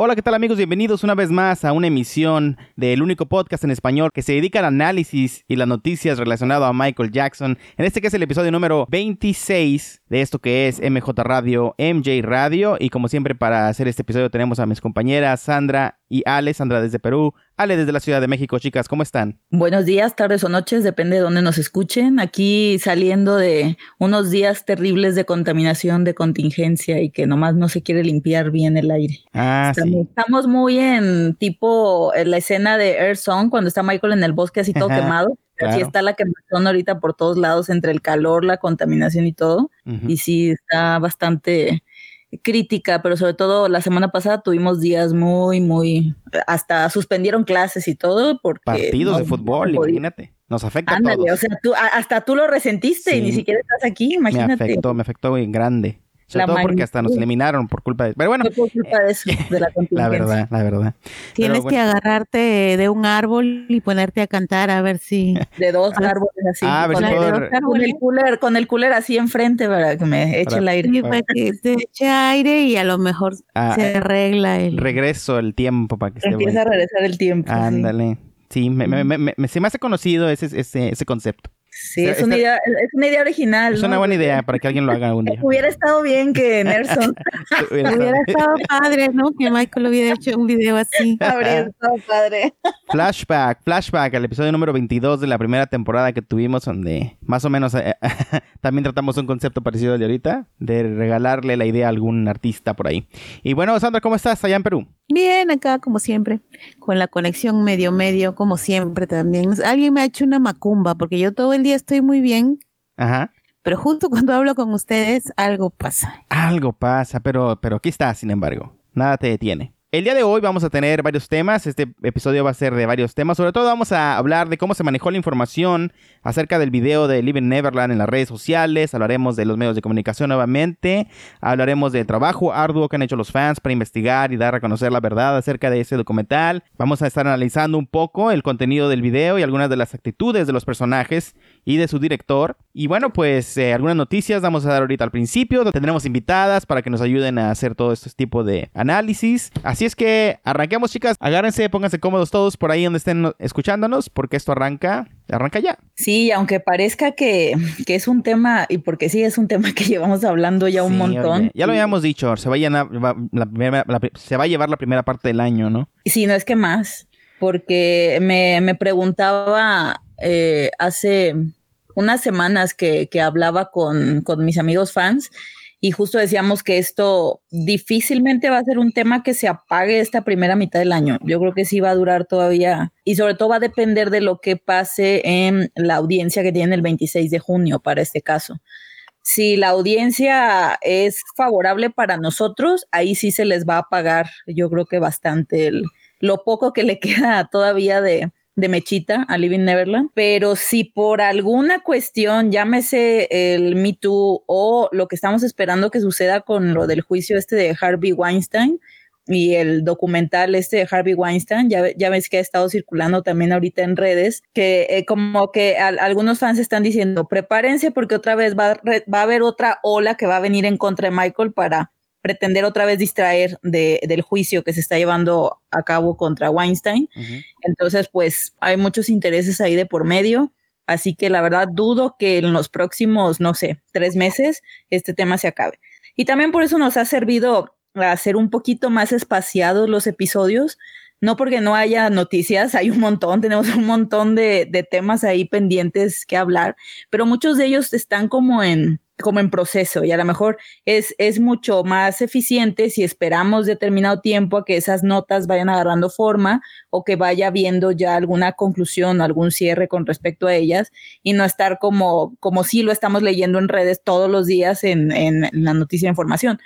Hola, ¿qué tal amigos? Bienvenidos una vez más a una emisión del único podcast en español que se dedica al análisis y las noticias relacionado a Michael Jackson. En este que es el episodio número 26 de esto que es MJ Radio, MJ Radio. Y como siempre para hacer este episodio tenemos a mis compañeras Sandra y Ale, Sandra desde Perú, Ale desde la Ciudad de México. Chicas, ¿cómo están? Buenos días, tardes o noches, depende de dónde nos escuchen. Aquí saliendo de unos días terribles de contaminación, de contingencia y que nomás no se quiere limpiar bien el aire. Ah, estamos, sí. estamos muy en tipo en la escena de Air Song cuando está Michael en el bosque así todo Ajá, quemado. Así claro. está la quemazón ahorita por todos lados entre el calor, la contaminación y todo. Y sí, está bastante crítica, pero sobre todo la semana pasada tuvimos días muy, muy, hasta suspendieron clases y todo porque... Partidos no- de fútbol, no imagínate. Nos afecta a Ándale, todos. o sea, tú, a- hasta tú lo resentiste y ni siquiera estás aquí, me imagínate. afectó, me afectó en grande. Sobre La todo porque hasta nos eliminaron por culpa de... Pero bueno, por culpa de eso, de la la verdad, la verdad. Tienes bueno. que agarrarte de un árbol y ponerte a cantar a ver si. De dos Ah, árboles así. ah, a ver con, si el, dos con el cooler, con el cooler así enfrente para que me eche Para- el aire. Sí, para que te eche aire y a lo mejor Ah, se arregla el. regreso el tiempo para que esté Empieza a regresar el tiempo. sí. Ándale. Sí, me, me- me- me- se me hace conocido ese, ese, ese concepto. Sí, es una, idea, es una idea original. Es ¿no? una buena idea para que alguien lo haga algún día. Hubiera estado bien que Nelson Hubiera Hubiera estado- padre, ¿no? Que Michael hubiera hecho un video así. habría estado padre. Flashback, flashback al episodio número 22 de la primera temporada que tuvimos, donde más o menos eh, también tratamos un concepto parecido al de ahorita, de regalarle la idea a algún artista por ahí. Y bueno, Sandra, ¿cómo estás allá en Perú? Bien, acá como siempre, con la conexión medio medio, como siempre también. Alguien me ha hecho una macumba, porque yo todo el día estoy muy bien, Ajá. pero justo cuando hablo con ustedes, algo pasa. Algo pasa, pero, pero aquí está, sin embargo. Nada te detiene. El día de hoy vamos a tener varios temas. Este episodio va a ser de varios temas. Sobre todo vamos a hablar de cómo se manejó la información acerca del video de Living Neverland en las redes sociales. Hablaremos de los medios de comunicación nuevamente. Hablaremos del trabajo arduo que han hecho los fans para investigar y dar a conocer la verdad acerca de ese documental. Vamos a estar analizando un poco el contenido del video y algunas de las actitudes de los personajes y de su director. Y bueno, pues eh, algunas noticias vamos a dar ahorita al principio. Tendremos invitadas para que nos ayuden a hacer todo este tipo de análisis. Así es que arranquemos, chicas. Agárrense, pónganse cómodos todos por ahí donde estén no- escuchándonos, porque esto arranca, arranca ya. Sí, aunque parezca que, que es un tema, y porque sí es un tema que llevamos hablando ya un Sí, montón. oye, ya lo habíamos dicho, se va, a llenar- va- la primera- la se va a llevar la primera parte del año, ¿no? Sí, no es que más, porque me, me preguntaba eh, hace unas semanas que, que hablaba con, con mis amigos fans y justo decíamos que esto difícilmente va a ser un tema que se apague esta primera mitad del año. Yo creo que sí va a durar todavía y sobre todo va a depender de lo que pase en la audiencia que tiene el 26 de junio para este caso. Si la audiencia es favorable para nosotros, ahí sí se les va a pagar, yo creo que bastante lo poco que le queda todavía de, de mechita a Living Neverland. Pero si por alguna cuestión, llámese el Me Too o lo que estamos esperando que suceda con lo del juicio este de Harvey Weinstein, y el documental este de Harvey Weinstein, ya, ya ves que ha estado circulando también ahorita en redes, que eh, como que al- algunos fans están diciendo, prepárense porque otra vez va, va a haber otra ola que va a venir en contra de Michael para pretender otra vez distraer de- del juicio que se está llevando a cabo contra Weinstein. Entonces, pues hay muchos intereses ahí de por medio. Así que la verdad dudo que en los próximos, no sé, tres meses este tema se acabe. Y también por eso nos ha servido a hacer un poquito más espaciados los episodios. No porque no haya noticias, hay un montón, tenemos un montón de, de temas ahí pendientes que hablar, pero muchos de ellos están como en, como en proceso y a lo mejor es, es mucho más eficiente si esperamos determinado tiempo a que esas notas vayan agarrando forma o que vaya viendo ya alguna conclusión, algún cierre con respecto a ellas y no estar como, como si lo estamos leyendo en redes todos los días en, en la noticia de información.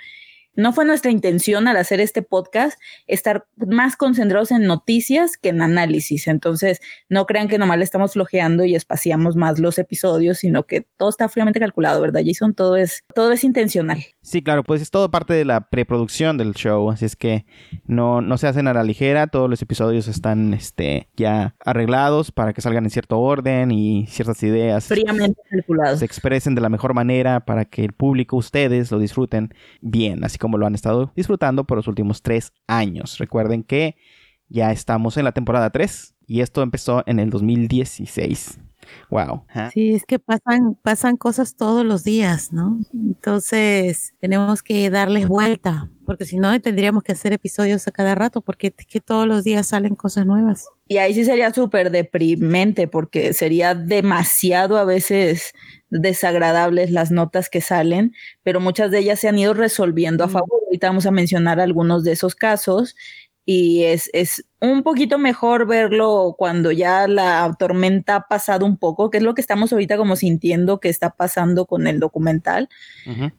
No fue nuestra intención al hacer este podcast estar más concentrados en noticias que en análisis. Entonces, no crean que nomás le estamos flojeando y espaciamos más los episodios, sino que todo está fríamente calculado, ¿verdad, Jason? Todo es, todo es intencional. Sí, claro, pues es todo parte de la preproducción del show, así es que no, no se hacen a la ligera, todos los episodios están este, ya arreglados para que salgan en cierto orden y ciertas ideas fríamente calculados. se expresen de la mejor manera para que el público, ustedes, lo disfruten bien, así como lo han estado disfrutando por los últimos tres años. Recuerden que ya estamos en la temporada 3 y esto empezó en el 2016. Wow. Sí, es que pasan, pasan cosas todos los días, ¿no? Entonces tenemos que darles vuelta, porque si no tendríamos que hacer episodios a cada rato, porque es que todos los días salen cosas nuevas. Y ahí sí sería súper deprimente, porque sería demasiado a veces desagradables las notas que salen, pero muchas de ellas se han ido resolviendo a favor. Ahorita vamos a mencionar algunos de esos casos y es, es un poquito mejor verlo cuando ya la tormenta ha pasado un poco, que es lo que estamos ahorita como sintiendo que está pasando con el documental,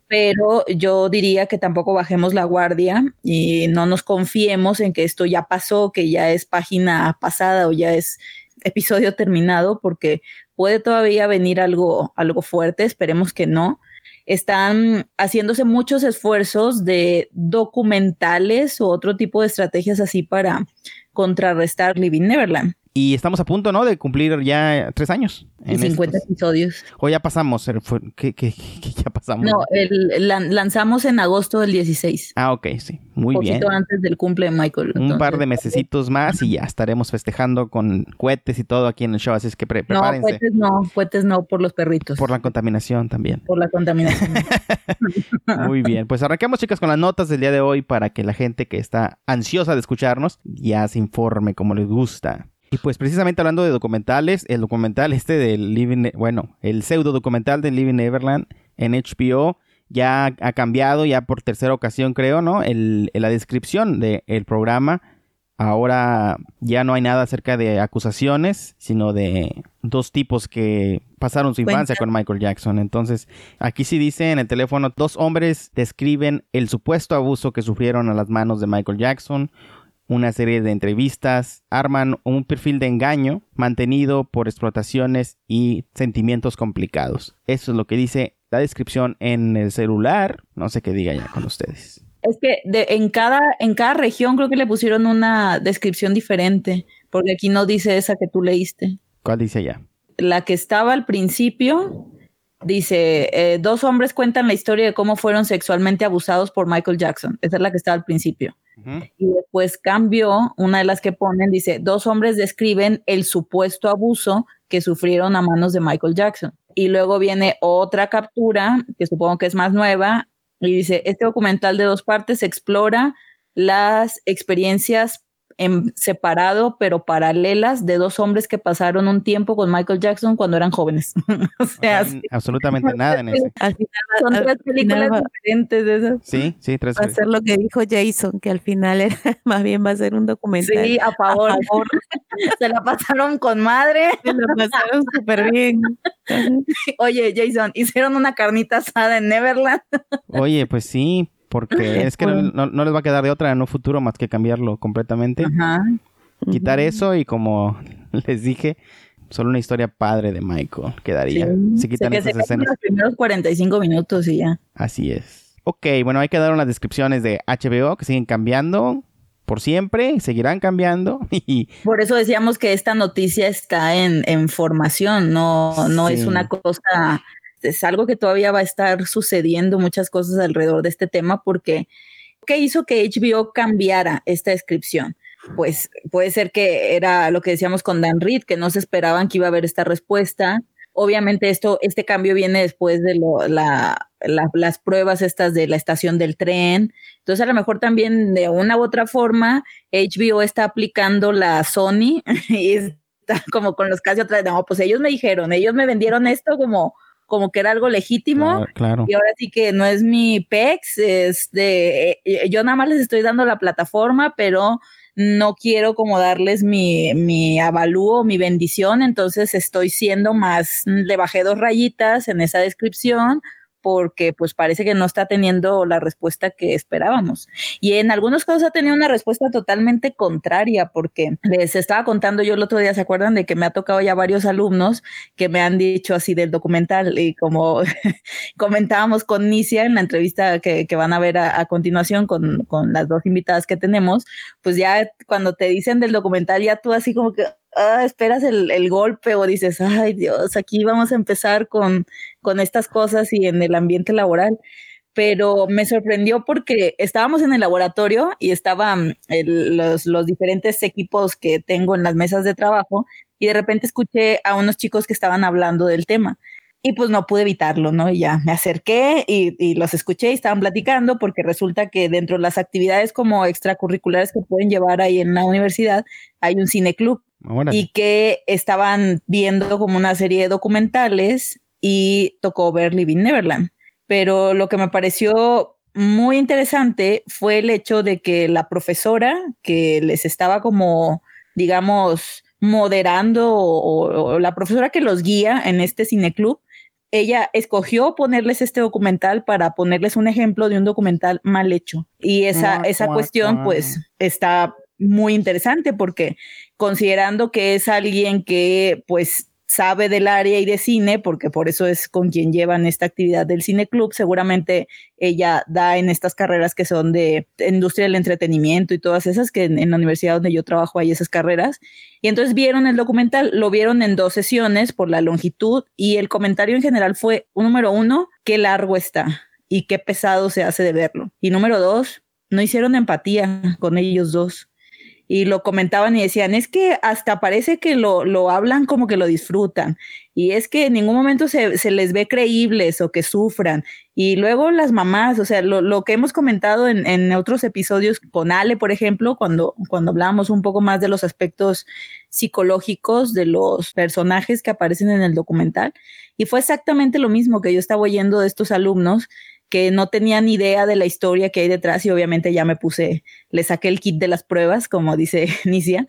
pero yo diría que tampoco bajemos la guardia y no nos confiemos en que esto ya pasó, que ya es página pasada o ya es episodio terminado, porque puede todavía venir algo, algo fuerte, esperemos que no. Están haciéndose muchos esfuerzos de documentales o otro tipo de estrategias así para contrarrestar Living Neverland. Y estamos a punto, ¿no? De cumplir ya tres años. En 50 estos. episodios. O ya pasamos. ¿Qué, qué- qué ya pasamos? No, el, lan- lanzamos en agosto del 16. Ah, ok, sí. Muy bien. poquito antes del cumple de Michael. Un par de mesecitos más y ya estaremos festejando con cohetes y todo aquí en el show. Así es que pre- No, prepárense cohetes no, cohetes no por los perritos. por la contaminación también. por la contaminación. Muy bien, pues arranquemos chicas con las notas del día de hoy para que la gente que está ansiosa de escucharnos ya se informe como les gusta. Y pues precisamente hablando de documentales, el documental este del Living, bueno, el pseudo documental de Living Neverland en HBO ya ha cambiado ya por tercera ocasión creo, ¿no? El, la descripción del programa Ahora ya no hay nada acerca de acusaciones, sino de dos tipos que pasaron su infancia con Michael Jackson. Entonces, aquí sí dice en el teléfono, dos hombres describen el supuesto abuso que sufrieron a las manos de Michael Jackson. Una serie de entrevistas arman un perfil de engaño mantenido por explotaciones y sentimientos complicados. Eso es lo que dice la descripción en el celular. No sé qué diga ya con ustedes. Es que de, en, cada, en cada región creo que le pusieron una descripción diferente, porque aquí no dice esa que tú leíste. ¿Cuál dice allá? La que estaba al principio dice, eh, dos hombres cuentan la historia de cómo fueron sexualmente abusados por Michael Jackson. Esa es la que estaba al principio. Y después cambió, una de las que ponen, dice, dos hombres describen el supuesto abuso que sufrieron a manos de Michael Jackson. Y luego viene otra captura, que supongo que es más nueva, y dice, este documental de dos partes explora las experiencias en separado pero paralelas de dos hombres que pasaron un tiempo con Michael Jackson cuando eran jóvenes. o sea, o sea absolutamente nada en. Al final, son al tres películas diferentes de esas. Sí, sí, tres. Va a ser lo que dijo Jason, que al final era, más bien va a ser un documental. Sí, a favor. A favor. Se la pasaron con madre. Se la pasaron súper bien. Oye, Jason, hicieron una carnita asada en Neverland. Oye, pues sí, porque es que no, les va a quedar de otra en un futuro más que cambiarlo completamente. Ajá. Quitar eso y como les dije, solo una historia padre de Michael quedaría. Sí. Se quitan que esas se escenas. Los primeros 45 minutos y ya. Así es. Ok, bueno, hay que dar unas descripciones de HBO que siguen cambiando por siempre, seguirán cambiando. Y... Por eso decíamos que esta noticia está en, en formación, no, no sí. es una cosa es algo que todavía va a estar sucediendo muchas cosas alrededor de este tema porque ¿qué hizo que HBO cambiara esta descripción? Pues puede ser que era lo que decíamos con Dan Reed, que no se esperaban que iba a haber esta respuesta. Obviamente esto, este cambio viene después de lo, la, la, las pruebas estas de la estación del tren. Entonces a lo mejor también de una u otra forma HBO está aplicando la Sony y está como con los casos atrás. No, pues ellos me dijeron, ellos me vendieron esto como como que era algo legítimo. Claro, claro. Y ahora sí que no es mi PEX, es de, eh, yo nada más les estoy dando la plataforma, pero no quiero como darles mi, mi avalúo, mi bendición, entonces estoy siendo más, le bajé dos rayitas en esa descripción porque pues parece que no está teniendo la respuesta que esperábamos. Y en algunos casos ha tenido una respuesta totalmente contraria, porque les estaba contando yo el otro día, ¿se acuerdan de que me ha tocado ya varios alumnos que me han dicho así del documental y como comentábamos con Nicia en la entrevista que, van a ver a, continuación con, con las dos invitadas que tenemos, pues ya cuando te dicen del documental ya tú así como que ah, esperas el, el, golpe o dices, ay Dios, aquí vamos a empezar con, con estas cosas y en el ambiente laboral. Pero me sorprendió porque estábamos en el laboratorio y estaban los, los diferentes equipos que tengo en las mesas de trabajo y de repente escuché a unos chicos que estaban hablando del tema y pues no pude evitarlo, ¿no? Y ya me acerqué y, y, los escuché y estaban platicando porque resulta que dentro de las actividades como extracurriculares que pueden llevar ahí en la universidad hay un cineclub y que estaban viendo como una serie de documentales y tocó ver Living Neverland. Pero lo que me pareció muy interesante fue el hecho de que la profesora que les estaba como, digamos, moderando o, la profesora que los guía en este cineclub, ella escogió ponerles este documental para ponerles un ejemplo de un documental mal hecho. Y esa, esa cuestión, pues, está muy interesante porque considerando que es alguien que pues sabe del área y de cine, porque por eso es con quien llevan esta actividad del cine club, seguramente ella da en estas carreras que son de industria del entretenimiento y todas esas, que en, la universidad donde yo trabajo hay esas carreras. Y entonces vieron el documental, lo vieron en dos sesiones por la longitud y el comentario en general fue, número uno, qué largo está y qué pesado se hace de verlo. Y número dos, no hicieron empatía con ellos dos y lo comentaban y decían, es que hasta parece que lo, lo hablan como que lo disfrutan y es que en ningún momento se, se, les ve creíbles o que sufran. Y luego las mamás, o sea, lo, lo que hemos comentado en, en, otros episodios con Ale, por ejemplo, cuando, cuando hablábamos un poco más de los aspectos psicológicos de los personajes que aparecen en el documental. Y fue exactamente lo mismo que yo estaba oyendo de estos alumnos que no tenían idea de la historia que hay detrás y obviamente ya me puse, le saqué el kit de las pruebas, como dice Nicia,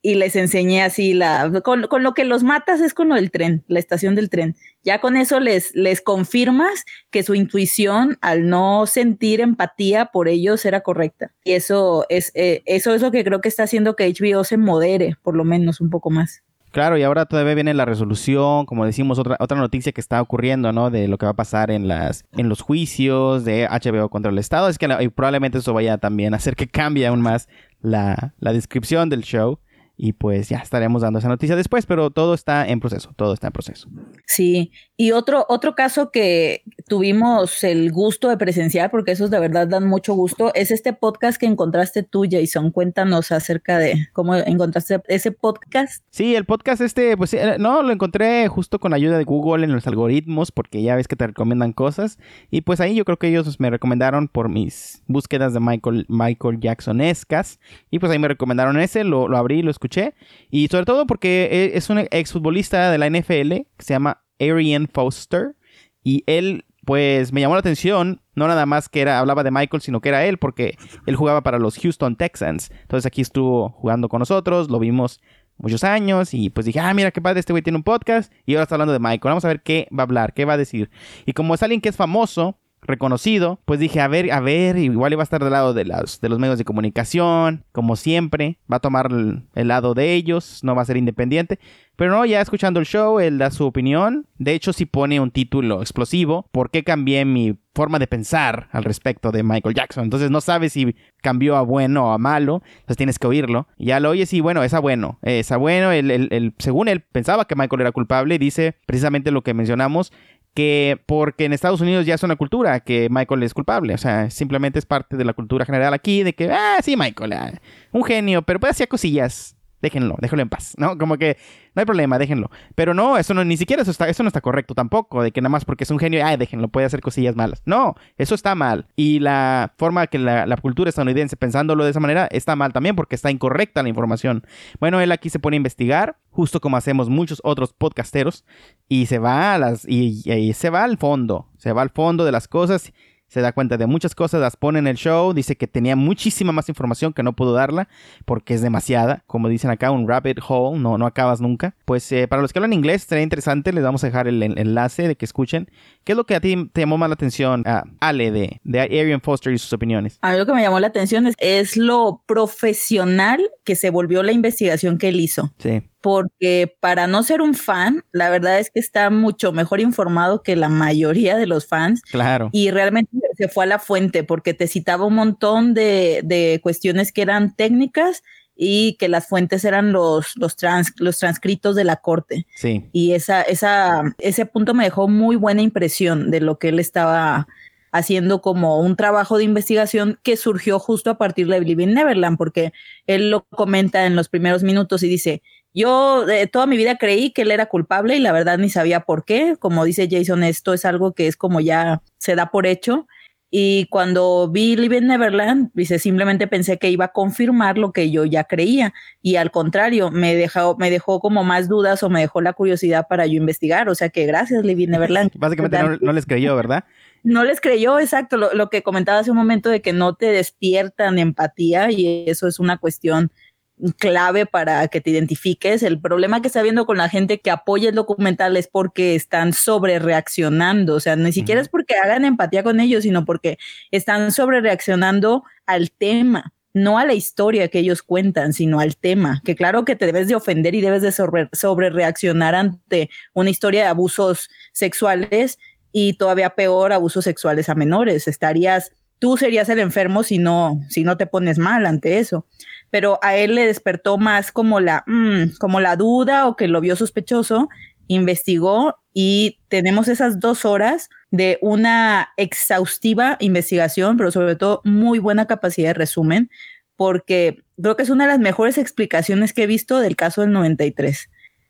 y les enseñé así la, con, con, lo que los matas es con lo del tren, la estación del tren. Ya con eso les, les confirmas que su intuición al no sentir empatía por ellos era correcta. Y eso es, eh, eso es lo que creo que está haciendo que HBO se modere, por lo menos un poco más. Claro, y ahora todavía viene la resolución, como decimos, otra, otra noticia que está ocurriendo, ¿no? De lo que va a pasar en las en los juicios de HBO contra el Estado. Es que probablemente eso vaya también a hacer que cambie aún más la, la descripción del show. Y pues ya estaremos dando esa noticia después, pero todo está en proceso, todo está en proceso. Sí, y otro, otro caso que tuvimos el gusto de presenciar, porque esos de verdad dan mucho gusto, es este podcast que encontraste tú, Jason. Cuéntanos acerca de cómo encontraste ese podcast. Sí, el podcast este, pues eh, no, lo encontré justo con ayuda de Google en los algoritmos, porque ya ves que te recomiendan cosas. Y pues ahí yo creo que ellos me recomendaron por mis búsquedas de Michael, Michael Jacksonescas. Y pues ahí me recomendaron ese, lo, lo abrí, lo escuché y sobre todo porque e, es un exfutbolista de la NFL que se llama Arian Foster. Y él, pues, me llamó la atención. No nada más que era, hablaba de Michael, sino que era él, porque él jugaba para los Houston Texans. Entonces aquí estuvo jugando con nosotros, lo vimos muchos años y pues dije, ah, mira qué padre, este güey tiene un podcast y ahora está hablando de Michael. Vamos a ver qué va a hablar, qué va a decir. Y como es alguien que es famoso, reconocido, pues dije, a ver, a ver, igual iba a estar del lado de, las, de los medios de comunicación, como siempre, va a tomar el, lado de ellos, no va a ser independiente, pero no, ya escuchando el show, él da su opinión, de hecho sí pone un título explosivo, ¿por qué cambié mi forma de pensar al respecto de Michael Jackson? Entonces no sabes si cambió a bueno o a malo, entonces tienes que oírlo, ya lo oyes y bueno, es a bueno, es a bueno, el, según él pensaba que Michael era culpable, dice precisamente lo que mencionamos, que porque en Estados Unidos ya es una cultura que Michael es culpable, o sea, simplemente es parte de la cultura general aquí de que, ah, sí, Michael, ah, un genio, pero pues hacía cosillas déjenlo, déjenlo en paz, ¿no? Como que no hay problema, déjenlo. Pero no, eso no, ni siquiera eso está, eso no está correcto tampoco, de que nada más porque es un genio, ay, déjenlo, puede hacer cosillas malas. No, eso está mal. Y la forma que la, cultura estadounidense pensándolo de esa manera está mal también porque está incorrecta la información. Bueno, él aquí se pone a investigar, justo como hacemos muchos otros podcasteros, y se va a las, y se va al fondo, se va al fondo de las cosas se da cuenta de muchas cosas, las pone en el show, dice que tenía muchísima más información que no pudo darla porque es demasiada, como dicen acá, un rabbit hole, no, no acabas nunca. Pues eh, para los que hablan inglés, sería interesante, les vamos a dejar el, enlace de que escuchen. ¿Qué es lo que a ti te llamó más la atención, a Ale, de, de Arian Foster y sus opiniones? A mí lo que me llamó la atención es, es lo profesional que se volvió la investigación que él hizo. Sí porque para no ser un fan, la verdad es que está mucho mejor informado que la mayoría de los fans. Claro. Y realmente se fue a la fuente porque te citaba un montón de, de cuestiones que eran técnicas y que las fuentes eran los, los, trans, los transcritos de la corte. Sí. Y esa, esa, ese punto me dejó muy buena impresión de lo que él estaba haciendo como un trabajo de investigación que surgió justo a partir de Living Neverland, porque él lo comenta en los primeros minutos y dice, yo toda mi vida creí que él era culpable y la verdad ni sabía por qué. Como dice Jason, esto es algo que es como ya se da por hecho. Y cuando vi Living Neverland, dice, simplemente pensé que iba a confirmar lo que yo ya creía. Y al contrario, me dejó, me dejó como más dudas o me dejó la curiosidad para yo investigar. O sea que gracias, Living Neverland. Básicamente no, les creyó, ¿verdad? No les creyó, exacto, lo, lo que comentaba hace un momento de que no te despiertan empatía y eso es una cuestión clave para que te identifiques. El problema que está viendo con la gente que apoya el documental es porque están sobre reaccionando, o sea, ni siquiera es porque hagan empatía con ellos, sino porque están sobre reaccionando al tema no a la historia que ellos cuentan, sino al tema, que claro que te debes de ofender y debes de sobre, reaccionar ante una historia de abusos sexuales y todavía peor abusos sexuales a menores. Estarías, tú serías el enfermo si no, si no te pones mal ante eso pero a él le despertó más como la, mm, como la duda o que lo vio sospechoso, investigó y tenemos esas dos horas de una exhaustiva investigación, pero sobre todo muy buena capacidad de resumen, porque creo que es una de las mejores explicaciones que he visto del caso del 93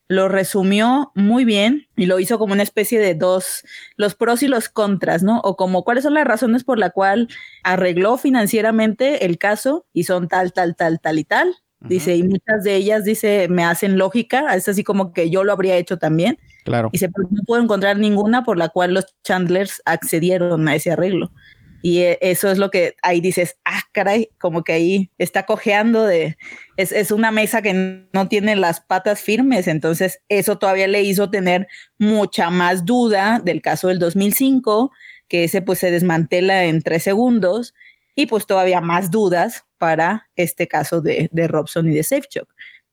lo resumió muy bien y lo hizo como una especie de dos, los pros y los contras, ¿no? O como cuáles son las razones por la cual arregló financieramente el caso y son tal, tal, tal, tal y tal. Dice, y muchas de ellas, dice, me hacen lógica, es así como que yo lo habría hecho también. Claro. Dice, pero no puedo encontrar ninguna por la cual los Chandlers accedieron a ese arreglo. Y eh, eso es lo que ahí dices, ah, caray, como que ahí está cojeando de, es, es, una mesa que no tiene las patas firmes, entonces eso todavía le hizo tener mucha más duda del caso del 2005, que ese pues se desmantela en tres segundos, y pues todavía más dudas para este caso de, de Robson y de SafeChock.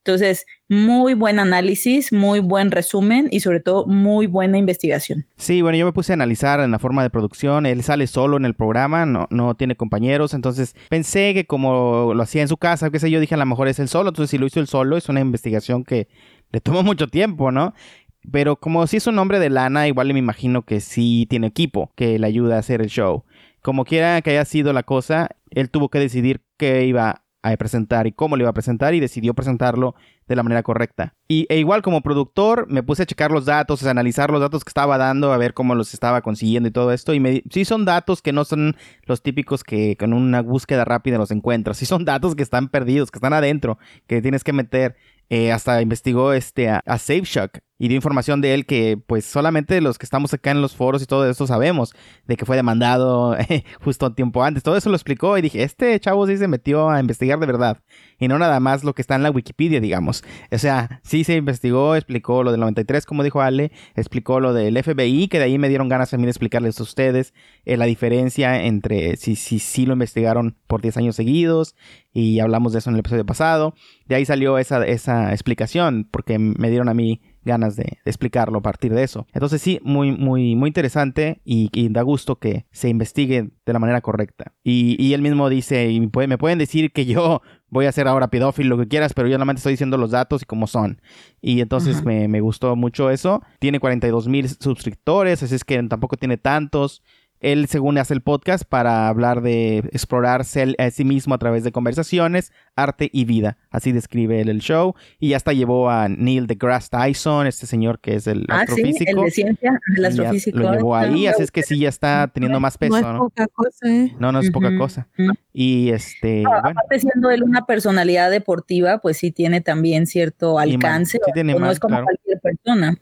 Entonces, muy buen análisis, muy buen resumen y sobre todo muy buena investigación. Sí, bueno, yo me puse a analizar en la forma de producción. Él sale solo en el programa, no, no tiene compañeros. Entonces pensé que como lo hacía en su casa, qué sé yo, dije a lo mejor es el solo. Entonces, si lo hizo el solo, es una investigación que le tomó mucho tiempo, ¿no? Pero como si es un hombre de lana, igual me imagino que sí tiene equipo que le ayuda a hacer el show. Como quiera que haya sido la cosa, él tuvo que decidir qué iba a presentar y cómo lo iba a presentar y decidió presentarlo de la manera correcta. Y e igual como productor me puse a checar los datos, a analizar los datos que estaba dando, a ver cómo los estaba consiguiendo y todo esto. Y me, sí son datos que no son los típicos que con una búsqueda rápida los encuentras. Sí son datos que están perdidos, que están adentro, que tienes que meter. Eh, hasta investigó este a, a SafeShock y dio información de él que pues solamente los que estamos acá en los foros y todo esto sabemos de que fue demandado justo un tiempo antes. Todo eso lo explicó y dije, este chavo sí se metió a investigar de verdad y no nada más lo que está en la Wikipedia, digamos. O sea, sí se investigó, explicó lo del 93, como dijo Ale, explicó lo del FBI, que de ahí me dieron ganas mí de explicarles a ustedes eh, la diferencia entre si sí si, lo investigaron por 10 años seguidos y hablamos de eso en el episodio pasado. De ahí salió esa, esa explicación porque me dieron a mí ganas de, explicarlo a partir de eso. Entonces sí, muy, muy, muy interesante y, da gusto que se investigue de la manera correcta. Y, y él mismo dice, y me pueden decir que yo voy a ser ahora pedófilo, lo que quieras, pero yo solamente estoy diciendo los datos y cómo son. Y entonces me, me, gustó mucho eso. Tiene 42 mil suscriptores, así es que tampoco tiene tantos. Él, según hace el podcast, para hablar de explorarse a sí mismo a través de conversaciones, arte y vida. Así describe él el show. Y ya hasta llevó a Neil deGrasse Tyson, este señor que es el ah, astrofísico. Sí, el de ciencia, el astrofísico. Lo llevó ahí, así es que sí ya está teniendo más peso. No es poca cosa, ¿eh? No, no es poca cosa. Y este. aparte, siendo él una personalidad deportiva, pues sí tiene también cierto alcance. no es como cualquier persona.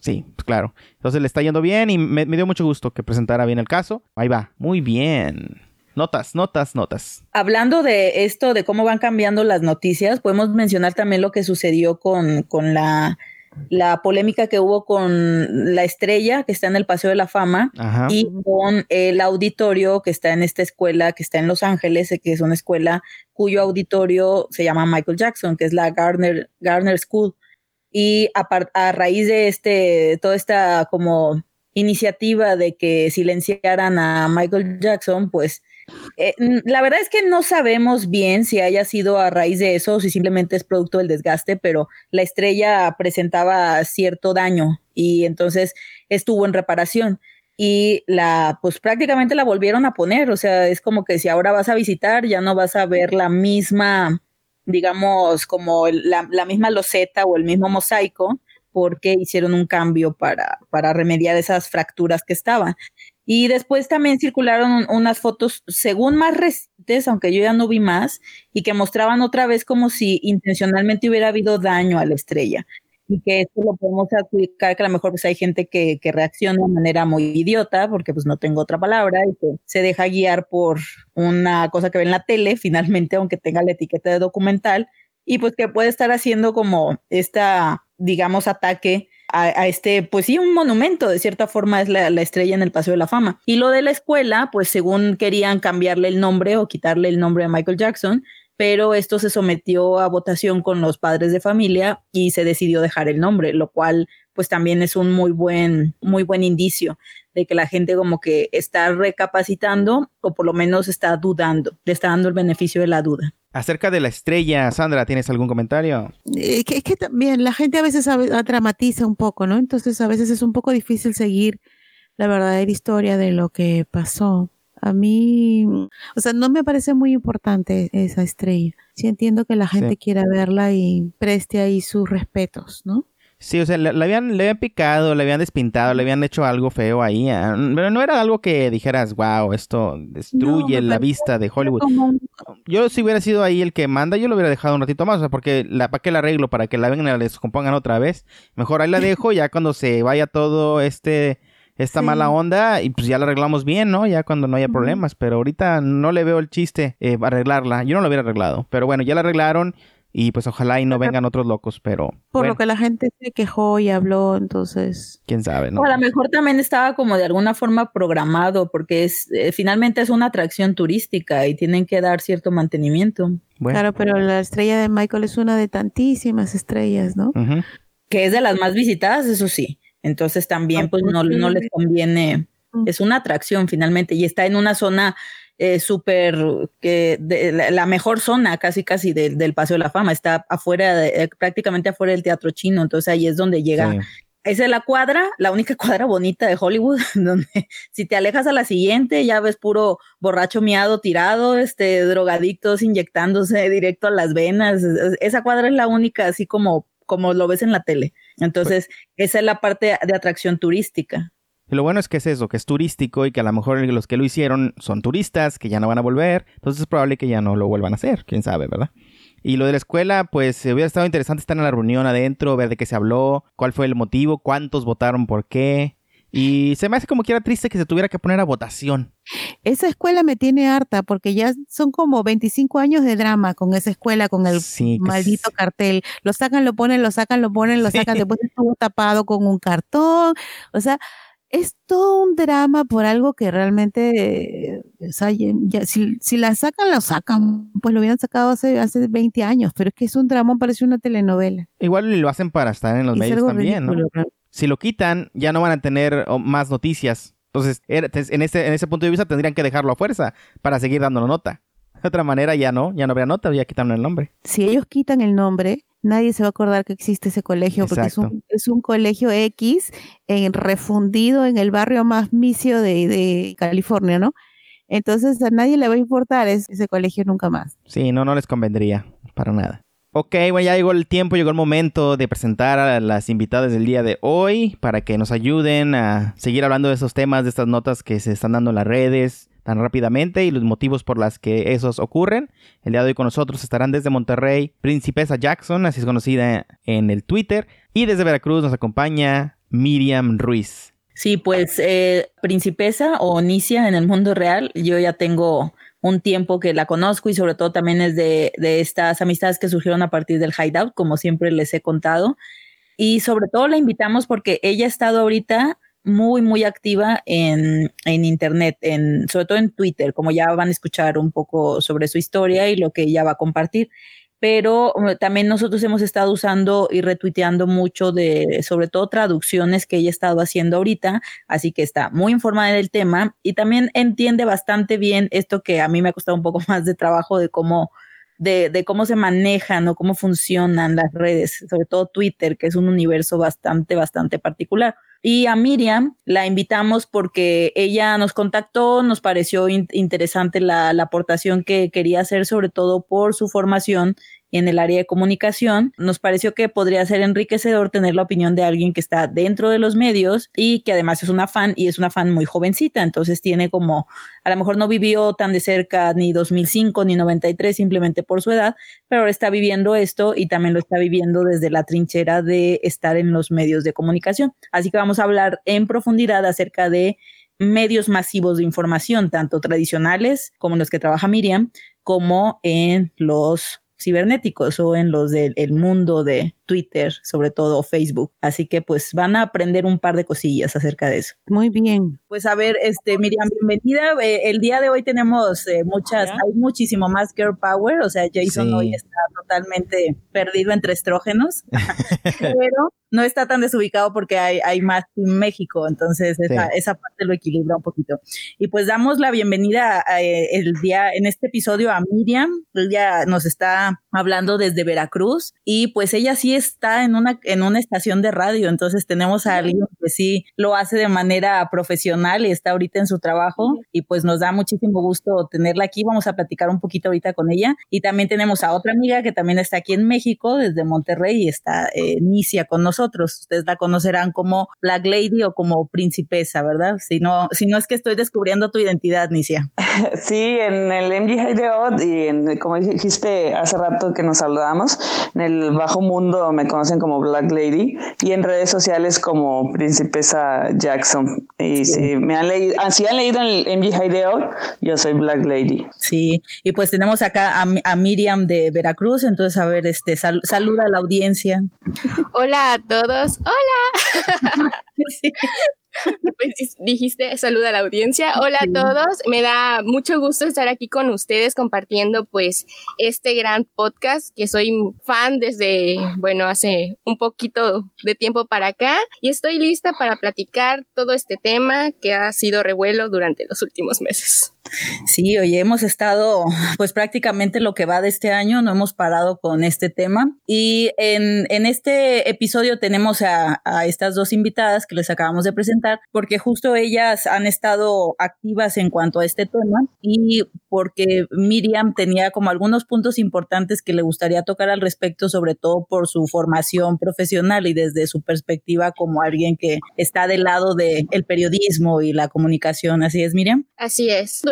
Sí, pues claro. Entonces le está yendo bien y me, dio mucho gusto que presentara bien el caso. Ahí va, muy bien. Notas, notas, notas. Hablando de esto, de cómo van cambiando las noticias, podemos mencionar también lo que sucedió con, con la la polémica que hubo con la estrella que está en el Paseo de la Fama y con el auditorio que está en esta escuela que está en Los Ángeles, que es una escuela cuyo auditorio se llama Michael Jackson, que es la Garner, Garner School. Y a, a raíz de este, toda esta como iniciativa de que silenciaran a Michael Jackson, pues eh, la verdad es que no sabemos bien si haya sido a raíz de eso o si simplemente es producto del desgaste, pero la estrella presentaba cierto daño y entonces estuvo en reparación y la pues prácticamente la volvieron a poner, o sea, es como que si ahora vas a visitar ya no vas a ver la misma, digamos, como la, la misma loseta o el mismo mosaico porque hicieron un cambio para, para remediar esas fracturas que estaban. Y después también circularon unas fotos, según más recientes, aunque yo ya no vi más, y que mostraban otra vez como si intencionalmente hubiera habido daño a la estrella. Y que esto lo podemos adjudicar que a lo mejor pues hay gente que, que reacciona de manera muy idiota, porque pues no tengo otra palabra, y que se deja guiar por una cosa que ve en la tele, finalmente, aunque tenga la etiqueta de documental, y pues que puede estar haciendo como esta, digamos, ataque a, este, pues sí, un monumento, de cierta forma es la, estrella en el Paseo de la Fama. Y lo de la escuela, pues según querían cambiarle el nombre o quitarle el nombre a Michael Jackson, pero esto se sometió a votación con los padres de familia y se decidió dejar el nombre, lo cual pues también es un muy buen, muy buen indicio de que la gente como que está recapacitando o por lo menos está dudando, le está dando el beneficio de la duda. Acerca de la estrella, Sandra, ¿tienes algún comentario? Es que, que también la gente a veces dramatiza un poco, ¿no? Entonces a veces es un poco difícil seguir la verdadera historia de lo que pasó. A mí, o sea, no me parece muy importante esa estrella. Sí entiendo que la gente quiera verla y preste ahí sus respetos, ¿no? Sí, o sea, le, habían, le habían picado, le habían despintado, le habían hecho algo feo ahí. Ah, pero no era algo que dijeras, wow, esto destruye la vista de Hollywood. Yo si hubiera sido ahí el que manda, yo lo hubiera dejado un ratito más, o sea, porque la, ¿para qué la arreglo? Para que la vengan y la descompongan otra vez. Mejor ahí la dejo, ya cuando se vaya todo este esta mala onda y pues ya la arreglamos bien, ¿no? Ya cuando no haya problemas, pero ahorita no le veo el chiste eh, arreglarla. Yo no lo hubiera arreglado, pero bueno, ya la arreglaron y pues ojalá y no vengan otros locos, pero... Por lo que la gente se quejó y habló, entonces... ¿Quién sabe? No? O a lo mejor también estaba como de alguna forma programado, porque es eh, finalmente es una atracción turística y tienen que dar cierto mantenimiento. Claro, pero la estrella de Michael es una de tantísimas estrellas, ¿no? Que es de las más visitadas, eso sí. Entonces también pues no, no les conviene... Es una atracción finalmente y está en una zona eh, súper, que la, mejor zona casi casi del Paseo de la Fama, está afuera, eh, prácticamente afuera del Teatro Chino, entonces ahí es donde llega. Esa es la cuadra, la única cuadra bonita de Hollywood, donde si te alejas a la siguiente ya ves puro borracho miado tirado, este, drogadictos inyectándose directo a las venas. Esa cuadra es la única, así como, como lo ves en la tele. Entonces, esa es la parte de atracción turística. Y lo bueno es que es eso, que es turístico y que a lo mejor los que lo hicieron son turistas, que ya no van a volver, entonces es probable que ya no lo vuelvan a hacer, quién sabe, ¿verdad? Y lo de la escuela, pues hubiera estado interesante estar en la reunión adentro, ver de qué se habló, cuál fue el motivo, cuántos votaron por qué. Y se me hace como que era triste que se tuviera que poner a votación. Esa escuela me tiene harta porque ya son como 25 años de drama con esa escuela, con el maldito cartel. Lo sacan, lo ponen, lo sacan, lo ponen, lo sacan, después estuvo tapado con un cartón. O sea, es todo un drama por algo que realmente, si, la sacan, la sacan, pues lo hubieran sacado hace, hace 20 años, pero es que es un drama, parece una telenovela. Igual lo hacen para estar en los medios también, ¿no? Si lo quitan, ya no van a tener más noticias. Entonces, en ese, en ese punto de vista tendrían que dejarlo a fuerza para seguir dando nota. De otra manera ya no, ya no habría nota, ya quitaron el nombre. Si ellos quitan el nombre, nadie se va a acordar que existe ese colegio porque es un, es un, colegio X en, refundido en el barrio más misio de, California, ¿no? Entonces a nadie le va a importar ese, colegio nunca más. Sí, no, no les convendría para nada. Ok, bueno, ya llegó el tiempo, llegó el momento de presentar a las invitadas del día de hoy para que nos ayuden a seguir hablando de esos temas, de estas notas que se están dando en las redes, tan rápidamente y los motivos por las que esos ocurren. El día de hoy con nosotros estarán desde Monterrey Principesa Jackson, así es conocida en el Twitter, y desde Veracruz nos acompaña Miriam Ruiz. Sí, pues eh, Principesa o Onicia en el mundo real, yo ya tengo un tiempo que la conozco y sobre todo también es de, de estas amistades que surgieron a partir del Hideout, como siempre les he contado. Y sobre todo la invitamos porque ella ha estado ahorita muy, muy activa en, en, Internet, en, sobre todo en Twitter, como ya van a escuchar un poco sobre su historia y lo que ella va a compartir. Pero uh, también nosotros hemos estado usando y retuiteando mucho de, sobre todo traducciones que ella ha estado haciendo ahorita, así que está muy informada del tema y también entiende bastante bien esto que a mí me ha costado un poco más de trabajo de cómo de, de, cómo se manejan o cómo funcionan las redes, sobre todo Twitter, que es un universo bastante, bastante particular. Y a Miriam la invitamos porque ella nos contactó, nos pareció interesante la, la, aportación que quería hacer, sobre todo por su formación en el área de comunicación, nos pareció que podría ser enriquecedor tener la opinión de alguien que está dentro de los medios y que además es una fan y es una fan muy jovencita, entonces tiene como, a lo mejor no vivió tan de cerca ni 2005 ni 93 simplemente por su edad, pero está viviendo esto y también lo está viviendo desde la trinchera de estar en los medios de comunicación. Así que vamos a hablar en profundidad acerca de medios masivos de información, tanto tradicionales como los que trabaja Miriam, como en los cibernéticos o en los del mundo de Twitter, sobre todo Facebook. Así que pues van a aprender un par de cosillas acerca de eso. Muy bien. Pues a ver, este Miriam, bienvenida. Eh, el día de hoy tenemos eh, muchas, hay muchísimo más girl power, o sea, Jason hoy está totalmente perdido entre estrógenos, pero no está tan desubicado porque hay, hay más en México, entonces esa, esa, parte lo equilibra un poquito. Y pues damos la bienvenida eh, el día, en este episodio a Miriam, ella nos está hablando desde Veracruz y pues ella sí está en una, en una estación de radio, entonces tenemos a alguien que sí lo hace de manera profesional y está ahorita en su trabajo y pues nos da muchísimo gusto tenerla aquí, vamos a platicar un poquito ahorita con ella. Y también tenemos a otra amiga que también está aquí en México desde Monterrey y está eh, Nicia con nosotros, ustedes la conocerán como Black Lady o como Principesa, ¿verdad? Si no, si no es que estoy descubriendo tu identidad, Nicia. Sí, en el MG Hideout y en, como dijiste hace rato que nos saludamos, en el bajo mundo me conocen como Black Lady y en redes sociales como Principesa Jackson. Y si me han leído, ah, si han leído en MG Hideo, yo soy Black Lady. Sí, y pues tenemos acá a, Miriam de Veracruz, entonces a ver, este saluda a la audiencia. Hola a todos. Hola. Pues, dijiste saluda a la audiencia. Hola a todos. Me da mucho gusto estar aquí con ustedes compartiendo pues este gran podcast que soy fan desde, bueno, hace un poquito de tiempo para acá y estoy lista para platicar todo este tema que ha sido revuelo durante los últimos meses. Sí, oye, hemos estado pues prácticamente lo que va de este año, no hemos parado con este tema. Y en, en este episodio tenemos a, estas dos invitadas que les acabamos de presentar, porque justo ellas han estado activas en cuanto a este tema y porque Miriam tenía como algunos puntos importantes que le gustaría tocar al respecto, sobre todo por su formación profesional y desde su perspectiva como alguien que está del lado del el periodismo y la comunicación. ¿Así es, Miriam? Así es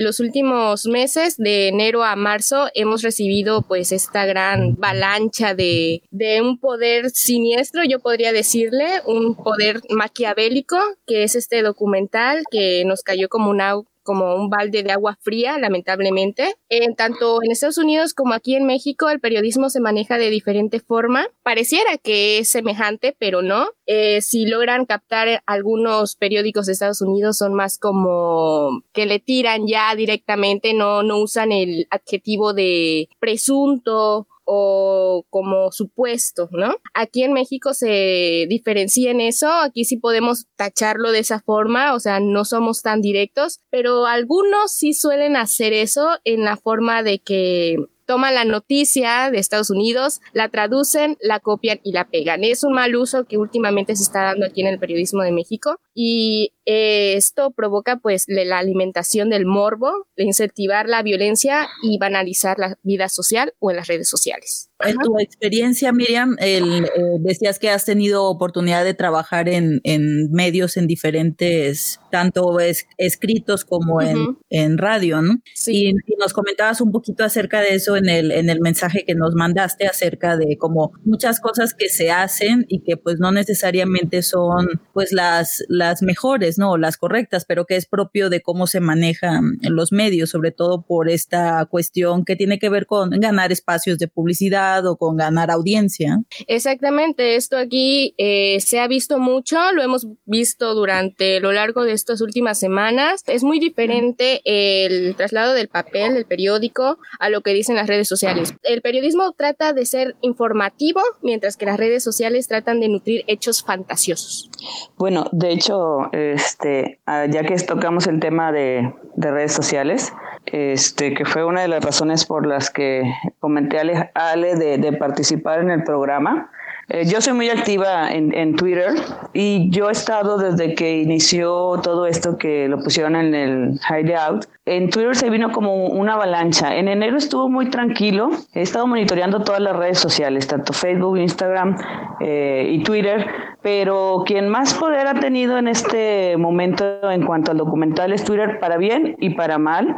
los últimos meses, de enero a marzo, hemos recibido pues esta gran avalancha de, de un poder siniestro, yo podría decirle, un poder maquiavélico, que es este documental que nos cayó como una como un balde de agua fría, lamentablemente. En tanto en Estados Unidos como aquí en México, el periodismo se maneja de diferente forma. Pareciera que es semejante, pero no. Eh, si logran captar algunos periódicos de Estados Unidos, son más como que le tiran ya directamente, no, no usan el adjetivo de presunto o como supuesto, ¿no? Aquí en México se diferencia en eso, aquí sí podemos tacharlo de esa forma, o sea, no somos tan directos, pero algunos sí suelen hacer eso en la forma de que toman la noticia de Estados Unidos, la traducen, la copian y la pegan. Es un mal uso que últimamente se está dando aquí en el periodismo de México y eh, esto provoca pues la alimentación del morbo, de incentivar la violencia y banalizar la vida social o en las redes sociales. En tu experiencia, Miriam, el, eh, decías que has tenido oportunidad de trabajar en, en medios en diferentes, tanto escritos como en, en, radio, ¿no? Sí. Y, nos comentabas un poquito acerca de eso en el, en el mensaje que nos mandaste acerca de como muchas cosas que se hacen y que pues no necesariamente son pues las, las mejores, ¿no? Las correctas, pero que es propio de cómo se manejan los medios, sobre todo por esta cuestión que tiene que ver con ganar espacios de publicidad o con ganar audiencia. Exactamente, esto aquí eh, se ha visto mucho, lo hemos visto durante lo largo de estas últimas semanas. Es muy diferente el traslado del papel, del periódico, a lo que dicen las redes sociales. El periodismo trata de ser informativo, mientras que las redes sociales tratan de nutrir hechos fantasiosos. Bueno, de hecho, este, ah, ya que tocamos el tema de, de redes sociales, este, que fue una de las razones por las que comenté a Ale, de, participar en el programa. Eh, yo soy muy activa en, en, Twitter y yo he estado desde que inició todo esto que lo pusieron en el Hideout. En Twitter se vino como una avalancha. En enero estuvo muy tranquilo. He estado monitoreando todas las redes sociales, tanto Facebook, Instagram eh, y Twitter pero quien más poder ha tenido en este momento en cuanto al documental es Twitter para bien y para mal.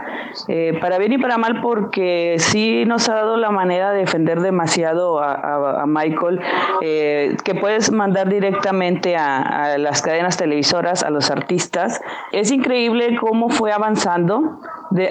Eh, para bien y para mal porque sí nos ha dado la manera de defender demasiado a, Michael, eh, que puedes mandar directamente a, las cadenas televisoras, a los artistas. Es increíble cómo fue avanzando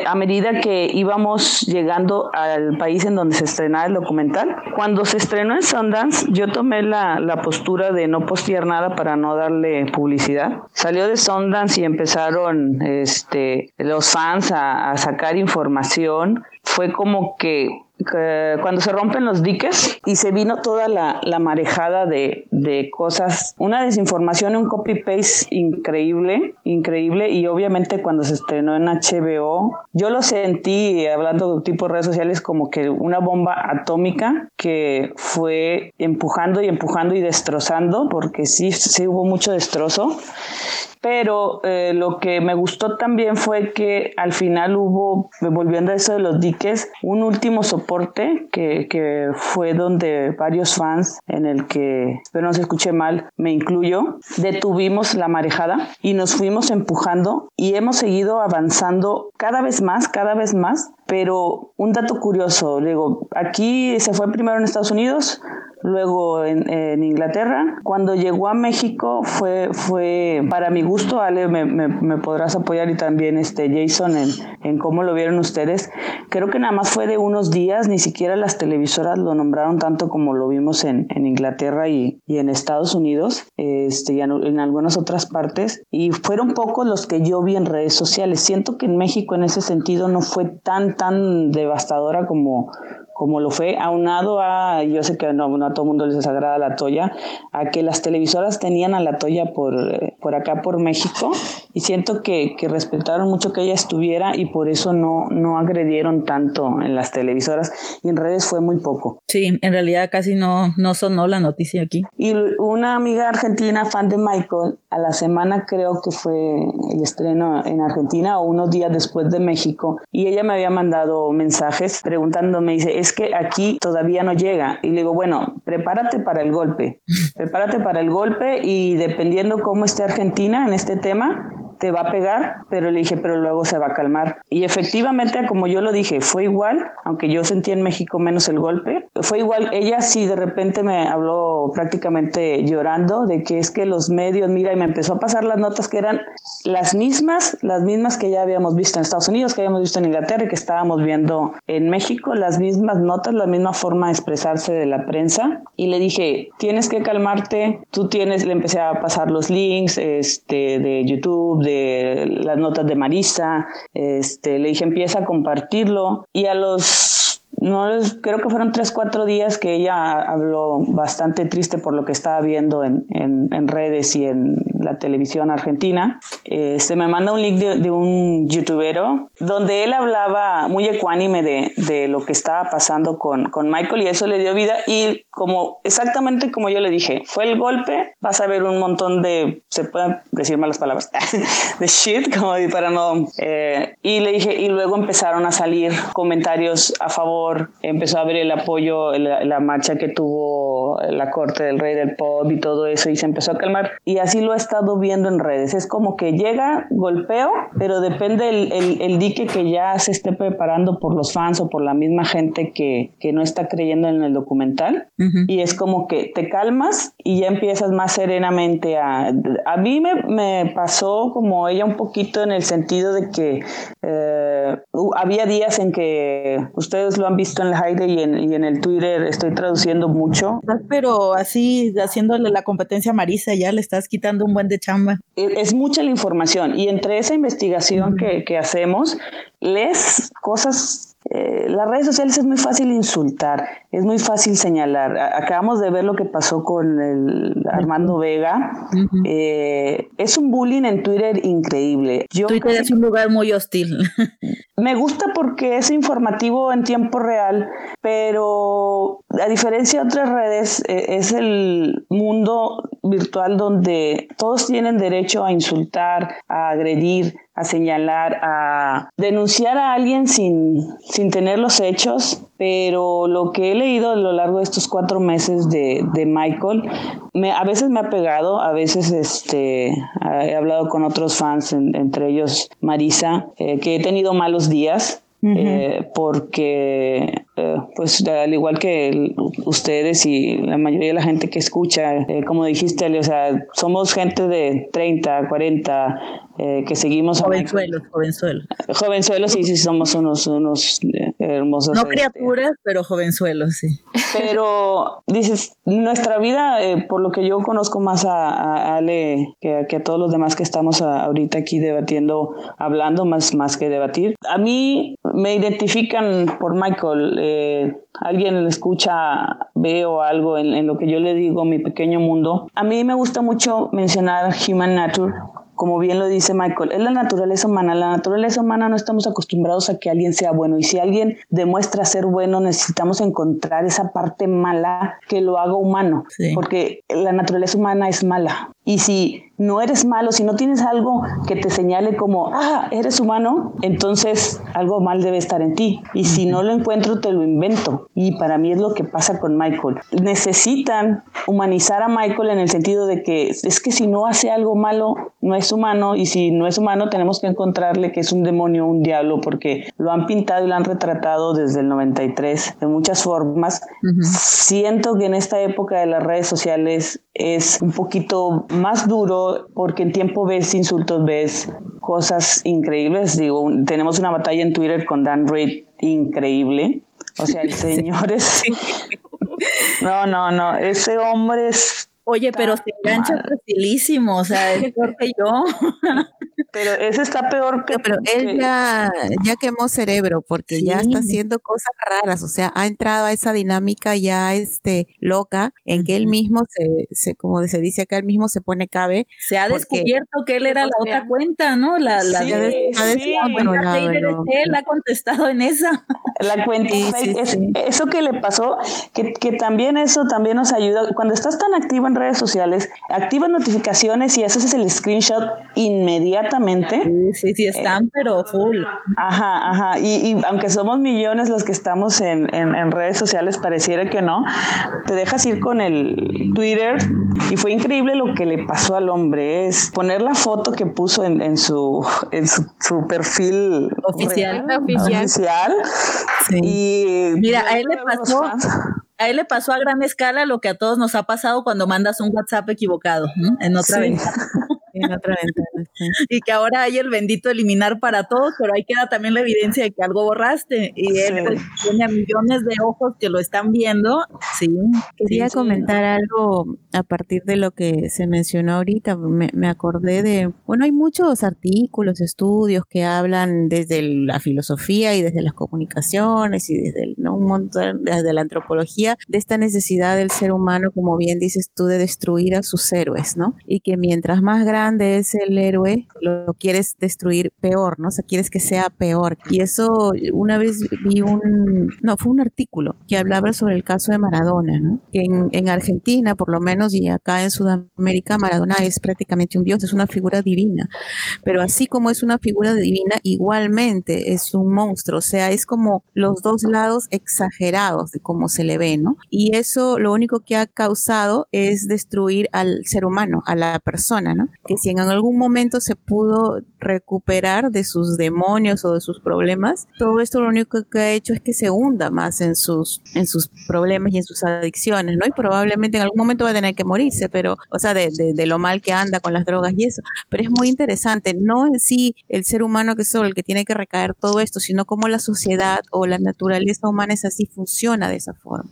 a medida que íbamos llegando al país en donde se estrenaba el documental. Cuando se estrenó en Sundance, yo tomé la, la postura de no postear nada para no darle publicidad. Salió de Sundance y empezaron este, los fans a sacar información. Fue como que cuando se rompen los diques y se vino toda la, la marejada de, de, cosas, una desinformación, un copy-paste increíble, increíble, y obviamente cuando se estrenó en HBO, yo lo sentí, hablando de tipo redes sociales, como que una bomba atómica que fue empujando y empujando y destrozando, porque sí, sí hubo mucho destrozo. Pero eh, lo que me gustó también fue que al final hubo, volviendo a eso de los diques, un último soporte que, que fue donde varios fans, en el que, espero no se escuche mal, me incluyo, detuvimos la marejada y nos fuimos empujando y hemos seguido avanzando cada vez más, cada vez más, pero un dato curioso, digo, aquí se fue primero en Estados Unidos, luego en, Inglaterra. Cuando llegó a México fue, fue para mi gusto, Ale, me, me, podrás apoyar y también este Jason en, en, cómo lo vieron ustedes. Creo que nada más fue de unos días, ni siquiera las televisoras lo nombraron tanto como lo vimos en, en Inglaterra y, y, en Estados Unidos este, y en, en algunas otras partes. Y fueron pocos los que yo vi en redes sociales. Siento que en México en ese sentido no fue tan, tan devastadora como como lo fue, aunado a, yo sé que no, a todo el mundo les desagrada la toya, a que las televisoras tenían a la toya por, eh, por acá, por México, y siento que, que, respetaron mucho que ella estuviera y por eso no, no agredieron tanto en las televisoras y en redes fue muy poco. Sí, en realidad casi no, no sonó la noticia aquí. Y una amiga argentina, fan de Michael, a la semana creo que fue el estreno en Argentina o unos días después de México, y ella me había mandado mensajes preguntándome, dice, es que aquí todavía no llega. Y le digo, bueno, prepárate para el golpe, prepárate para el golpe y dependiendo cómo esté Argentina en este tema, te va a pegar, pero le dije, pero luego se va a calmar. Y efectivamente, como yo lo dije, fue igual, aunque yo sentí en México menos el golpe, fue igual. Ella sí de repente me habló prácticamente llorando de que es que los medios, mira, y me empezó a pasar las notas que eran las mismas, las mismas que ya habíamos visto en Estados Unidos, que habíamos visto en Inglaterra y que estábamos viendo en México, las mismas notas, la misma forma de expresarse de la prensa. Y le dije, tienes que calmarte, tú tienes, le empecé a pasar los links este, de YouTube, de las notas de Marisa, este, le dije empieza a compartirlo y a los no creo que fueron tres, cuatro días que ella habló bastante triste por lo que estaba viendo en, en, redes y en la televisión argentina. se este, me manda un link de, un youtubero donde él hablaba muy ecuánime de, de, lo que estaba pasando con, con Michael y eso le dio vida y como exactamente como yo le dije, fue el golpe, vas a ver un montón de, se pueden decir malas palabras, de shit, como para no... Eh, y le dije, y luego empezaron a salir comentarios a favor, empezó a haber el apoyo, la, la marcha que tuvo la corte del rey del pop y todo eso, y se empezó a calmar. Y así lo he estado viendo en redes. Es como que llega, golpeo, pero depende el, el, el dique que ya se esté preparando por los fans o por la misma gente que, que no está creyendo en el documental. Y es como que te calmas y ya empiezas más serenamente a... A mí me, me pasó como ella un poquito en el sentido de que eh, había días en que ustedes lo han visto en el Haide y en, y en el Twitter, estoy traduciendo mucho. Pero así, haciéndole la competencia a Marisa, ya le estás quitando un buen de chamba. Es, mucha la información y entre esa investigación que, que hacemos, lees cosas eh, las redes sociales es muy fácil insultar, es muy fácil señalar. acabamos de ver lo que pasó con el Armando Vega. Eh, es un bullying en Twitter increíble. Twitter es un lugar muy hostil. Me gusta porque es informativo en tiempo real, pero a diferencia de otras redes, eh, es el mundo virtual donde todos tienen derecho a insultar, a agredir, a señalar, a denunciar a alguien sin, sin tener los hechos, pero lo que he leído a lo largo de estos cuatro meses de, de Michael, me, a veces me ha pegado, a veces este, he hablado con otros fans, entre ellos Marisa, eh, que he tenido malos días eh, porque eh, pues al igual que ustedes y la mayoría de la gente que escucha, eh, como dijiste, o sea, somos gente de 30, 40, que seguimos... Jovenzuelos, jovenzuelos. Jovenzuelos, sí, sí, somos unos, unos hermosos. No este, criaturas, pero jovenzuelos, sí. Pero dices, nuestra vida, por lo que yo conozco más a, Ale que, a todos los demás que estamos ahorita aquí debatiendo, hablando más, más que debatir, a mí me identifican por Michael. Eh, alguien escucha, veo algo en, en, lo que yo le digo, mi pequeño mundo. A mí me gusta mucho mencionar Human Nature como bien lo dice Michael, es la naturaleza humana. La naturaleza humana no estamos acostumbrados a que alguien sea bueno y si alguien demuestra ser bueno, necesitamos encontrar esa parte mala que lo haga humano, porque la naturaleza humana es mala. Y si no eres malo, si no tienes algo que te señale como, ah, eres humano, entonces algo mal debe estar en ti. Y si no lo encuentro, te lo invento. Y para mí es lo que pasa con Michael. Necesitan humanizar a Michael en el sentido de que es que si no hace algo malo, no es humano. Y si no es humano, tenemos que encontrarle que es un demonio, un diablo, porque lo han pintado y lo han retratado desde el 93 de muchas formas. Siento que en esta época de las redes sociales es un poquito más duro porque en tiempo ves insultos, ves cosas increíbles. Digo, tenemos una batalla en Twitter con Dan Reid increíble. O sea, el señor es... No, no, no, ese hombre es Oye, pero se engancha facilísimo, o sea, es peor que yo. Pero ese está peor que... pero él ya, ya quemó cerebro porque ya está haciendo cosas raras, o sea, ha entrado a esa dinámica ya este, loca en que él mismo se, se, como se dice acá, él mismo se pone cabe. Se ha descubierto que él era la otra cuenta, ¿no? La, la sí, de, sí, bueno, él ha contestado en esa. La cuenta, eso que le pasó, que, que también eso también nos ayuda, cuando estás tan activo en redes sociales, activas notificaciones y haces el screenshot inmediatamente. Sí, sí, sí están, pero full. Ajá, ajá. Y, aunque somos millones los que estamos en, en, redes sociales, pareciera que no, te dejas ir con el Twitter y fue increíble lo que le pasó al hombre. Es poner la foto que puso en, en su, en su, perfil oficial. oficial. Y Mira, a él le pasó a él le pasó a gran escala lo que a todos nos ha pasado cuando mandas un WhatsApp equivocado en otra ventana. En otra ventana, Y que ahora hay el bendito eliminar para todos, pero ahí queda también la evidencia de que algo borraste. Y él pues, tiene a millones de ojos que lo están viendo. Sí. Quería comentar algo a partir de lo que se mencionó ahorita. Me, me acordé de, bueno, hay muchos artículos, estudios que hablan desde la filosofía y desde las comunicaciones y desde ¿no? un montón, desde la antropología, de esta necesidad del ser humano, como bien dices tú, de destruir a sus héroes, ¿no? Y que mientras más grande es el héroe, lo quieres destruir peor, ¿no? O sea, quieres que sea peor. Y eso, una vez vi un, no, fue un artículo que hablaba sobre el caso de Maradona, ¿no? En, en Argentina, por lo menos, y acá en Sudamérica, Maradona es prácticamente un dios, es una figura divina. Pero así como es una figura divina, igualmente es un monstruo. O sea, es como los dos lados exagerados de cómo se le ve, ¿no? Y eso lo único que ha causado es destruir al ser humano, a la persona, ¿no? Que si en algún momento se pudo recuperar de sus demonios o de sus problemas, todo esto lo único que ha hecho es que se hunda más en sus, en sus problemas y en sus adicciones, ¿no? Y probablemente en algún momento va a tener que morirse, pero, o sea, de, de, lo mal que anda con las drogas y eso. Pero es muy interesante, no en sí el ser humano que es el que tiene que recaer todo esto, sino cómo la sociedad o la naturaleza humana es así, funciona de esa forma.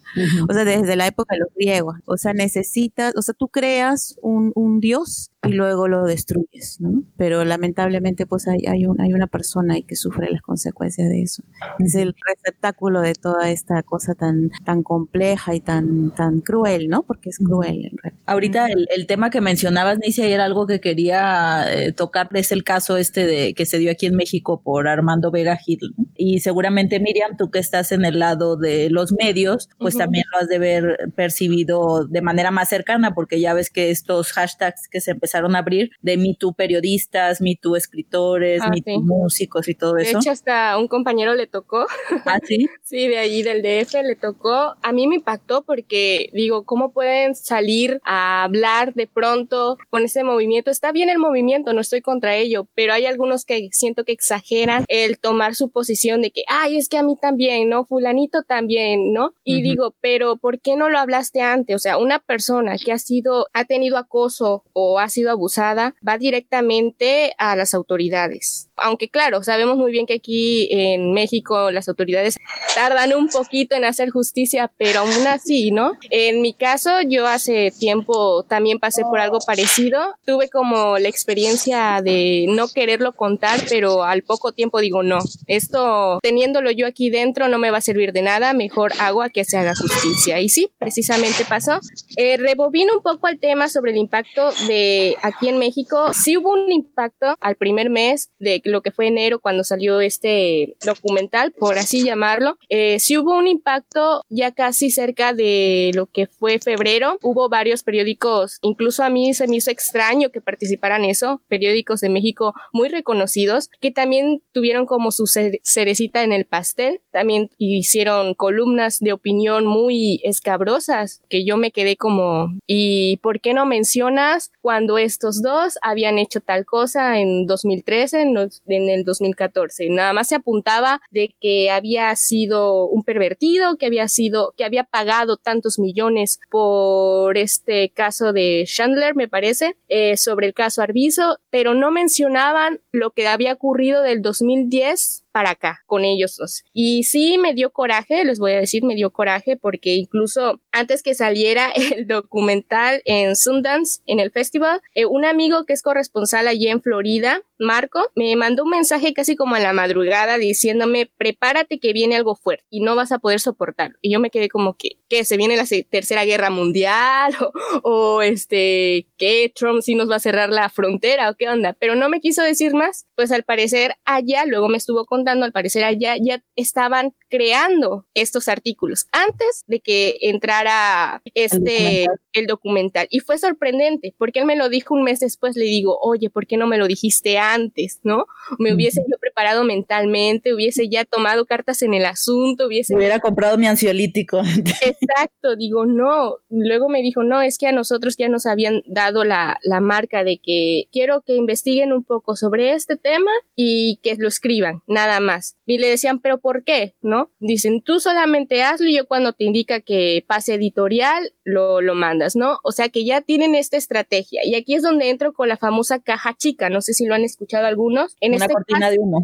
O sea, desde la época de los griegos. O sea, necesitas, o sea, tú creas un, un dios y luego lo destruyes, ¿no? Pero lamentablemente pues hay, hay, un, hay una persona ahí que sufre las consecuencias de eso. Es el receptáculo de toda esta cosa tan, tan compleja y tan, tan cruel, ¿no? Porque es cruel en realidad. Ahorita el, el tema que mencionabas, Nicia, era algo que quería eh, tocar, es el caso este de que se dio aquí en México por Armando Vega Gil. Y seguramente Miriam, tú que estás en el lado de los medios, pues también lo has de ver percibido de manera más cercana, porque ya ves que estos hashtags que se empezaron empezaron a abrir de Me Too periodistas, Me Too escritores, ah, Me Too músicos y todo eso. De hecho, hasta un compañero le tocó. ¿Ah, sí? sí, de allí del DF le tocó. A mí me impactó porque digo, ¿cómo pueden salir a hablar de pronto con ese movimiento? Está bien el movimiento, no estoy contra ello, pero hay algunos que siento que exageran el tomar su posición de que, ay, es que a mí también, ¿no? Fulanito también, ¿no? Y digo, pero ¿por qué no lo hablaste antes? O sea, una persona que ha sido, ha tenido acoso o ha sido abusada va directamente a las autoridades. Aunque claro, sabemos muy bien que aquí en México las autoridades tardan un poquito en hacer justicia, pero aún así, ¿no? En mi caso, yo hace tiempo también pasé por algo parecido. Tuve como la experiencia de no quererlo contar, pero al poco tiempo digo, no, esto teniéndolo yo aquí dentro no me va a servir de nada, mejor hago a que se haga justicia. Y sí, precisamente pasó. Eh, rebobino un poco al tema sobre el impacto de aquí en México sí hubo un impacto al primer mes de lo que fue enero cuando salió este documental, por así llamarlo. Eh, sí hubo un impacto ya casi cerca de lo que fue febrero. Hubo varios periódicos, incluso a mí se me hizo extraño que participaran eso, periódicos de México muy reconocidos, que también tuvieron como su cerecita en el pastel. También hicieron columnas de opinión muy escabrosas, que yo me quedé como, ¿y por qué no mencionas cuando estos dos habían hecho tal cosa en 2013, en, en el 2014. Nada más se apuntaba de que había sido un pervertido, que había sido, que había pagado tantos millones por este caso de Chandler, me parece, eh, sobre el caso Arbizo, pero no mencionaban lo que había ocurrido del 2010 para acá con ellos dos. Y sí me dio coraje, les voy a decir, me dio coraje porque incluso antes que saliera el documental en Sundance, en el festival, eh, un amigo que es corresponsal allí en Florida, Marco, me mandó un mensaje casi como a la madrugada diciéndome, prepárate que viene algo fuerte y no vas a poder soportarlo. Y yo me quedé como que, ¿qué? ¿Se viene la tercera guerra mundial? ¿O, o este, qué? ¿Trump sí nos va a cerrar la frontera o qué onda? Pero no me quiso decir más, pues al parecer allá, luego me estuvo contando, al parecer allá ya estaban creando estos artículos antes de que entrara este, el documental. Y fue sorprendente porque él me lo dijo un mes después, le digo, oye, ¿por qué no me lo dijiste antes? antes, ¿no? Me hubiese yo preparado mentalmente, hubiese ya tomado cartas en el asunto, hubiese... Hubiera comprado mi ansiolítico. Exacto, digo, no. Luego me dijo, no, es que a nosotros ya nos habían dado la, la marca de que quiero que investiguen un poco sobre este tema y que lo escriban, nada más. Y le decían, pero ¿por qué? ¿No? Dicen, tú solamente hazlo y yo cuando te indica que pase editorial, lo, lo mandas, ¿no? O sea que ya tienen esta estrategia. Y aquí es donde entro con la famosa caja chica, no sé si lo han escuchado algunos. En Una este cortina de humo.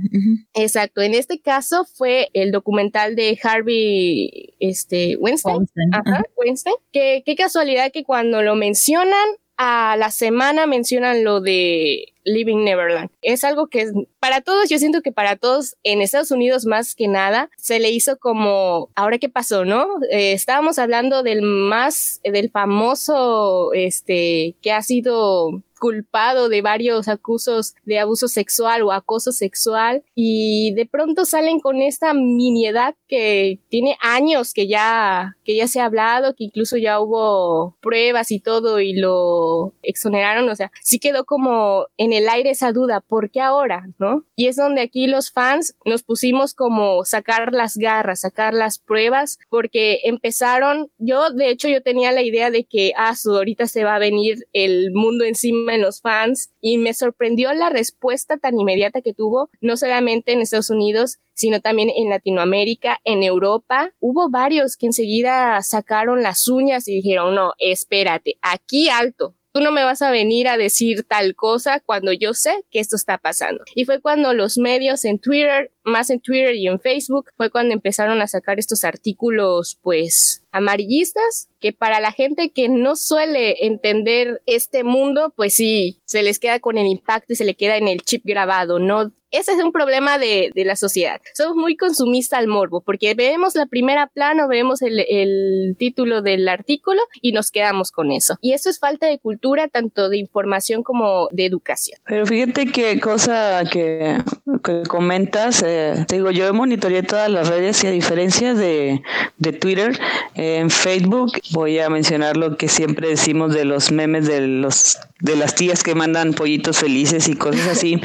Exacto, en este caso fue el documental de Harvey este, Weinstein. Ajá, Weinstein. Que, qué casualidad que cuando lo mencionan, a la semana mencionan lo de Living Neverland. Es algo que para todos, yo siento que para todos en Estados Unidos más que nada, se le hizo como, ahora qué pasó, ¿no? Eh, estábamos hablando del más, del famoso, este, que ha sido culpado de varios acusos de abuso sexual o acoso sexual y de pronto salen con esta miniedad que tiene años que ya que ya se ha hablado, que incluso ya hubo pruebas y todo y lo exoneraron, o sea, sí quedó como en el aire esa duda, ¿por qué ahora, no? Y es donde aquí los fans nos pusimos como sacar las garras, sacar las pruebas, porque empezaron, yo de hecho yo tenía la idea de que, ah, ahorita se va a venir el mundo encima en los fans y me sorprendió la respuesta tan inmediata que tuvo, no solamente en Estados Unidos, sino también en Latinoamérica, en Europa. Hubo varios que enseguida sacaron las uñas y dijeron, no, espérate, aquí alto, tú no me vas a venir a decir tal cosa cuando yo sé que esto está pasando. Y fue cuando los medios en Twitter, más en Twitter y en Facebook, fue cuando empezaron a sacar estos artículos, pues, amarillistas, que para la gente que no suele entender este mundo, pues sí, se les queda con el impacto y se le queda en el chip grabado, no ese es un problema de, de, la sociedad. Somos muy consumistas al morbo, porque vemos la primera plano, vemos el, el, título del artículo y nos quedamos con eso. Y eso es falta de cultura, tanto de información como de educación. Pero fíjate qué cosa que, que comentas, eh, te digo, yo monitoreé todas las redes y a diferencia de, de Twitter, eh, en Facebook voy a mencionar lo que siempre decimos de los memes de los de las tías que mandan pollitos felices y cosas así.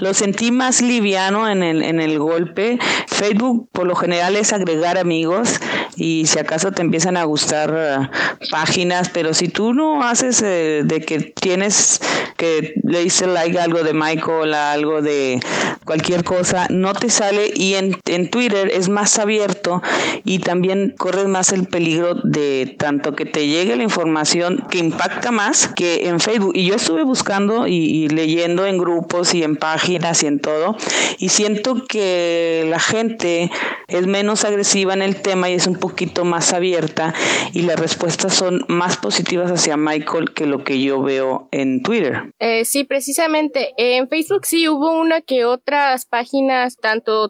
lo sentí más liviano en el, en el golpe. Facebook por lo general es agregar amigos y si acaso te empiezan a gustar eh, páginas, pero si tú no haces eh, de que tienes que le dice like algo de Michael, algo de cualquier cosa, no te sale y en, en Twitter es más abierto y también corres más el peligro de tanto que te llegue la información que impacta más que en Facebook. Y yo estuve buscando y leyendo en grupos y en páginas y en todo y siento que la gente es menos agresiva en el tema y es un poquito más abierta y las respuestas son más positivas hacia Michael que lo que yo veo en Twitter. Eh, sí, precisamente. En Facebook sí hubo una que otras páginas,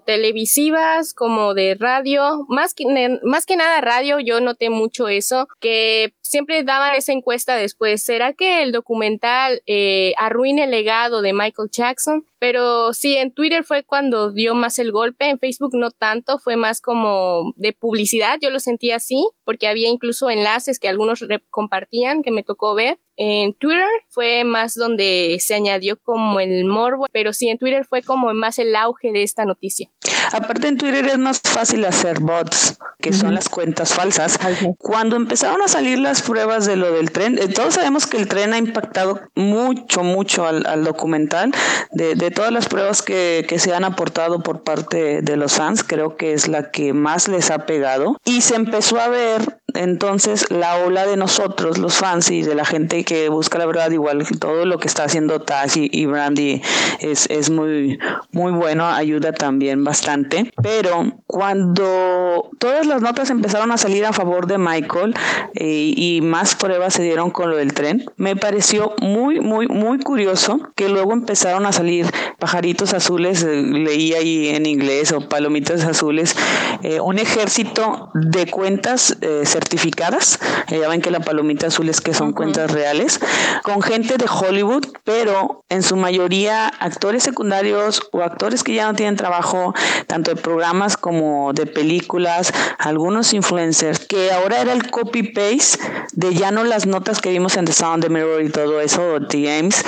televisivas como de radio, más que, más que nada radio, yo noté mucho eso, que siempre daban esa encuesta después, ¿será que el documental eh, arruine el legado de Michael Jackson? Pero sí, en Twitter fue cuando dio más el golpe, en Facebook no tanto, fue más como de publicidad, yo lo sentí así, porque había incluso enlaces que algunos compartían que me tocó ver. En Twitter fue más donde se añadió como el morbo, pero sí, en Twitter fue como más el auge de esta noticia. Aparte en Twitter es más fácil hacer bots, que son las cuentas falsas. Cuando empezaron a salir las pruebas de lo del tren, eh, todos sabemos que el tren ha impactado mucho, mucho al, documental. De, de, todas las pruebas que, que se han aportado por parte de los fans, creo que es la que más les ha pegado. Y se empezó a ver entonces la ola de nosotros, los fans y de la gente que busca la verdad, igual que todo lo que está haciendo Taz y, Brandy es, es muy, muy bueno, ayuda también bastante. Pero cuando todas las notas empezaron a salir a favor de Michael eh, y más pruebas se dieron con lo del tren, me pareció muy, muy, muy curioso que luego empezaron a salir pajaritos azules, eh, leí ahí en inglés, o palomitas azules, eh, un ejército de cuentas certificadas. ya ven que la palomita azul es que son cuentas reales, con gente de Hollywood, pero en su mayoría actores secundarios o actores que ya no tienen trabajo, tanto de programas como de películas, algunos influencers, que ahora era el copy-paste de ya no las notas que vimos en The Sound, The Mirror y todo eso, The Games.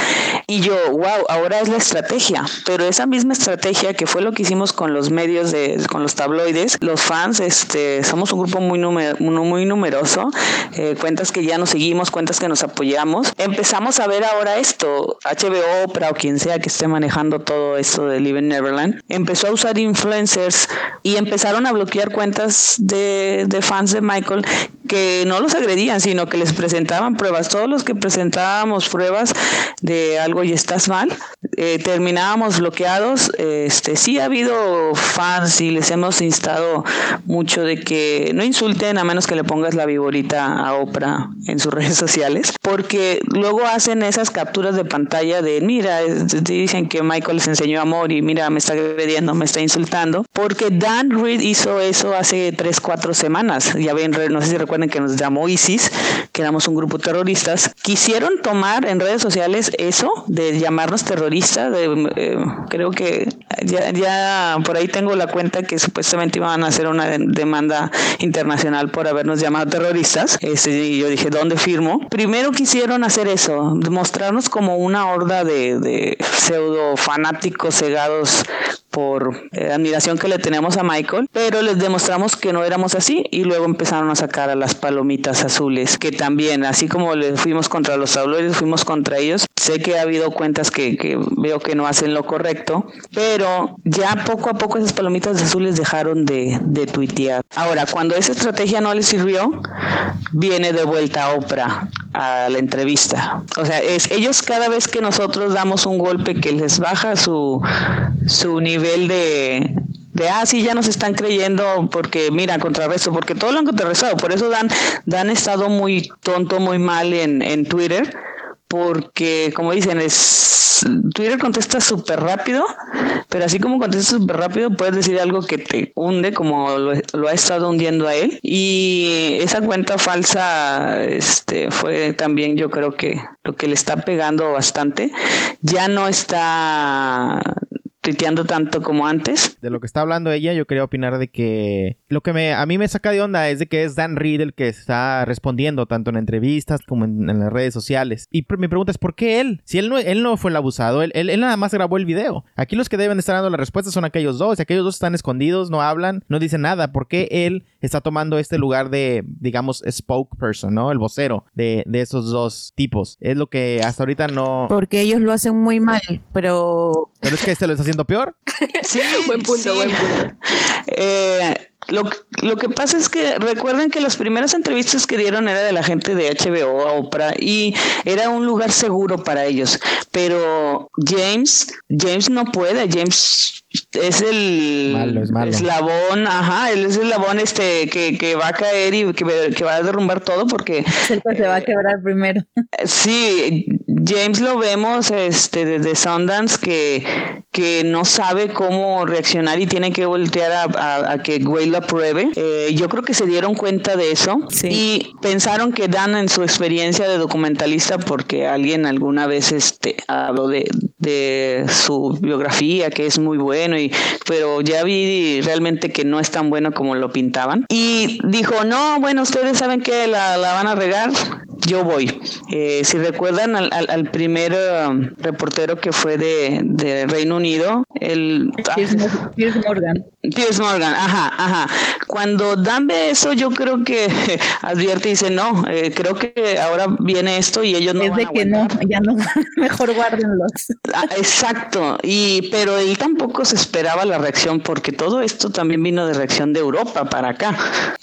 Y yo, wow, ahora es la estrategia. Pero esa misma estrategia que fue lo que hicimos con los medios, de, con los tabloides, los fans, este, somos un grupo muy, muy numeroso, eh, cuentas que ya nos seguimos, cuentas que nos apoyamos. Empezamos a ver ahora esto, HBO, Oprah o quien sea que esté manejando todo esto de Live in Neverland, empezó a usar influencers y empezaron a bloquear cuentas de, de fans de Michael que no los agredían, sino que les presentaban pruebas. Todos los que presentábamos pruebas de algo y estás mal, eh, terminábamos bloqueados. Este, sí ha habido fans y les hemos instado mucho de que no insulten a menos que le pongas la viborita a Oprah en sus redes sociales, porque luego hacen esas capturas de pantalla de, mira, dicen que Michael les enseñó amor y mira, me está agrediendo, me está insultando, porque Dan Reed hizo eso hace tres, cuatro semanas. Ya ven, no sé si recuerdan que nos llamó ISIS, que éramos un grupo terroristas, quisieron tomar en redes sociales eso de llamarnos terroristas. Eh, creo que ya, ya por ahí tengo la cuenta que supuestamente iban a hacer una demanda internacional por habernos llamado terroristas. Este, y yo dije, ¿dónde firmo? Primero quisieron hacer eso, mostrarnos como una horda de, de pseudo fanáticos cegados por eh, admiración que le tenemos a Michael, pero les demostramos que no éramos así y luego empezaron a sacar a las palomitas azules, que también, así como le fuimos contra los tabloides, fuimos contra ellos. Sé que ha habido cuentas que, que, veo que no hacen lo correcto, pero ya poco a poco esas palomitas azules dejaron de, de tuitear. Ahora, cuando esa estrategia no les sirvió, viene de vuelta Oprah a la entrevista. O sea, es ellos cada vez que nosotros damos un golpe que les baja su, su nivel de, de ah, sí, ya nos están creyendo porque, mira, contrarresto, porque todo lo han contrarrestado. Por eso Dan, Dan estado muy tonto, muy mal en, en Twitter porque como dicen, es Twitter contesta súper rápido, pero así como contesta súper rápido, puedes decir algo que te hunde, como lo, ha estado hundiendo a él. Y esa cuenta falsa este, fue también, yo creo que lo que le está pegando bastante. Ya no está tuiteando tanto como antes. De lo que está hablando ella, yo quería opinar de que lo que me, a mí me saca de onda es de que es Dan Reed el que está respondiendo tanto en entrevistas como en, las redes sociales. Y mi pregunta es, ¿por qué él? Si él no, él no fue el abusado, él, él, nada más grabó el video. Aquí los que deben estar dando la respuesta son aquellos dos. Y aquellos dos están escondidos, no hablan, no dicen nada. ¿Por qué él está tomando este lugar de, digamos, spokesperson, ¿no? El vocero de, de esos dos tipos. Es lo que hasta ahorita no... Porque ellos lo hacen muy mal, pero... Pero es que este lo está haciendo peor. Sí, buen punto, buen punto. Eh, lo, lo, que pasa es que recuerden que las primeras entrevistas que dieron era de la gente de HBO a Oprah y era un lugar seguro para ellos. Pero James, James no puede, James es el eslabón, ajá, él es el eslabón este que, que va a caer y que, que, va a derrumbar todo porque se va a quebrar primero. Sí, James lo vemos este desde Sundance que, que no sabe cómo reaccionar y tiene que voltear a, a, que Way lo apruebe. Eh, yo creo que se dieron cuenta de eso y pensaron que Dan en su experiencia de documentalista, porque alguien alguna vez este, habló de, de su biografía, que es muy bueno, y, pero ya vi realmente que no es tan bueno como lo pintaban. Y dijo, no, bueno, ustedes saben que la, la van a regar, yo voy. Eh, si recuerdan al, al, primer um, reportero que fue de, de Reino Unido, el... Piers Morgan. Piers Morgan, ajá, ajá. Cuando Dan ve eso, yo creo que advierte y dice, no, eh, creo que ahora viene esto y ellos no... Es de que no, ya no, mejor guárdenlos. Ah, exacto, y pero él tampoco se esperaba la reacción porque todo esto también vino de reacción de Europa para acá.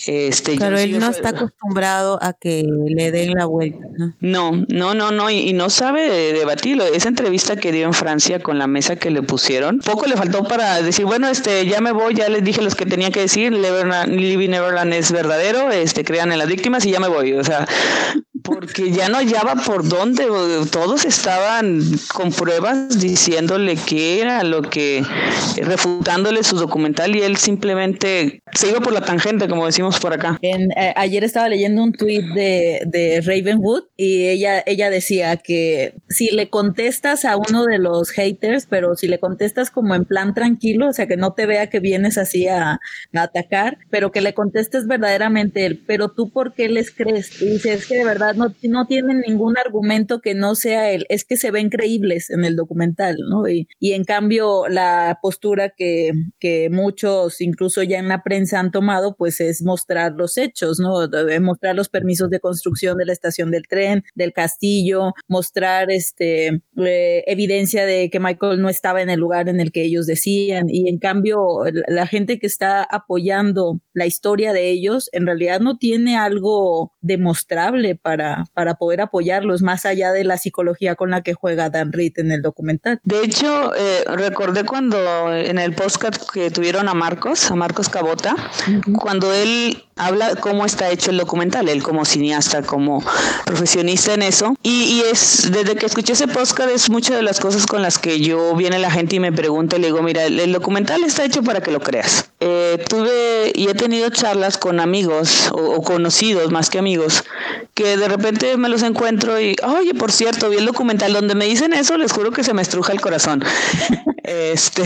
Este, pero él no está acostumbrado a que le den la vuelta. No, no, no, no, y, no sabe debatirlo. Esa entrevista que dio en Francia con la mesa que le pusieron, poco le faltó para decir, bueno, este, ya me voy, ya les dije los que tenía que decir, Living Neverland es verdadero, este, crean en las víctimas y ya me voy. O sea, porque ya no hallaba por dónde, todos estaban con pruebas diciéndole que era lo que, refutándole su documental y él simplemente se iba por la tangente, como decimos por acá. En, eh, ayer estaba leyendo un tweet de, de Ravenwood y ella, ella decía que si le contestas a uno de los haters, pero si le contestas como en plan tranquilo, o sea, que no te vea que vienes así a, a atacar, pero que le contestes verdaderamente él, pero tú por qué les crees? Y dice, es que de verdad no, no tienen ningún argumento que no sea él, es que se ven creíbles en el documental, ¿no? Y, y en cambio la postura que, que muchos, incluso ya en la prensa han tomado, pues es mostrar los hechos, ¿no? Mostrar los permisos de construcción de la estación del tren, del castillo, mostrar este eh, evidencia de que Michael no estaba en el lugar en el que ellos decían y en cambio la gente que está apoyando la historia de ellos en realidad no tiene algo demostrable para, para poder apoyarlos más allá de la psicología con la que juega Dan Reed en el documental. De hecho, eh, recordé cuando en el podcast que tuvieron a Marcos, a Marcos Cabota, cuando él habla cómo está hecho el documental, él como cineasta, como profesionista en eso. Y, es, desde que escuché ese podcast, es muchas de las cosas con las que yo viene la gente y me pregunta y le digo, mira, el, documental está hecho para que lo creas. Eh, tuve y he tenido charlas con amigos o, conocidos, más que amigos, que de repente me los encuentro y, oye, por cierto, vi el documental donde me dicen eso, les juro que se me estruja el corazón. este,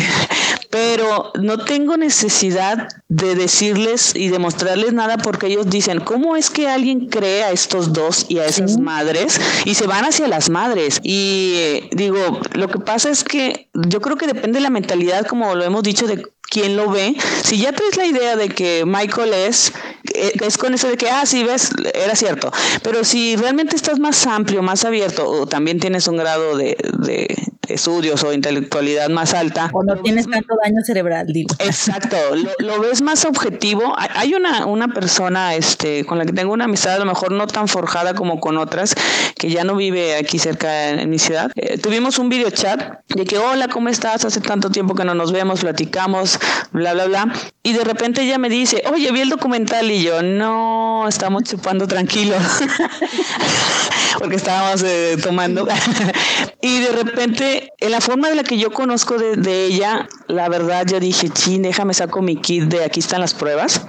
pero no tengo necesidad de decirles y demostrarles nada porque ellos dicen, ¿cómo es que alguien cree a estos dos y a esas madres? Y se van hacia las madres. Y eh, digo, lo que pasa es que yo creo que depende de la mentalidad, como lo hemos dicho, de quién lo ve. Si ya traes la idea de que Michael es, eh, es con eso de que, ah, sí, ves, era cierto. Pero si realmente estás más amplio, más abierto, o también tienes un grado de, de estudios o intelectualidad más alta. O no tienes tanto daño cerebral, digo. Exacto, lo, ves más objetivo. Hay una, una persona este, con la que tengo una amistad, a lo mejor no tan forjada como con otras, que ya no vive aquí cerca en, mi ciudad. Eh, tuvimos un video chat de que, hola, ¿cómo estás? Hace tanto tiempo que no nos vemos, platicamos, bla, bla, bla. Y de repente ella me dice, oye, vi el documental y yo, no, estamos chupando tranquilo. Porque estábamos eh, tomando. y de repente en la forma de la que yo conozco de, ella, la verdad yo dije, chin, déjame saco mi kit de aquí están las pruebas.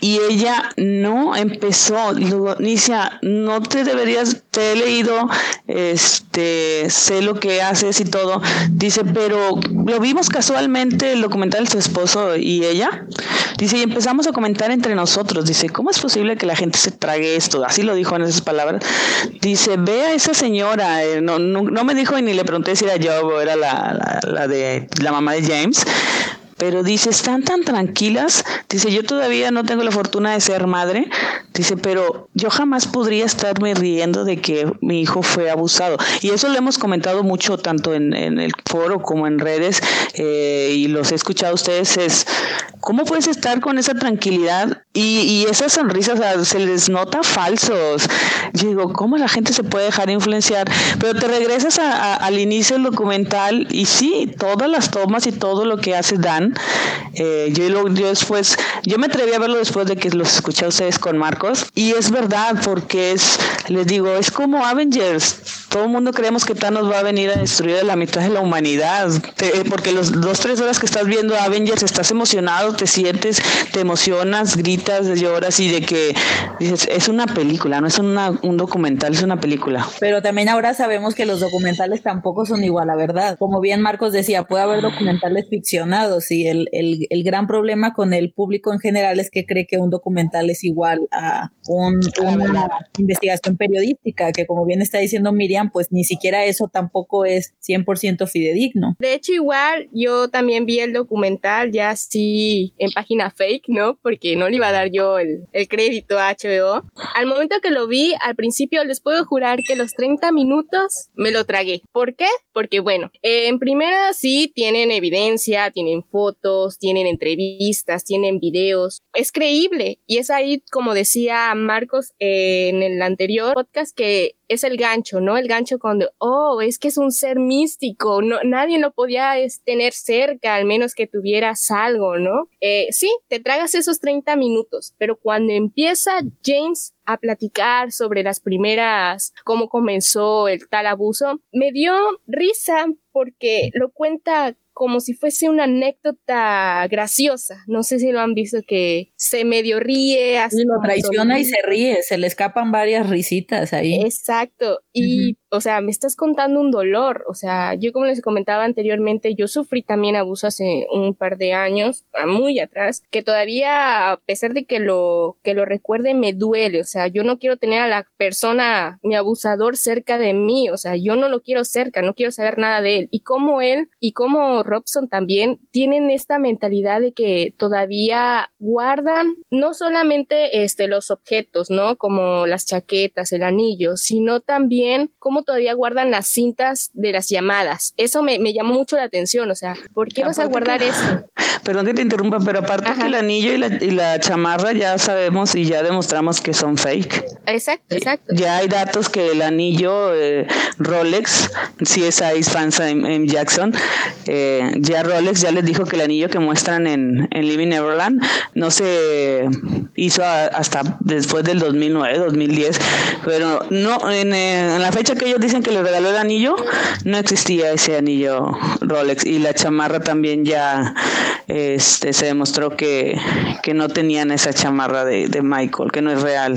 y ella no empezó, luego, Nicia, no te deberías, te he leído, este, sé lo que haces y todo. Dice, pero lo vimos casualmente el documental de su esposo y ella. Dice, y empezamos a comentar entre nosotros. Dice, ¿cómo es posible que la gente se trague esto? Así lo dijo en esas palabras. Dice, ve a esa señora. Eh, no, no, me dijo y ni le pregunté si era yo o era la, la de la mamá de James pero dice, están tan tranquilas, dice, yo todavía no tengo la fortuna de ser madre, dice, pero yo jamás podría estarme riendo de que mi hijo fue abusado. Y eso lo hemos comentado mucho tanto en, el foro como en redes, eh, y los he escuchado a ustedes, es, ¿cómo puedes estar con esa tranquilidad? Y, esas sonrisas se les nota falsos. Yo digo, ¿cómo la gente se puede dejar influenciar? Pero te regresas al inicio del documental y sí, todas las tomas y todo lo que hace Dan eh, yo, yo después, yo me atreví a verlo después de que los escuché a ustedes con Marcos y es verdad porque es, les digo, es como Avengers. Todo el mundo creemos que Thanos va a venir a destruir la mitad de la humanidad, porque los dos, tres horas que estás viendo Avengers estás emocionado, te sientes, te emocionas, gritas, lloras y de que dices, es una película, no es un documental, es una película. Pero también ahora sabemos que los documentales tampoco son igual, la verdad. Como bien Marcos decía, puede haber documentales ficcionados y el, el, el, gran problema con el público en general es que cree que un documental es igual a una investigación periodística, que como bien está diciendo Miriam, pues ni siquiera eso tampoco es 100% fidedigno. De hecho, igual yo también vi el documental ya así en página fake, ¿no? Porque no le iba a dar yo el, el crédito a HBO. Al momento que lo vi, al principio les puedo jurar que los 30 minutos me lo tragué. ¿Por qué? Porque bueno, en primera sí tienen evidencia, tienen fotos, tienen entrevistas, tienen videos. Es creíble y es ahí, como decía Marcos en el anterior podcast, que es el gancho, ¿no? El gancho cuando, oh, es que es un ser místico, no, nadie lo podía tener cerca, al menos que tuvieras algo, ¿no? Eh, sí, te tragas esos 30 minutos, pero cuando empieza James a platicar sobre las primeras, cómo comenzó el tal abuso, me dio risa porque lo cuenta como si fuese una anécdota graciosa. No sé si lo han visto que se medio ríe. Así lo traiciona y se ríe, se le escapan varias risitas ahí. Exacto. Y o sea, me estás contando un dolor, o sea, yo como les comentaba anteriormente, yo sufrí también abuso hace un par de años, muy atrás, que todavía, a pesar de que lo, que lo recuerde, me duele, o sea, yo no quiero tener a la persona, mi abusador cerca de mí, o sea, yo no lo quiero cerca, no quiero saber nada de él. Y como él y como Robson también tienen esta mentalidad de que todavía guardan no solamente este, los objetos, ¿no? Como las chaquetas, el anillo, sino también como todavía guardan las cintas de las llamadas. Eso me, llamó mucho la atención, o sea, ¿por qué vas a guardar eso? Perdón que te interrumpa, pero aparte que el anillo y la, y la, chamarra ya sabemos y ya demostramos que son fake. Exacto, exacto. Ya hay datos que el anillo eh, Rolex, si es fans en, Jackson, eh, ya Rolex ya les dijo que el anillo que muestran en, en Living Neverland no se hizo hasta después del 2009, 2010, pero no en, en la fecha que ellos dicen que le regaló el anillo, no existía ese anillo Rolex y la chamarra también ya este, se demostró que, que no tenían esa chamarra de, de Michael, que no es real.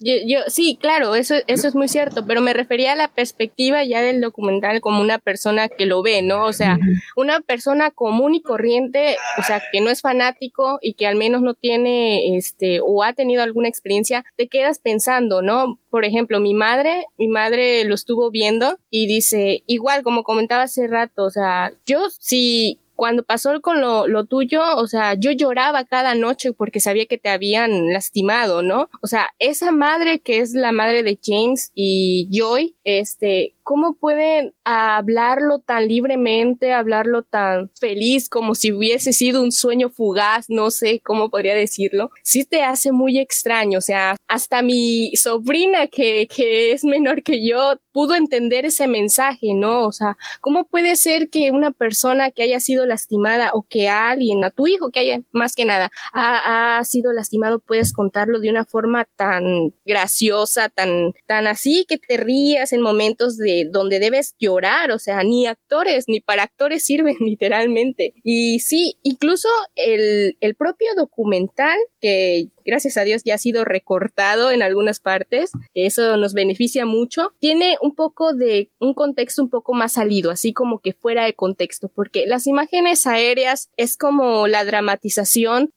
yo, sí, claro, eso, eso es muy cierto, pero me refería a la perspectiva ya del documental como una persona que lo ve, ¿no? O sea, una persona común y corriente, o sea, que no es fanático y que al menos no tiene, este, o ha tenido alguna experiencia, te quedas pensando, ¿no? Por ejemplo, mi madre, mi madre lo estuvo viendo y dice, igual como comentaba hace rato, o sea, yo si cuando pasó con lo, lo, tuyo, o sea, yo lloraba cada noche porque sabía que te habían lastimado, ¿no? O sea, esa madre que es la madre de James y Joy, este, ¿cómo pueden hablarlo tan libremente, hablarlo tan feliz como si hubiese sido un sueño fugaz? No sé cómo podría decirlo. Sí te hace muy extraño, o sea, hasta mi sobrina que, que es menor que yo pudo entender ese mensaje, ¿no? O sea, ¿cómo puede ser que una persona que haya sido lastimada o que alguien, a tu hijo que haya, más que nada, ha, ha sido lastimado, puedes contarlo de una forma tan graciosa, tan, tan así, que te rías en momentos de donde debes llorar, o sea, ni actores, ni para actores sirven literalmente. Y sí, incluso el, el propio documental que gracias a Dios ya ha sido recortado en algunas partes, eso nos beneficia mucho, tiene un poco de un contexto un poco más salido, así como que fuera de contexto, porque las imágenes aéreas es como la dramatización,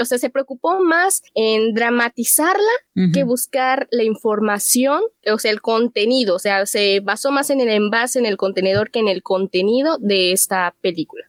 o sea, se preocupó más en dramatizarla que buscar la información, o sea, el contenido, o sea, se basó más en el envase, en el contenedor que en el contenido de esta película.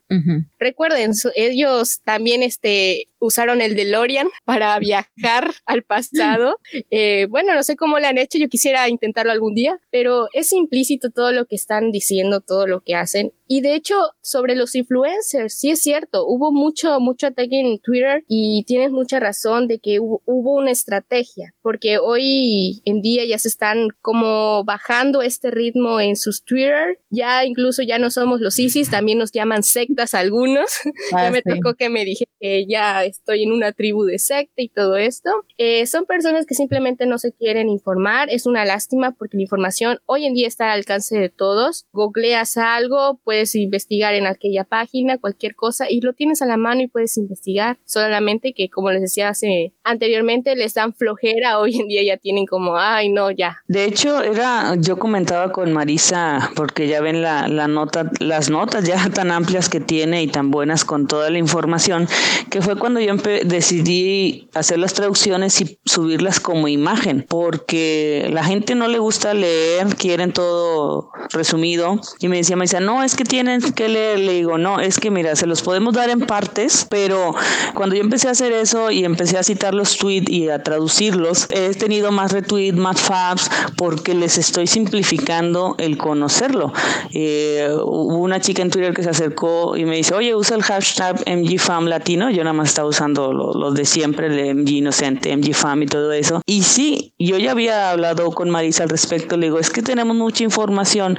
Recuerden, ellos también este, usaron el DeLorean para viajar al pasado. Eh, bueno, no sé cómo lo han hecho, yo quisiera intentarlo algún día, pero es implícito todo lo que están diciendo, todo lo que hacen. Y de hecho, sobre los influencers, sí es cierto, hubo mucho, mucho ataque en Twitter y tienes mucha razón de que hubo, una estrategia, porque hoy en día ya se están como bajando este ritmo en sus Twitter, ya incluso ya no somos los ISIS, también nos llaman sectas algunos. ya ah, me tocó que me dije que ya estoy en una tribu de secta y todo esto. Eh, son personas que simplemente no se quieren informar, es una lástima porque la información hoy en día está al alcance de todos. Googleas algo, puedes investigar en aquella página, cualquier cosa, y lo tienes a la mano y puedes investigar. Solamente que, como les decía hace anteriormente, les dan flojera, hoy en día ya tienen como, ay, no, ya. De hecho, era, yo comentaba con Marisa, porque ya ven la, la nota, las notas ya tan amplias que tiene y tan buenas con toda la información, que fue cuando yo decidí hacer las traducciones y subirlas como imagen, porque la gente no le gusta leer, quieren todo resumido, y me decía Marisa, no, es que tienen que leer, le digo, no, es que mira, se los podemos dar en partes, pero cuando yo empecé a hacer eso y empecé a citar los tweets y a traducirlos, he tenido más retweets, más faps, porque les estoy simplificando el conocerlo. Eh, hubo una chica en Twitter que se acercó y me dice, oye, usa el hashtag MGFAM latino, yo nada más estaba usando los de siempre, el MG ante MG Fam y todo eso. Y sí, yo ya había hablado con Marisa al respecto, le digo, es que tenemos mucha información,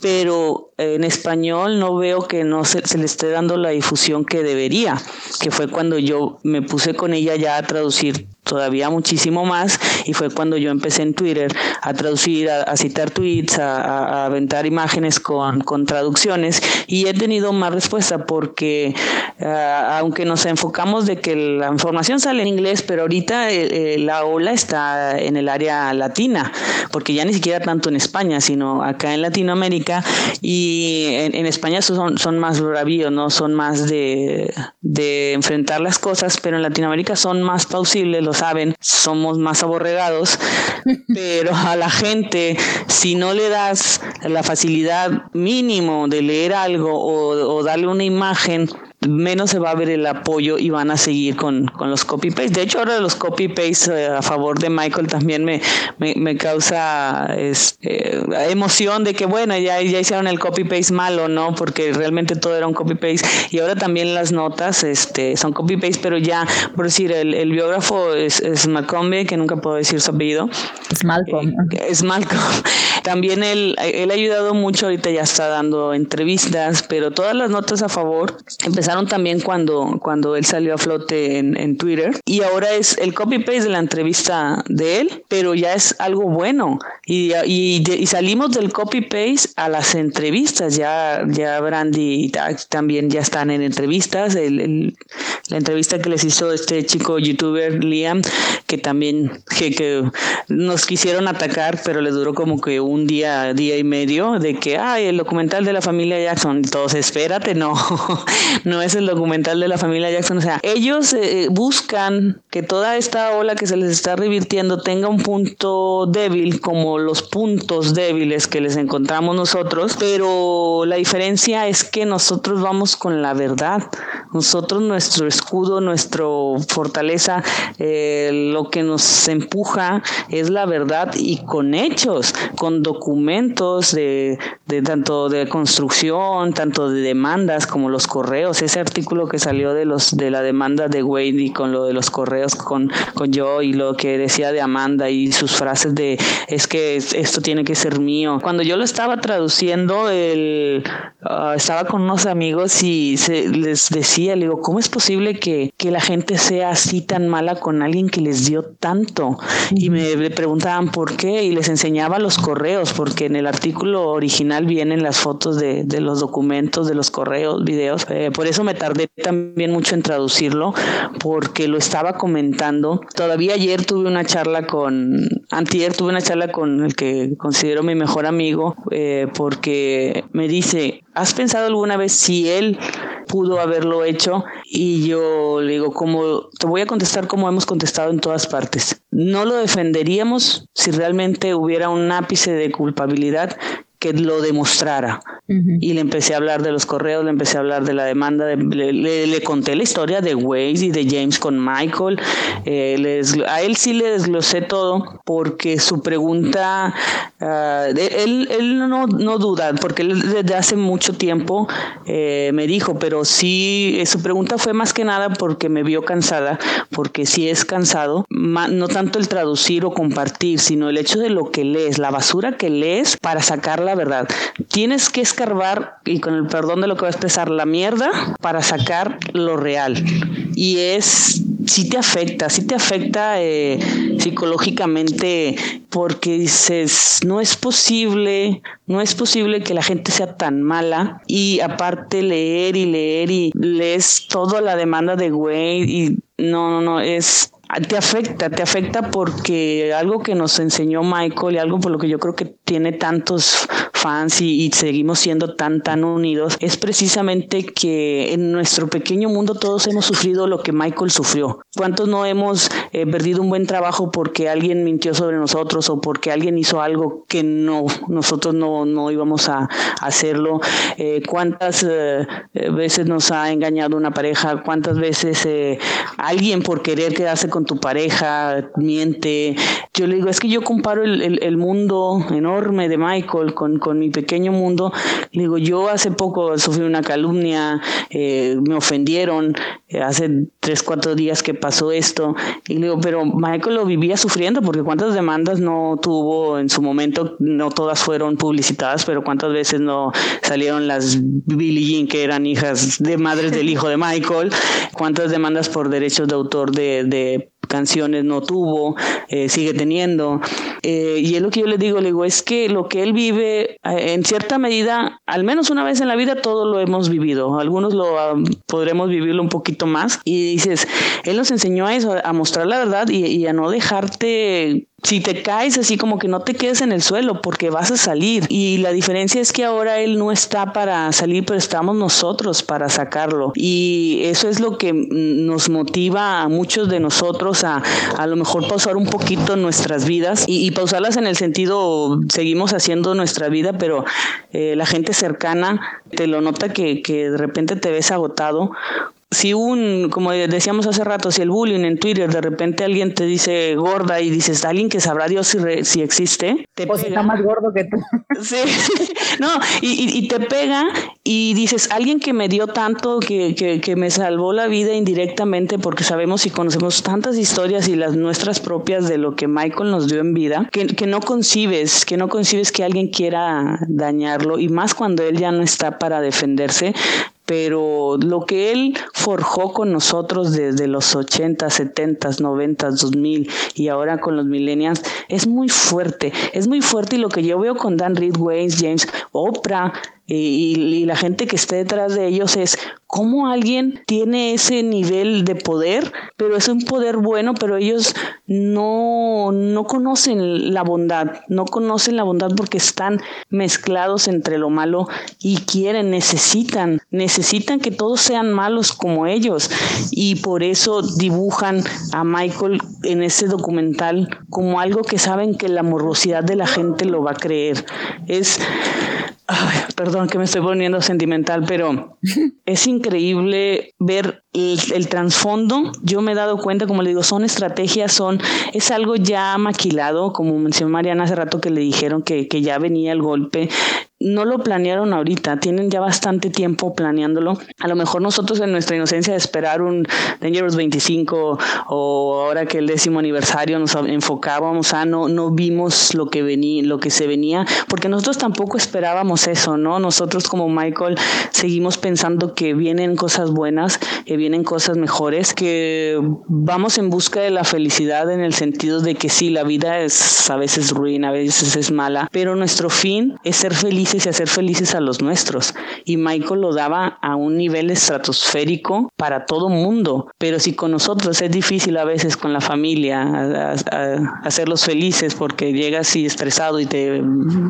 pero en español no veo que no se, se le esté dando la difusión que debería, que fue cuando yo me puse con ella ya a traducir todavía muchísimo más y fue cuando yo empecé en Twitter a traducir, a, citar tweets, a, aventar imágenes con, con, traducciones y he tenido más respuesta porque ah, aunque nos enfocamos de que la información sale en inglés, pero ahorita eh, eh, la ola está en el área latina, porque ya ni siquiera tanto en España, sino acá en Latinoamérica y en, España son, son más bravíos, ¿no? son más de, de enfrentar las cosas, pero en Latinoamérica son más plausibles los saben, somos más aborregados, pero a la gente, si no le das la facilidad mínimo de leer algo o, o darle una imagen, menos se va a ver el apoyo y van a seguir con, con los copy-paste. De hecho, ahora los copy-paste eh, a favor de Michael también me, me, me causa es, eh, emoción de que, bueno, ya, ya hicieron el copy-paste malo, ¿no? Porque realmente todo era un copy-paste. Y ahora también las notas este, son copy-paste, pero ya, por decir, el, el biógrafo es, es Macombe, que nunca puedo decir su apellido. Es Malcolm. Eh, es Malcolm. También él, él ha ayudado mucho, ahorita ya está dando entrevistas, pero todas las notas a favor empezaron también cuando, cuando él salió a flote en, en Twitter. Y ahora es el copy-paste de la entrevista de él, pero ya es algo bueno. Y, y, y salimos del copy-paste a las entrevistas, ya, ya Brandy y también ya están en entrevistas, el, el, la entrevista que les hizo este chico youtuber Liam, que también que, que nos quisieron atacar, pero le duró como que un día, día y medio de que, ay, el documental de la familia Jackson. Todos, espérate, no, no es el documental de la familia Jackson. O sea, ellos eh, buscan que toda esta ola que se les está revirtiendo tenga un punto débil como los puntos débiles que les encontramos nosotros, pero la diferencia es que nosotros vamos con la verdad. Nosotros, nuestro escudo, nuestra fortaleza, eh, lo que nos empuja es la verdad y con hechos, con documentos de, de, tanto de construcción, tanto de demandas como los correos. Ese artículo que salió de los de la demanda de Wade y con lo de los correos con, con yo y lo que decía de Amanda y sus frases de es que esto tiene que ser mío. Cuando yo lo estaba traduciendo, el, uh, estaba con unos amigos y se, les decía, le digo, ¿cómo es posible que, que la gente sea así tan mala con alguien que les dio tanto? Y me, preguntaban por qué y les enseñaba los correos porque en el artículo original vienen las fotos de, de los documentos, de los correos, videos. Eh, por eso me tardé también mucho en traducirlo, porque lo estaba comentando. Todavía ayer tuve una charla con, antier tuve una charla con el que considero mi mejor amigo, eh, porque me dice, ¿has pensado alguna vez si él pudo haberlo hecho? Y yo le digo, como, te voy a contestar como hemos contestado en todas partes. No lo defenderíamos si realmente hubiera un ápice de culpabilidad que lo demostrara. Y le empecé a hablar de los correos, le empecé a hablar de la demanda, de, le, le, le, conté la historia de Wade y de James con Michael. Eh, les, a él sí le desglosé todo porque su pregunta, uh, él, él no, no, duda, porque él desde hace mucho tiempo eh, me dijo, pero sí, su pregunta fue más que nada porque me vio cansada, porque sí es cansado, no tanto el traducir o compartir, sino el hecho de lo que lees, la basura que lees para sacar verdad. Tienes que escarbar, y con el perdón de lo que va a expresar, la mierda para sacar lo real. Y es, sí te afecta, sí te afecta eh, psicológicamente porque dices, no es posible, no es posible que la gente sea tan mala y aparte leer y leer y lees toda la demanda de Wade y no, no, no, es te afecta, te afecta porque algo que nos enseñó Michael y algo por lo que yo creo que tiene tantos fans y, seguimos siendo tan, tan unidos, es precisamente que en nuestro pequeño mundo todos hemos sufrido lo que Michael sufrió. ¿Cuántos no hemos eh, perdido un buen trabajo porque alguien mintió sobre nosotros o porque alguien hizo algo que no, nosotros no, no íbamos a, hacerlo? Eh, ¿Cuántas eh, veces nos ha engañado una pareja? ¿Cuántas veces alguien por querer quedarse con tu pareja miente? yo le digo, es que yo comparo el, mundo enorme de Michael con, mi pequeño mundo. Digo, yo hace poco sufrí una calumnia, eh, me ofendieron, eh, hace tres, cuatro días que pasó esto. Y digo, pero Michael lo vivía sufriendo porque cuántas demandas no tuvo en su momento, no todas fueron publicitadas, pero cuántas veces no salieron las Billie Jean que eran hijas de madres del hijo de Michael, cuántas demandas por derechos de autor de, de canciones no tuvo, eh, sigue teniendo. Eh, y es lo que yo le digo, le digo, es que lo que él vive, eh, en cierta medida, al menos una vez en la vida, todo lo hemos vivido. Algunos lo ah, podremos vivirlo un poquito más. Y dices, él nos enseñó a eso, a mostrar la verdad y a no dejarte si te caes así como que no te quedes en el suelo porque vas a salir. Y la diferencia es que ahora él no está para salir pero estamos nosotros para sacarlo. Y eso es lo que nos motiva a muchos de nosotros a a lo mejor pausar un poquito nuestras vidas y, pausarlas en el sentido seguimos haciendo nuestra vida pero eh, la gente cercana te lo nota que, que de repente te ves agotado si un, como decíamos hace rato, si el bullying en Twitter de repente alguien te dice gorda y dices, alguien que sabrá Dios si, si existe, te o está más gordo que tú. Sí, no, y, y, te pega y dices, alguien que me dio tanto, que, que, que, me salvó la vida indirectamente, porque sabemos y conocemos tantas historias y las nuestras propias de lo que Michael nos dio en vida, que, que no concibes, que no concibes que alguien quiera dañarlo, y más cuando él ya no está para defenderse, pero lo que él forjó con nosotros desde los 80, 70, 90, 2000 y ahora con los millennials es muy fuerte, es muy fuerte y lo que yo veo con Dan Reed, Wayne, James, Oprah, y, la gente que esté detrás de ellos es cómo alguien tiene ese nivel de poder, pero es un poder bueno, pero ellos no, no conocen la bondad, no conocen la bondad porque están mezclados entre lo malo y quieren, necesitan, necesitan que todos sean malos como ellos y por eso dibujan a Michael en ese documental como algo que saben que la morosidad de la gente lo va a creer. Es perdón que me estoy poniendo sentimental, pero es increíble ver el, trasfondo. Yo me he dado cuenta, como le digo, son estrategias, son, es algo ya maquilado, como mencionó Mariana hace rato que le dijeron que, que ya venía el golpe no lo planearon ahorita, tienen ya bastante tiempo planeándolo. A lo mejor nosotros en nuestra inocencia de esperar un Dangerous 25 o ahora que el décimo aniversario nos enfocábamos a no, no vimos lo que venía, lo que se venía, porque nosotros tampoco esperábamos eso, ¿no? Nosotros como Michael seguimos pensando que vienen cosas buenas, que vienen cosas mejores, que vamos en busca de la felicidad en el sentido de que sí, la vida es a veces ruina, a veces es mala, pero nuestro fin es ser feliz y hacer felices a los nuestros. Y Michael lo daba a un nivel estratosférico para todo mundo. Pero si con nosotros es difícil a veces con la familia hacerlos felices porque llegas y estresado y te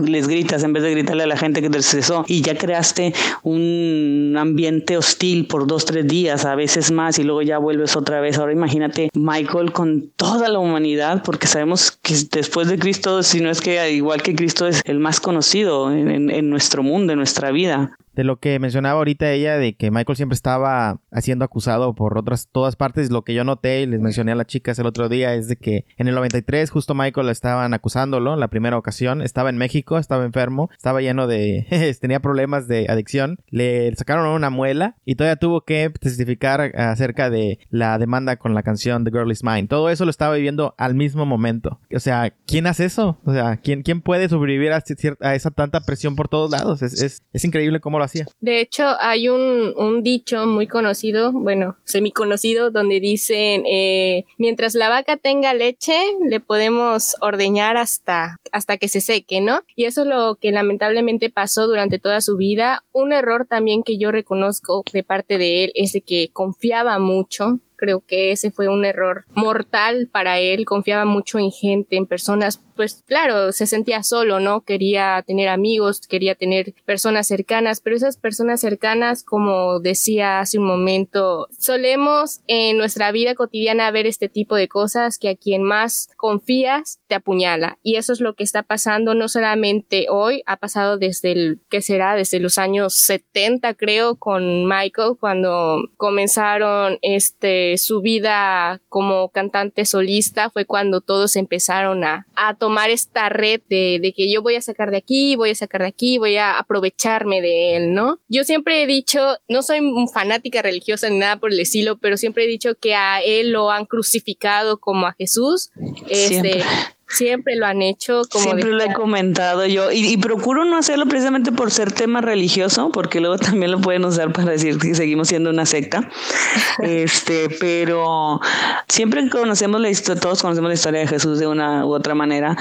les gritas en vez de gritarle a la gente que te estresó y ya creaste un ambiente hostil por dos, tres días, a veces más y luego ya vuelves otra vez. Ahora imagínate Michael con toda la humanidad porque sabemos que después de Cristo, si no es que igual que Cristo es el más conocido en, en, nuestro mundo, en nuestra vida de lo que mencionaba ahorita ella, de que Michael siempre estaba siendo acusado por otras todas partes, lo que yo noté y les mencioné a las chicas el otro día es de que en el 93 justo Michael estaban acusándolo, la primera ocasión, estaba en México, estaba enfermo, estaba lleno de, tenía problemas de adicción, le sacaron una muela y todavía tuvo que testificar acerca de la demanda con la canción The Girl Is Mine. Todo eso lo estaba viviendo al mismo momento. O sea, ¿quién hace eso? O sea, ¿quién, quién puede sobrevivir a, esa tanta presión por todos lados? Es, es, es increíble cómo lo De hecho, hay un, un dicho muy conocido, bueno, semi conocido, donde dicen, eh, mientras la vaca tenga leche, le podemos ordeñar hasta, hasta que se seque, ¿no? Y eso es lo que lamentablemente pasó durante toda su vida. Un error también que yo reconozco de parte de él es de que confiaba mucho creo que ese fue un error mortal para él, confiaba mucho en gente, en personas pues claro, se sentía solo, ¿no? Quería tener amigos, quería tener personas cercanas, pero esas personas cercanas, como decía hace un momento, solemos en nuestra vida cotidiana ver este tipo de cosas que a quien más confías te apuñala. Y eso es lo que está pasando no solamente hoy, ha pasado desde el, ¿qué será? Desde los años 70, creo, con Michael, cuando comenzaron este eh, su vida como cantante solista fue cuando todos empezaron a, a tomar esta red de, de, que yo voy a sacar de aquí, voy a sacar de aquí, voy a aprovecharme de él, ¿no? Yo siempre he dicho, no soy fanática religiosa ni nada por el estilo, pero siempre he dicho que a él lo han crucificado como a Jesús. Este, Siempre lo han hecho. Como Siempre lo he comentado yo y, procuro no hacerlo precisamente por ser tema religioso, porque luego también lo pueden usar para decir que seguimos siendo una secta. este, pero siempre conocemos la historia, todos conocemos la historia de Jesús de una u otra manera,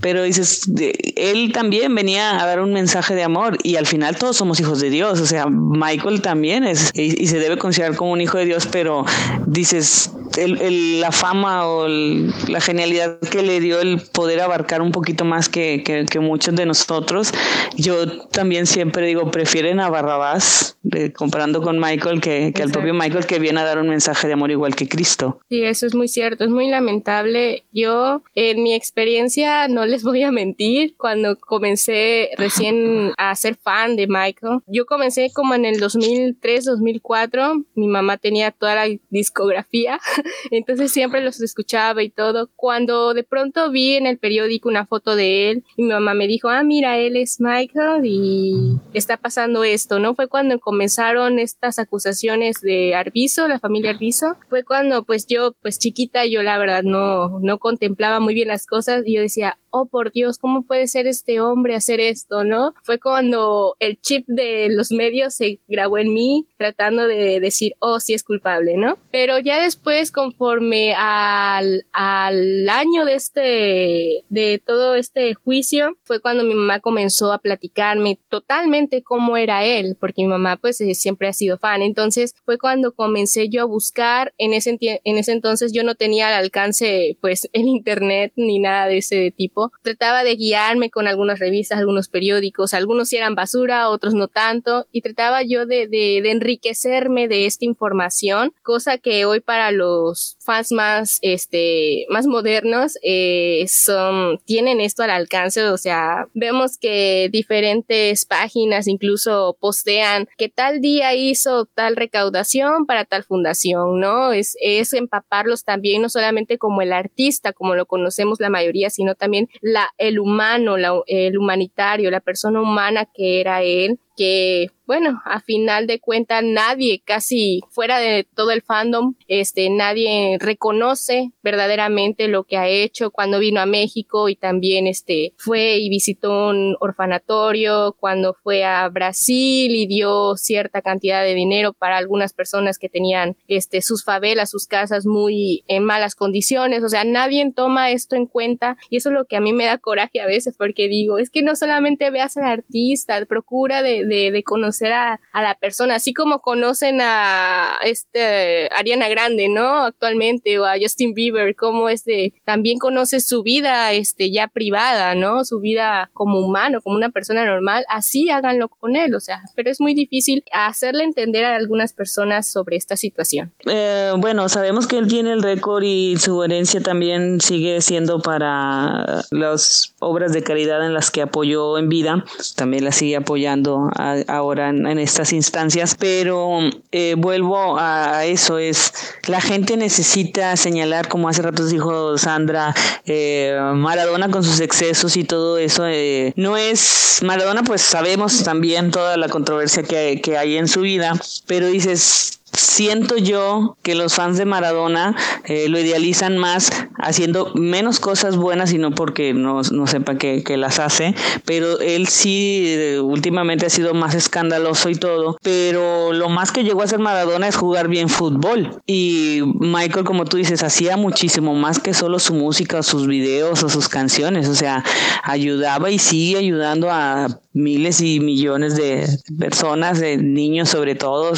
pero dices, él también venía a dar un mensaje de amor y al final todos somos hijos de Dios. O sea, Michael también es y, se debe considerar como un hijo de Dios, pero dices, el, la fama o la genialidad que le dio el poder abarcar un poquito más que, que, muchos de nosotros. Yo también siempre digo, prefieren a Barrabás, comparando con Michael, que, que al propio Michael que viene a dar un mensaje de amor igual que Cristo. Sí, eso es muy cierto, es muy lamentable. Yo, en mi experiencia, no les voy a mentir, cuando comencé recién a ser fan de Michael, yo comencé como en el 2003, 2004, mi mamá tenía toda la discografía, entonces siempre los escuchaba y todo. Cuando de pronto vi en el periódico una foto de él y mi mamá me dijo, ah, mira, él es Michael y está pasando esto, ¿no? Fue cuando comenzaron estas acusaciones de Arbizo, la familia Arbizo. Fue cuando pues yo, pues chiquita, yo la verdad no, no contemplaba muy bien las cosas y yo decía, oh por Dios, ¿cómo puede ser este hombre hacer esto, no? Fue cuando el chip de los medios se grabó en mí tratando de decir, oh, sí es culpable, ¿no? Pero ya después, conforme al, al año de este, de todo este juicio, fue cuando mi mamá comenzó a platicarme totalmente cómo era él, porque mi mamá pues eh, siempre ha sido fan. Entonces fue cuando comencé yo a buscar, en ese, en ese entonces yo no tenía al alcance pues el internet ni nada de ese tipo Trataba de guiarme con algunas revistas, algunos periódicos, algunos eran basura, otros no tanto, y trataba yo de enriquecerme de esta información, cosa que hoy para los fans más, este, más modernos, eh, son, tienen esto al alcance, o sea, vemos que diferentes páginas incluso postean que tal día hizo tal recaudación para tal fundación, ¿no? Es, es empaparlos también, no solamente como el artista, como lo conocemos la mayoría, sino también la, el humano, la, el humanitario, la persona humana que era él, que bueno, a final de cuentas nadie, casi fuera de todo el fandom, este, nadie reconoce verdaderamente lo que ha hecho cuando vino a México y también este, fue y visitó un orfanatorio, cuando fue a Brasil y dio cierta cantidad de dinero para algunas personas que tenían este, sus favelas, sus casas muy en malas condiciones, o sea, nadie toma esto en cuenta y eso es lo que a mí me da coraje a veces porque digo, es que no solamente veas al artista, procura de, de, de conocer a, la persona, así como conocen a este Ariana Grande, ¿no? Actualmente, o a Justin Bieber, como este, también conoce su vida, este, ya privada, ¿no? Su vida como humano, como una persona normal, así háganlo con él, o sea, pero es muy difícil hacerle entender a algunas personas sobre esta situación. Eh, bueno, sabemos que él tiene el récord y su herencia también sigue siendo para las obras de caridad en las que apoyó en vida, también la sigue apoyando ahora en, estas instancias, pero eh, vuelvo a, eso, es la gente necesita señalar, como hace rato dijo Sandra, eh, Maradona con sus excesos y todo eso, eh, no es Maradona, pues sabemos también toda la controversia que, que hay en su vida, pero dices, siento yo que los fans de Maradona eh, lo idealizan más haciendo menos cosas buenas sino porque no, no sepa que, las hace, pero él sí eh, últimamente ha sido más escandaloso y todo, pero lo más que llegó a hacer Maradona es jugar bien fútbol. Y Michael como tú dices hacía muchísimo más que solo su música o sus videos o sus canciones, o sea, ayudaba y sigue ayudando a miles y millones de personas, de niños sobre todo,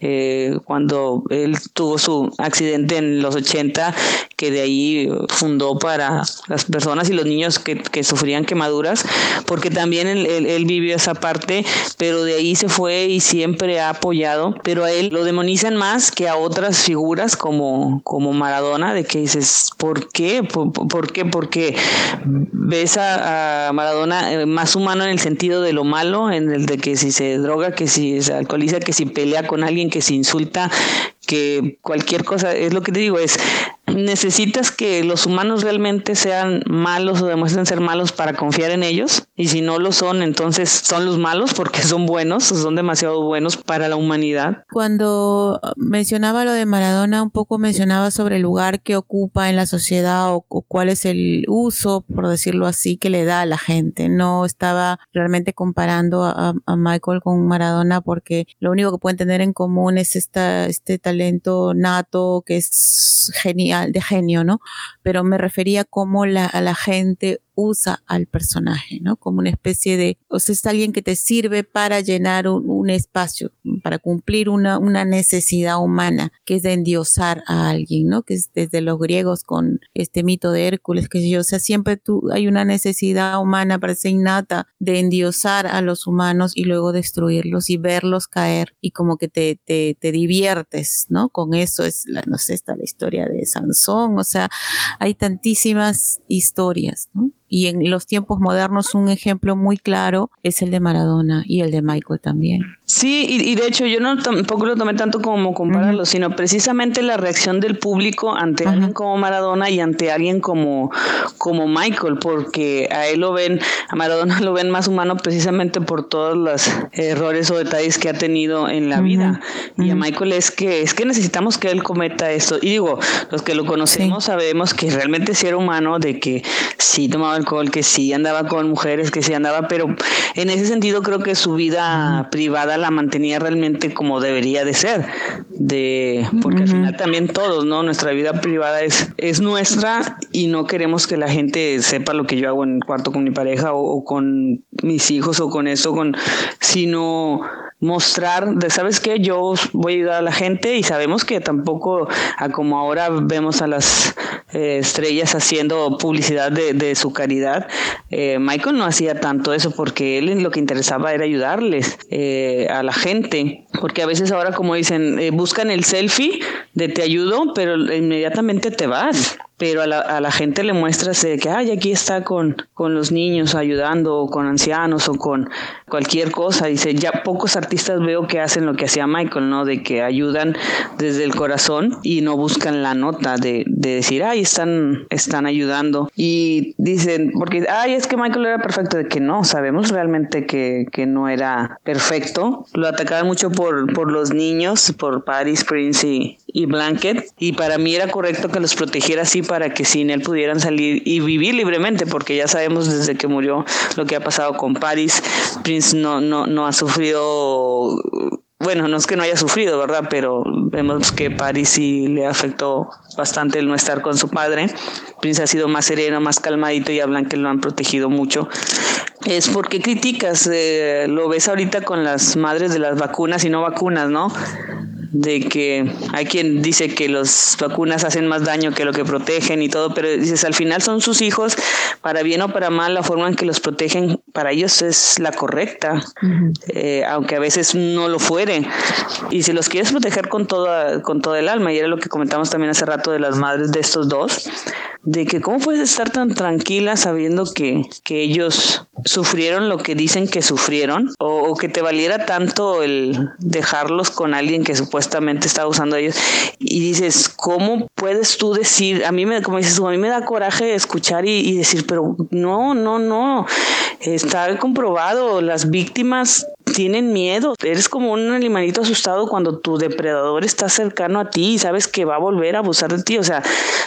eh, cuando él tuvo su accidente en los 80, que de ahí fundó para las personas y los niños que, que sufrían quemaduras, porque también él, él, vivió esa parte, pero de ahí se fue y siempre ha apoyado, pero a él lo demonizan más que a otras figuras como, como Maradona, de que dices, ¿por qué? ¿Por, qué? Porque ves a, a Maradona eh, más humano en el sentido de lo malo, en el de que si se droga, que si se alcoholiza, que si pelea con alguien, que si insulta, que cualquier cosa, es lo que te digo, es necesitas que los humanos realmente sean malos o demuestren ser malos para confiar en ellos y si no lo son entonces son los malos porque son buenos son demasiado buenos para la humanidad. Cuando mencionaba lo de Maradona un poco mencionaba sobre el lugar que ocupa en la sociedad o, cuál es el uso por decirlo así que le da a la gente. No estaba realmente comparando a, Michael con Maradona porque lo único que pueden tener en común es esta, este talento nato que es genial de genio, ¿no? Pero me refería como la, a la gente usa al personaje, ¿no? Como una especie de, o sea, es alguien que te sirve para llenar un, espacio, para cumplir una, una, necesidad humana, que es de endiosar a alguien, ¿no? Que es desde los griegos con este mito de Hércules, que yo, o sea, siempre tú, hay una necesidad humana, parece innata, de endiosar a los humanos y luego destruirlos y verlos caer y como que te, te, te diviertes, ¿no? Con eso es, la, no sé, está la historia de Sansón, o sea, hay tantísimas historias, ¿no? Y en los tiempos modernos un ejemplo muy claro es el de Maradona y el de Michael también. Sí, y, de hecho yo no tampoco lo tomé tanto como compararlo, sino precisamente la reacción del público ante alguien como Maradona y ante alguien como, como Michael, porque a él lo ven, a Maradona lo ven más humano precisamente por todos los errores o detalles que ha tenido en la vida. Y a Michael es que es que necesitamos que él cometa esto. Y digo, los que lo conocemos sabemos que realmente sí era humano, de que sí tomaba alcohol, que sí andaba con mujeres, que sí andaba, pero en ese sentido creo que su vida privada la mantenía realmente como debería de ser, de porque al final también todos, ¿no? Nuestra vida privada es, es nuestra y no queremos que la gente sepa lo que yo hago en el cuarto con mi pareja o, con mis hijos o con eso, con sino mostrar de, ¿sabes qué? Yo voy a ayudar a la gente y sabemos que tampoco, a como ahora vemos a las eh, estrellas haciendo publicidad de, de su caridad, eh, Michael no hacía tanto eso porque él lo que interesaba era ayudarles eh, a la gente, porque a veces ahora como dicen, buscan el selfie de te ayudo, pero inmediatamente te vas pero a la, a la gente le muestras que, ay, aquí está con, con los niños ayudando, o con ancianos, o con cualquier cosa. Dice, ya pocos artistas veo que hacen lo que hacía Michael, ¿no? De que ayudan desde el corazón y no buscan la nota de, de decir, ay, están, están ayudando. Y dicen, porque, ay, es que Michael era perfecto, de que no, sabemos realmente que, que no era perfecto. Lo atacaban mucho por, por los niños, por Paris, Prince y, y Blanket. Y para mí era correcto que los protegiera así para que sin él pudieran salir y vivir libremente, porque ya sabemos desde que murió lo que ha pasado con Paris. Prince no, no, no ha sufrido bueno, no es que no haya sufrido, ¿verdad? Pero vemos que Paris sí le afectó bastante el no estar con su padre. Prince ha sido más sereno, más calmadito y hablan que lo han protegido mucho. Es porque criticas, eh, lo ves ahorita con las madres de las vacunas y no vacunas, ¿no? de que hay quien dice que las vacunas hacen más daño que lo que protegen y todo, pero dices, al final son sus hijos, para bien o para mal, la forma en que los protegen para ellos es la correcta, eh, aunque a veces no lo fuere. Y si los quieres proteger con toda, con todo el alma, y era lo que comentamos también hace rato de las madres de estos dos, de que cómo puedes estar tan tranquila sabiendo que, que ellos sufrieron lo que dicen que sufrieron, o, o que te valiera tanto el dejarlos con alguien que supuestamente está usando ellos. Y dices, ¿cómo puedes tú decir? A mí me, como dices a mí me da coraje escuchar y, y decir, pero no, no, no. Está comprobado, las víctimas tienen miedo. Eres como un animalito asustado cuando tu depredador está cercano a ti y sabes que va a volver a abusar de ti. O sea,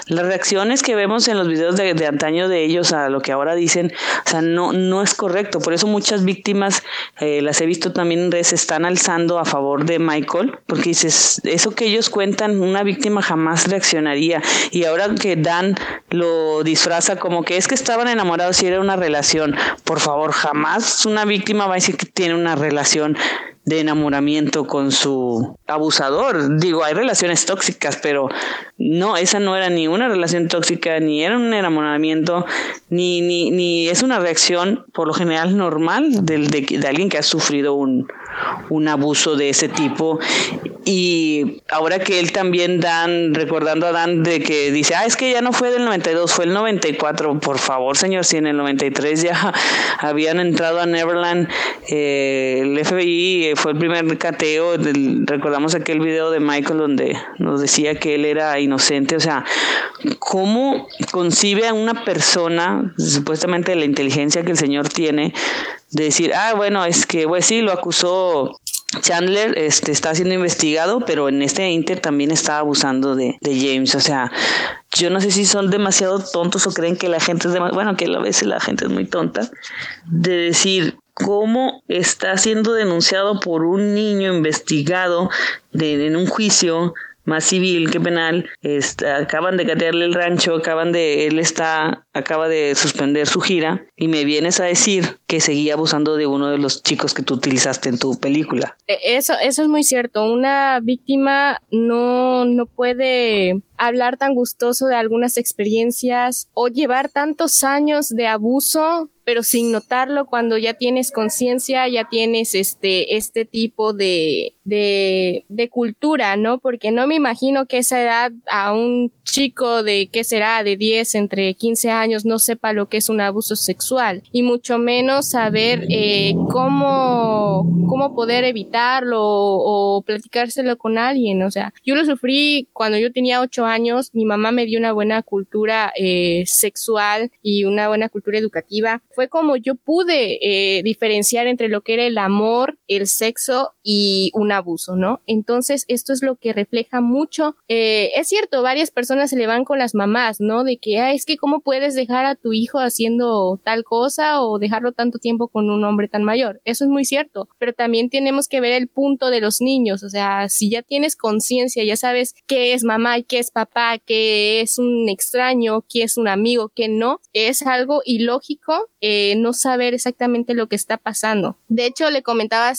las reacciones que vemos en los videos de, de antaño de ellos a lo que ahora dicen, o sea, no, no es correcto. Por eso muchas víctimas, eh, las he visto también en redes, están alzando a favor de Michael, porque dices, eso que ellos cuentan, una víctima jamás reaccionaría. Y ahora que Dan lo disfraza como que es que estaban enamorados y era una relación, por favor, jamás una víctima va a decir que tiene una relación relación de enamoramiento con su abusador. Digo, hay relaciones tóxicas, pero no, esa no era ni una relación tóxica, ni era un enamoramiento, ni, ni, ni es una reacción por lo general normal de, de, alguien que ha sufrido un, un abuso de ese tipo. y ahora que él también Dan, recordando a Dan de que dice, ah, es que ya no fue del 92, fue el 94, por favor señor, si en el 93 ya habían entrado a Neverland, eh, el FBI fue el primer cateo, recordamos aquel video de Michael donde nos decía que él era inocente, o sea, ¿cómo concibe a una persona, supuestamente de la inteligencia que el señor tiene, de decir, ah, bueno, es que, pues sí, lo acusó Chandler este, está siendo investigado, pero en este Inter también está abusando de, James. O sea, yo no sé si son demasiado tontos o creen que la gente es demasiado, bueno, que a veces la gente es muy tonta, de decir cómo está siendo denunciado por un niño investigado de, en un juicio más civil que penal. Está, acaban de catearle el rancho, acaban de, él está, acaba de suspender su gira y me vienes a decir que seguía abusando de uno de los chicos que tú utilizaste en tu película. E, eso, eso es muy cierto. Una víctima no, no puede hablar tan gustoso de algunas experiencias o llevar tantos años de abuso pero sin notarlo cuando ya tienes conciencia, ya tienes este, este tipo de, de, cultura, ¿no? Porque no me imagino que esa edad a un chico de, ¿qué será?, de 10, entre 15 años, no sepa lo que es un abuso sexual y mucho menos saber eh, cómo, cómo poder evitarlo o, o platicárselo con alguien. O sea, yo lo sufrí cuando yo tenía 8 años, mi mamá me dio una buena cultura eh, sexual y una buena cultura educativa fue como yo pude eh, diferenciar entre lo que era el amor, el sexo y un abuso, ¿no? Entonces, esto es lo que refleja mucho. Eh, es cierto, varias personas se le van con las mamás, ¿no? De que, ah, es que cómo puedes dejar a tu hijo haciendo tal cosa o dejarlo tanto tiempo con un hombre tan mayor. Eso es muy cierto, pero también tenemos que ver el punto de los niños, o sea, si ya tienes conciencia, ya sabes qué es mamá qué es papá, qué es un extraño, qué es un amigo, qué no, es algo ilógico eh, no saber exactamente lo que está pasando. De hecho, le comentaba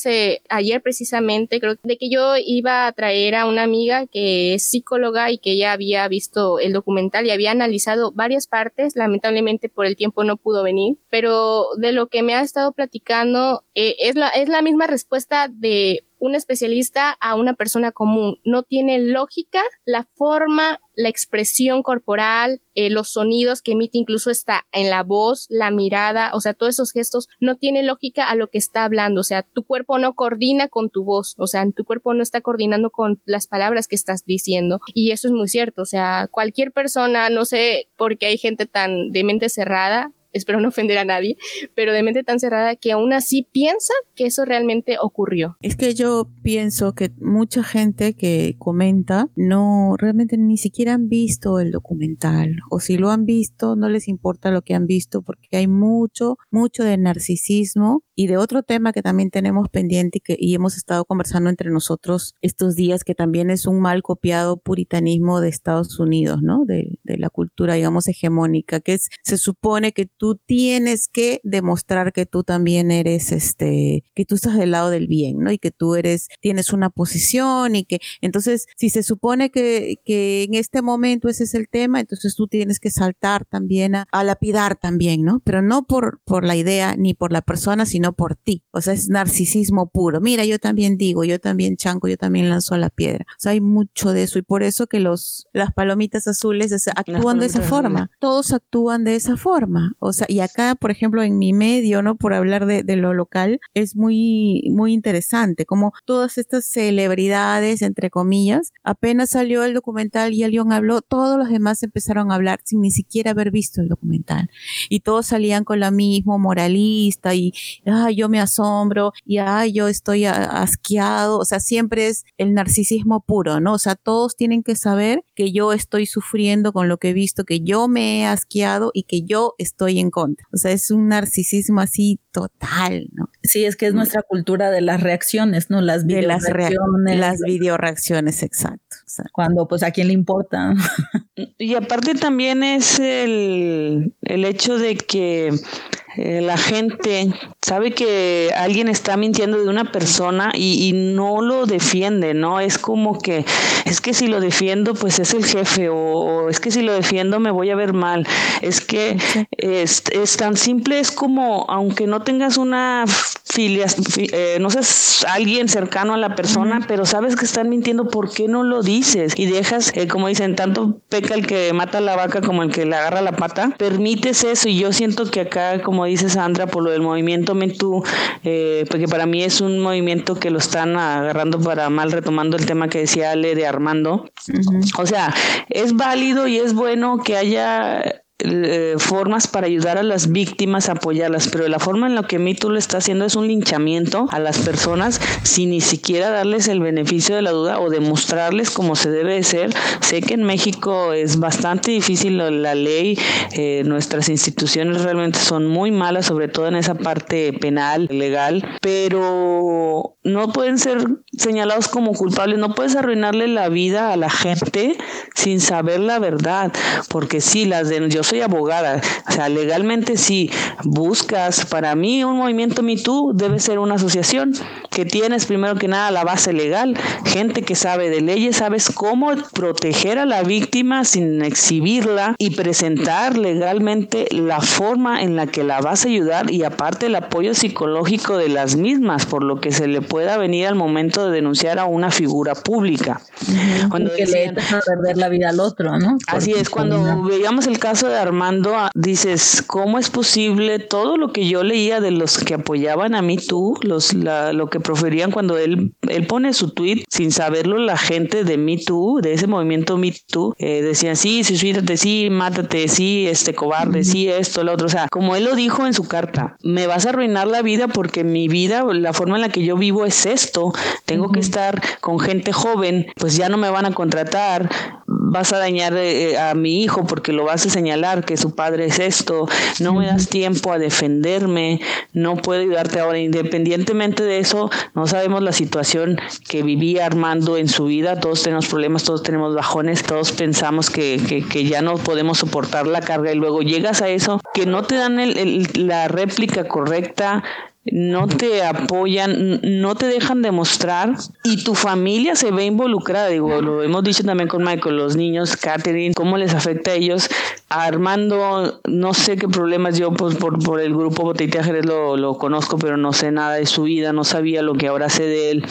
ayer precisamente, creo, de que yo iba a traer a una amiga que es psicóloga y que ya había visto el documental y había analizado varias partes. Lamentablemente por el tiempo no pudo venir, pero de lo que me ha estado platicando eh, es, la, es la misma respuesta de un especialista a una persona común. No tiene lógica la forma, la expresión corporal, eh, los sonidos que emite incluso está en la voz, la mirada, o sea, todos esos gestos no tiene lógica a lo que está hablando. O sea, tu cuerpo no coordina con tu voz, o sea, tu cuerpo no está coordinando con las palabras que estás diciendo. Y eso es muy cierto. O sea, cualquier persona, no sé por qué hay gente tan de mente cerrada, espero no ofender a nadie, pero de mente tan cerrada que aún así piensa que eso realmente ocurrió. Es que yo pienso que mucha gente que comenta no realmente ni siquiera han visto el documental o si lo han visto no les importa lo que han visto porque hay mucho, mucho de narcisismo y de otro tema que también tenemos pendiente y que y hemos estado conversando entre nosotros estos días que también es un mal copiado puritanismo de Estados Unidos, ¿no? De, de la cultura, digamos, hegemónica, que es, se supone que tú tienes que demostrar que tú también eres, este, que tú estás del lado del bien, ¿no? Y que tú eres, tienes una posición y que, entonces, si se supone que, que en este momento ese es el tema, entonces tú tienes que saltar también a, a lapidar también, ¿no? Pero no por, por la idea ni por la persona, sino por ti. O sea, es narcisismo puro. Mira, yo también digo, yo también chanco, yo también lanzo la piedra. O sea, hay mucho de eso y por eso que los, las palomitas azules actúan de esa forma. Todos actúan de esa forma. O sea, y acá, por ejemplo, en mi medio, ¿no? Por hablar de, de lo local, es muy, muy interesante como todas estas celebridades, entre comillas, apenas salió el documental y León habló, todos los demás empezaron a hablar sin ni siquiera haber visto el documental. Y todos salían con la misma moralista y, ay, yo me asombro y, ay, yo estoy asqueado. O sea, siempre es el narcisismo puro, ¿no? O sea, todos tienen que saber que yo estoy sufriendo con lo que he visto, que yo me he asqueado y que yo estoy en contra. O sea, es un narcisismo así total, ¿no? Sí, es que es nuestra cultura de las reacciones, ¿no? Las videoreacciones. Las, las videoreacciones, exacto, Cuando, pues, ¿a quién le importa? Y aparte también es el, el hecho de que eh, la gente sabe que alguien está mintiendo de una persona y, no lo defiende, ¿no? Es como que, es que si lo defiendo, pues es el jefe, o, es que si lo defiendo me voy a ver mal. Es que es, es tan simple, es como, aunque no tengas una filia, eh, no sé, alguien cercano a la persona, pero sabes que están mintiendo, ¿por qué no lo dices? Y dejas, eh, como dicen, tanto peca el que mata la vaca como el que le agarra la pata, permites eso y yo siento que acá, como dice Sandra, por lo del movimiento MeToo, eh, porque para mí es un movimiento que lo están agarrando para mal, retomando el tema que decía Ale de Armando. O sea, es válido y es bueno que haya eh, formas para ayudar a las víctimas, apoyarlas, pero la forma en la que MeToo lo está haciendo es un linchamiento a las personas sin ni siquiera darles el beneficio de la duda o demostrarles cómo se debe de ser. Sé que en México es bastante difícil la, ley, eh, nuestras instituciones realmente son muy malas, sobre todo en esa parte penal, legal, pero no pueden ser señalados como culpables, no puedes arruinarle la vida a la gente sin saber la verdad, porque sí, las de, yo soy abogada, o sea, legalmente si buscas, para mí un movimiento MeToo debe ser una asociación que tienes primero que nada la base legal, gente que sabe de leyes, sabes cómo proteger a la víctima sin exhibirla y presentar legalmente la forma en la que la vas a ayudar y aparte el apoyo psicológico de las mismas, por lo que se le pueda venir al momento de denunciar a una figura pública. Cuando que le perder la vida al otro, ¿no? así es, cuando veíamos el caso de Armando, ah, dices, ¿cómo es posible todo lo que yo leía de los que apoyaban a mí tú, los, lo que proferían cuando él, él pone su tweet, sin saberlo la gente de Me Too, de ese movimiento Me Too, eh, decían, sí, suicídate, sí, mátate, sí, este cobarde, sí, esto, lo otro. O sea, como él lo dijo en su carta, me vas a arruinar la vida porque mi vida, la forma en la que yo vivo es esto. Tengo que estar con gente joven, pues ya no me van a contratar, vas a dañar eh, a mi hijo porque lo vas a señalar que su padre es esto, no me das tiempo a defenderme, no puedo ayudarte ahora. Independientemente de eso, no sabemos la situación que vivía Armando en su vida, todos tenemos problemas, todos tenemos bajones, todos pensamos que, que, ya no podemos soportar la carga y luego llegas a eso, que no te dan la réplica correcta, no te apoyan, no te dejan demostrar y tu familia se ve involucrada. Digo, lo hemos dicho también con Michael, los niños, Catherine, cómo les afecta a ellos. Armando, no sé qué problemas yo pues, por, por el grupo Botellita lo, lo conozco, pero no sé nada de su vida, no sabía lo que ahora sé de él.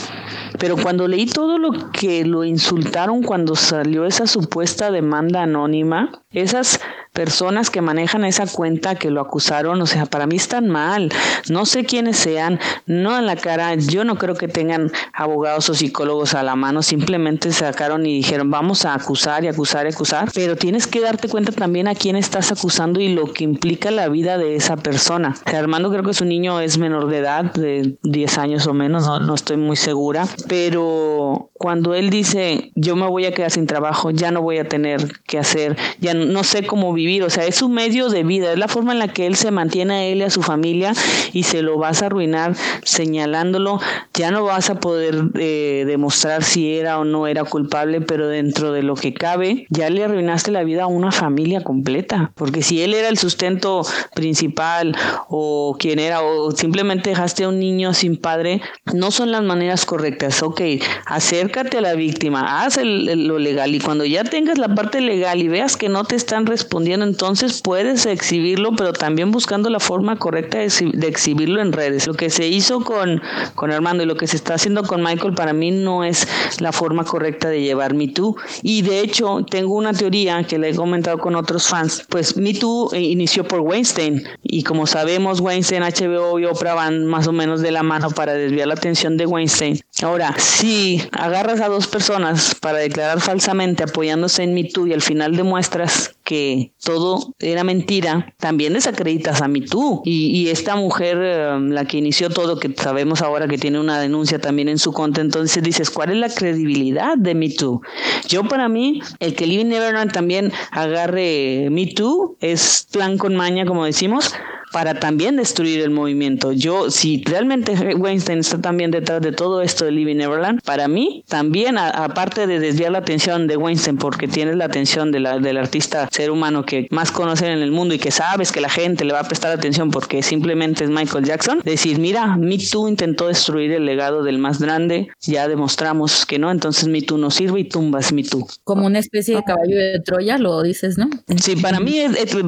Pero cuando leí todo lo que lo insultaron cuando salió esa supuesta demanda anónima, esas personas que manejan esa cuenta que lo acusaron, o sea, para mí están mal. No sé quiénes sean, no en la cara, yo no creo que tengan abogados o psicólogos a la mano, simplemente sacaron y dijeron, vamos a acusar y acusar y acusar, pero tienes que darte cuenta también a quién estás acusando y lo que implica la vida de esa persona. Armando creo que su niño es menor de edad, de 10 años o menos, no, no estoy muy segura, pero cuando él dice, yo me voy a quedar sin trabajo, ya no voy a tener que hacer, ya no sé cómo vivir, o sea, es su medio de vida, es la forma en la que él se mantiene a él y a su familia y se lo vas a arruinar señalándolo, ya no vas a poder eh, demostrar si era o no era culpable, pero dentro de lo que cabe, ya le arruinaste la vida a una familia completa, porque si él era el sustento principal o quien era, o simplemente dejaste a un niño sin padre, no son las maneras correctas, ok, acércate a la víctima, haz lo legal y cuando ya tengas la parte legal y veas que no te están respondiendo, entonces puedes exhibirlo, pero también buscando la forma correcta de, exhibirlo en redes. Lo que se hizo con, con Armando y lo que se está haciendo con Michael para mí no es la forma correcta de llevar Me Too. Y de hecho, tengo una teoría que le he comentado con otros fans. Pues Me Too eh, inició por Weinstein. Y como sabemos, Weinstein, HBO y Oprah van más o menos de la mano para desviar la atención de Weinstein. Ahora, si agarras a dos personas para declarar falsamente apoyándose en Me Too y al final demuestras que todo era mentira, también desacreditas a mí tú. Y, esta mujer, um, la que inició todo, que sabemos ahora que tiene una denuncia también en su contra, entonces dices, ¿cuál es la credibilidad de Me Too? Yo para mí, el que Living Neverland también agarre Me Too es plan con maña, como decimos, para también destruir el movimiento. Yo, si realmente Weinstein está también detrás de todo esto de Living Neverland, para mí también, aparte de desviar la atención de Weinstein, porque tienes la atención de la, del artista ser humano que más conocen en el mundo y que sabes que la gente le va a prestar atención porque simplemente es Michael Jackson, decir, mira, Me Too intentó destruir el legado del más grande, ya demostramos que no, entonces Me Too no sirve y tumbas Me Too. Como una especie de caballo de Troya, lo dices, ¿no? Sí, para mí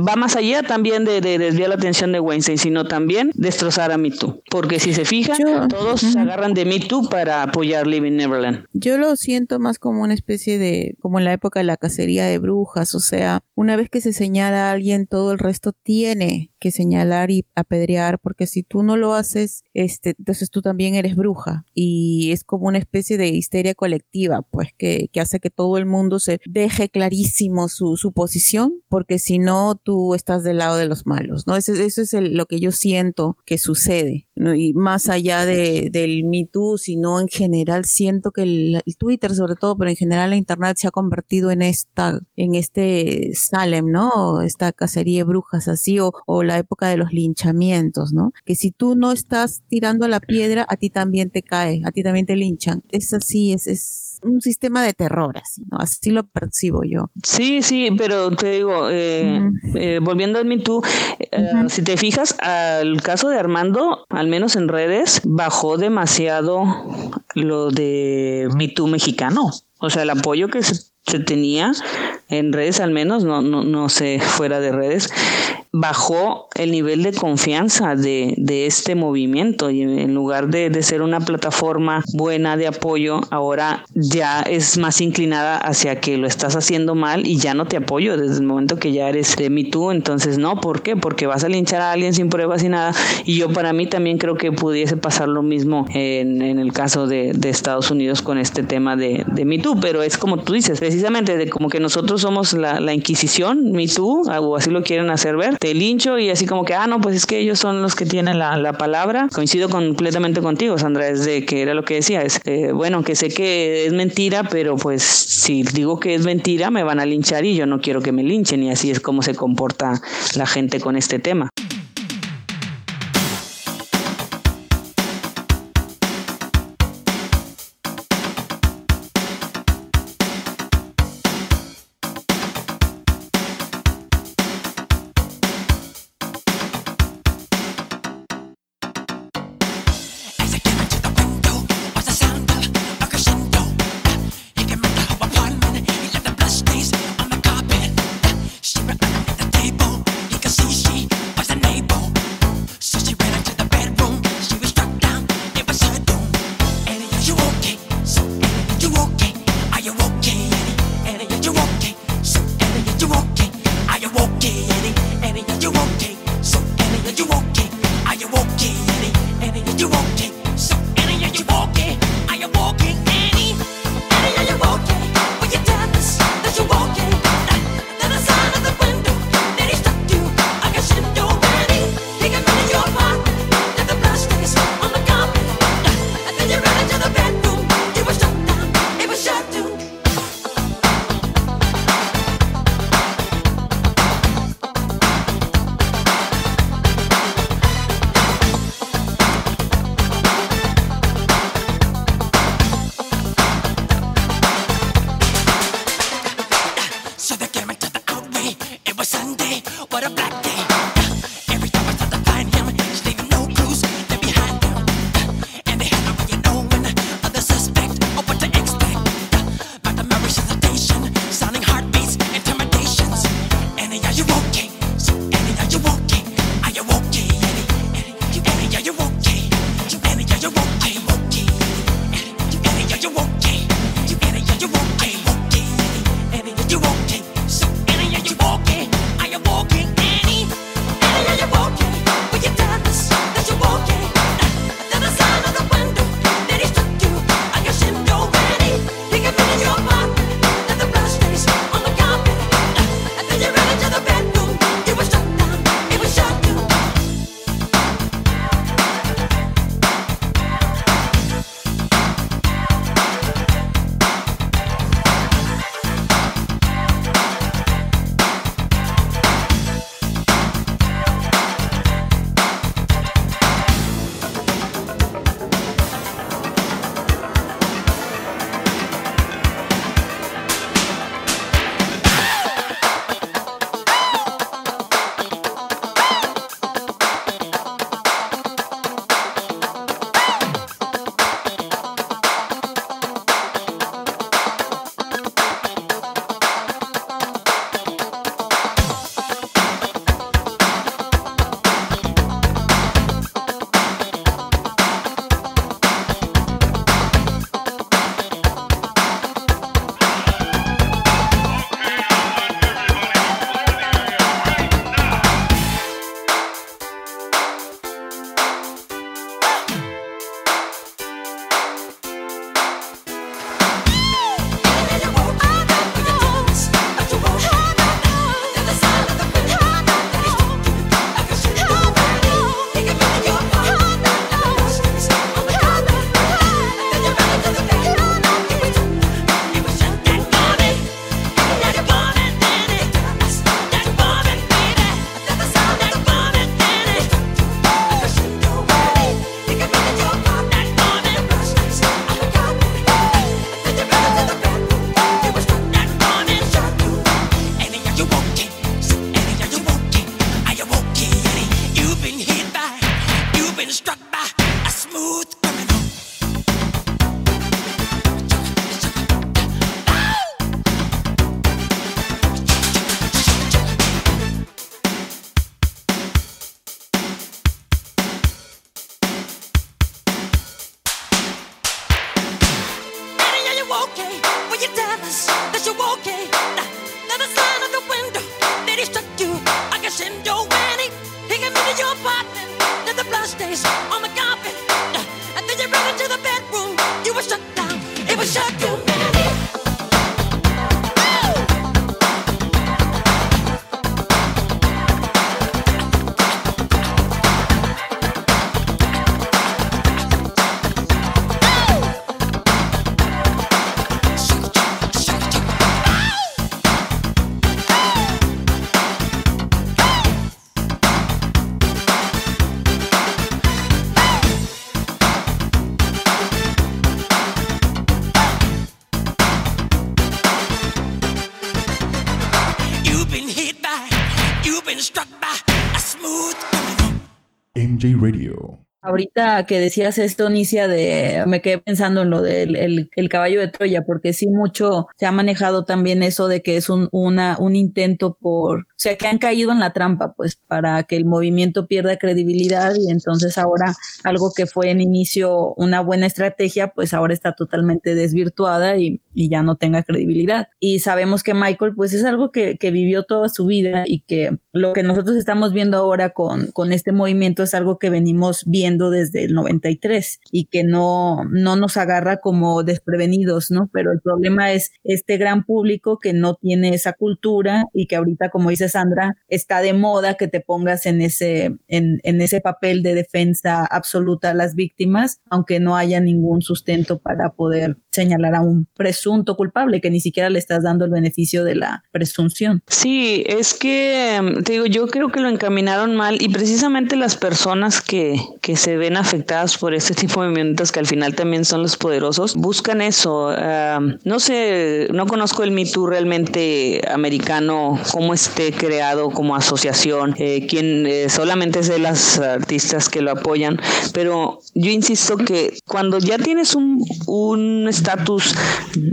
va más allá también de, desviar la atención de Weinstein, sino también destrozar a Me Too. Porque si se fijan, todos se agarran de Me Too para apoyar Living Neverland. Yo lo siento más como una especie de, como en la época de la cacería de brujas, o sea, una vez que se señala a alguien, todo el resto tiene que señalar y apedrear, porque si tú no lo haces, este, entonces tú también eres bruja. Y es como una especie de histeria colectiva, pues, que, que hace que todo el mundo se deje clarísimo su, su posición, porque si no, tú estás del lado de los malos, ¿no? Eso, es lo que yo siento que sucede. Y más allá de, del Me Too, sino en general, siento que el, Twitter sobre todo, pero en general la Internet se ha convertido en esta, en este Salem, ¿no? Esta cacería de brujas así, o, o la época de los linchamientos, ¿no? Que si tú no estás tirando la piedra, a ti también te cae, a ti también te linchan. Es así, es, es un sistema de terror, así, ¿no? Así lo percibo yo. Sí, sí, pero te digo, eh, eh, volviendo al Me Too, eh, si te fijas, al caso de Armando, al menos en redes, bajó demasiado lo de Me Too mexicano. O sea, el apoyo que se, se tenía en redes al menos, no, no, no sé, fuera de redes, bajó el nivel de confianza de, de este movimiento y en lugar de, de, ser una plataforma buena de apoyo, ahora ya es más inclinada hacia que lo estás haciendo mal y ya no te apoyo desde el momento que ya eres de mí tú, entonces no, ¿por qué? Porque vas a linchar a alguien sin pruebas y nada. Y yo para mí también creo que pudiese pasar lo mismo en, en el caso de, de, Estados Unidos con este tema de, de Me Too, pero es como tú dices, precisamente de como que nosotros somos la, la Inquisición, Me Too, o así lo quieren hacer ver, te lincho y así como que, ah, no, pues es que ellos son los que tienen la, la palabra. Coincido completamente contigo, Sandra, es de que era lo que decía, es, eh, bueno, que sé que es mentira, pero pues si digo que es mentira, me van a linchar y yo no quiero que me linchen y así es como se comporta la gente con este tema. Que decías esto, Nicia, de, me quedé pensando en lo del el, caballo de Troya, porque sí mucho se ha manejado también eso de que es un, una, un intento por, o sea, que han caído en la trampa, pues, para que el movimiento pierda credibilidad y entonces ahora algo que fue en inicio una buena estrategia, pues ahora está totalmente desvirtuada y, y ya no tenga credibilidad. Y sabemos que Michael, pues, es algo que, que vivió toda su vida y que lo que nosotros estamos viendo ahora con, con este movimiento es algo que venimos viendo desde el 93 y que no, no nos agarra como desprevenidos, ¿no? Pero el problema es este gran público que no tiene esa cultura y que ahorita, como dice Sandra, está de moda que te pongas en ese, en, en ese papel de defensa absoluta a las víctimas, aunque no haya ningún sustento para poder señalar a un presunto culpable, que ni siquiera le estás dando el beneficio de la presunción. Sí, es que, te digo, yo creo que lo encaminaron mal y precisamente las personas que, que se ven afectadas por este tipo de movimientos que al final también son los poderosos, buscan eso. no sé, no conozco el Me realmente americano, cómo esté creado como asociación, eh, quien eh, solamente sé las artistas que lo apoyan, pero yo insisto que cuando ya tienes un estatus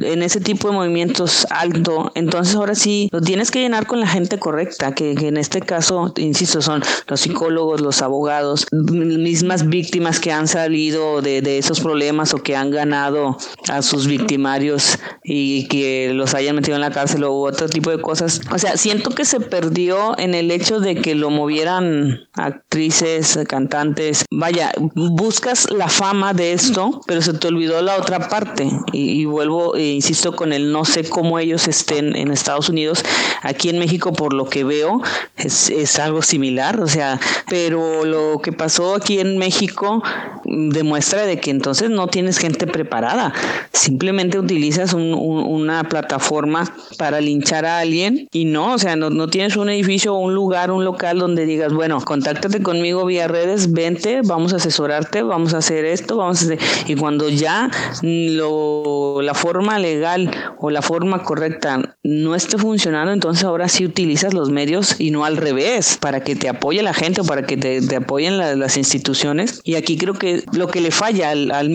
en ese tipo de movimientos alto, entonces ahora sí lo tienes que llenar con la gente correcta, que, en este caso, insisto, son los psicólogos, los abogados, mismas víctimas que han salido de, esos problemas o que han ganado a sus victimarios y que los hayan metido en la cárcel o otro tipo de cosas. O sea, siento que se perdió en el hecho de que lo movieran actrices, cantantes. Vaya, buscas la fama de esto, pero se te olvidó la otra parte. Y, vuelvo, e insisto, con el no sé cómo ellos estén en Estados Unidos. Aquí en México, por lo que veo, es, es algo similar. O sea, pero lo que pasó aquí en México demuestra de que entonces no tienes gente preparada, simplemente utilizas una plataforma para linchar a alguien y no, o sea, no, tienes un edificio un lugar, un local donde digas, bueno, contáctate conmigo vía redes, vente, vamos a asesorarte, vamos a hacer esto, vamos a hacer... Y cuando ya lo, la forma legal o la forma correcta no esté funcionando, entonces ahora sí utilizas los medios y no al revés, para que te apoye la gente o para que te, apoyen las instituciones y aquí creo que lo que le falla al, al.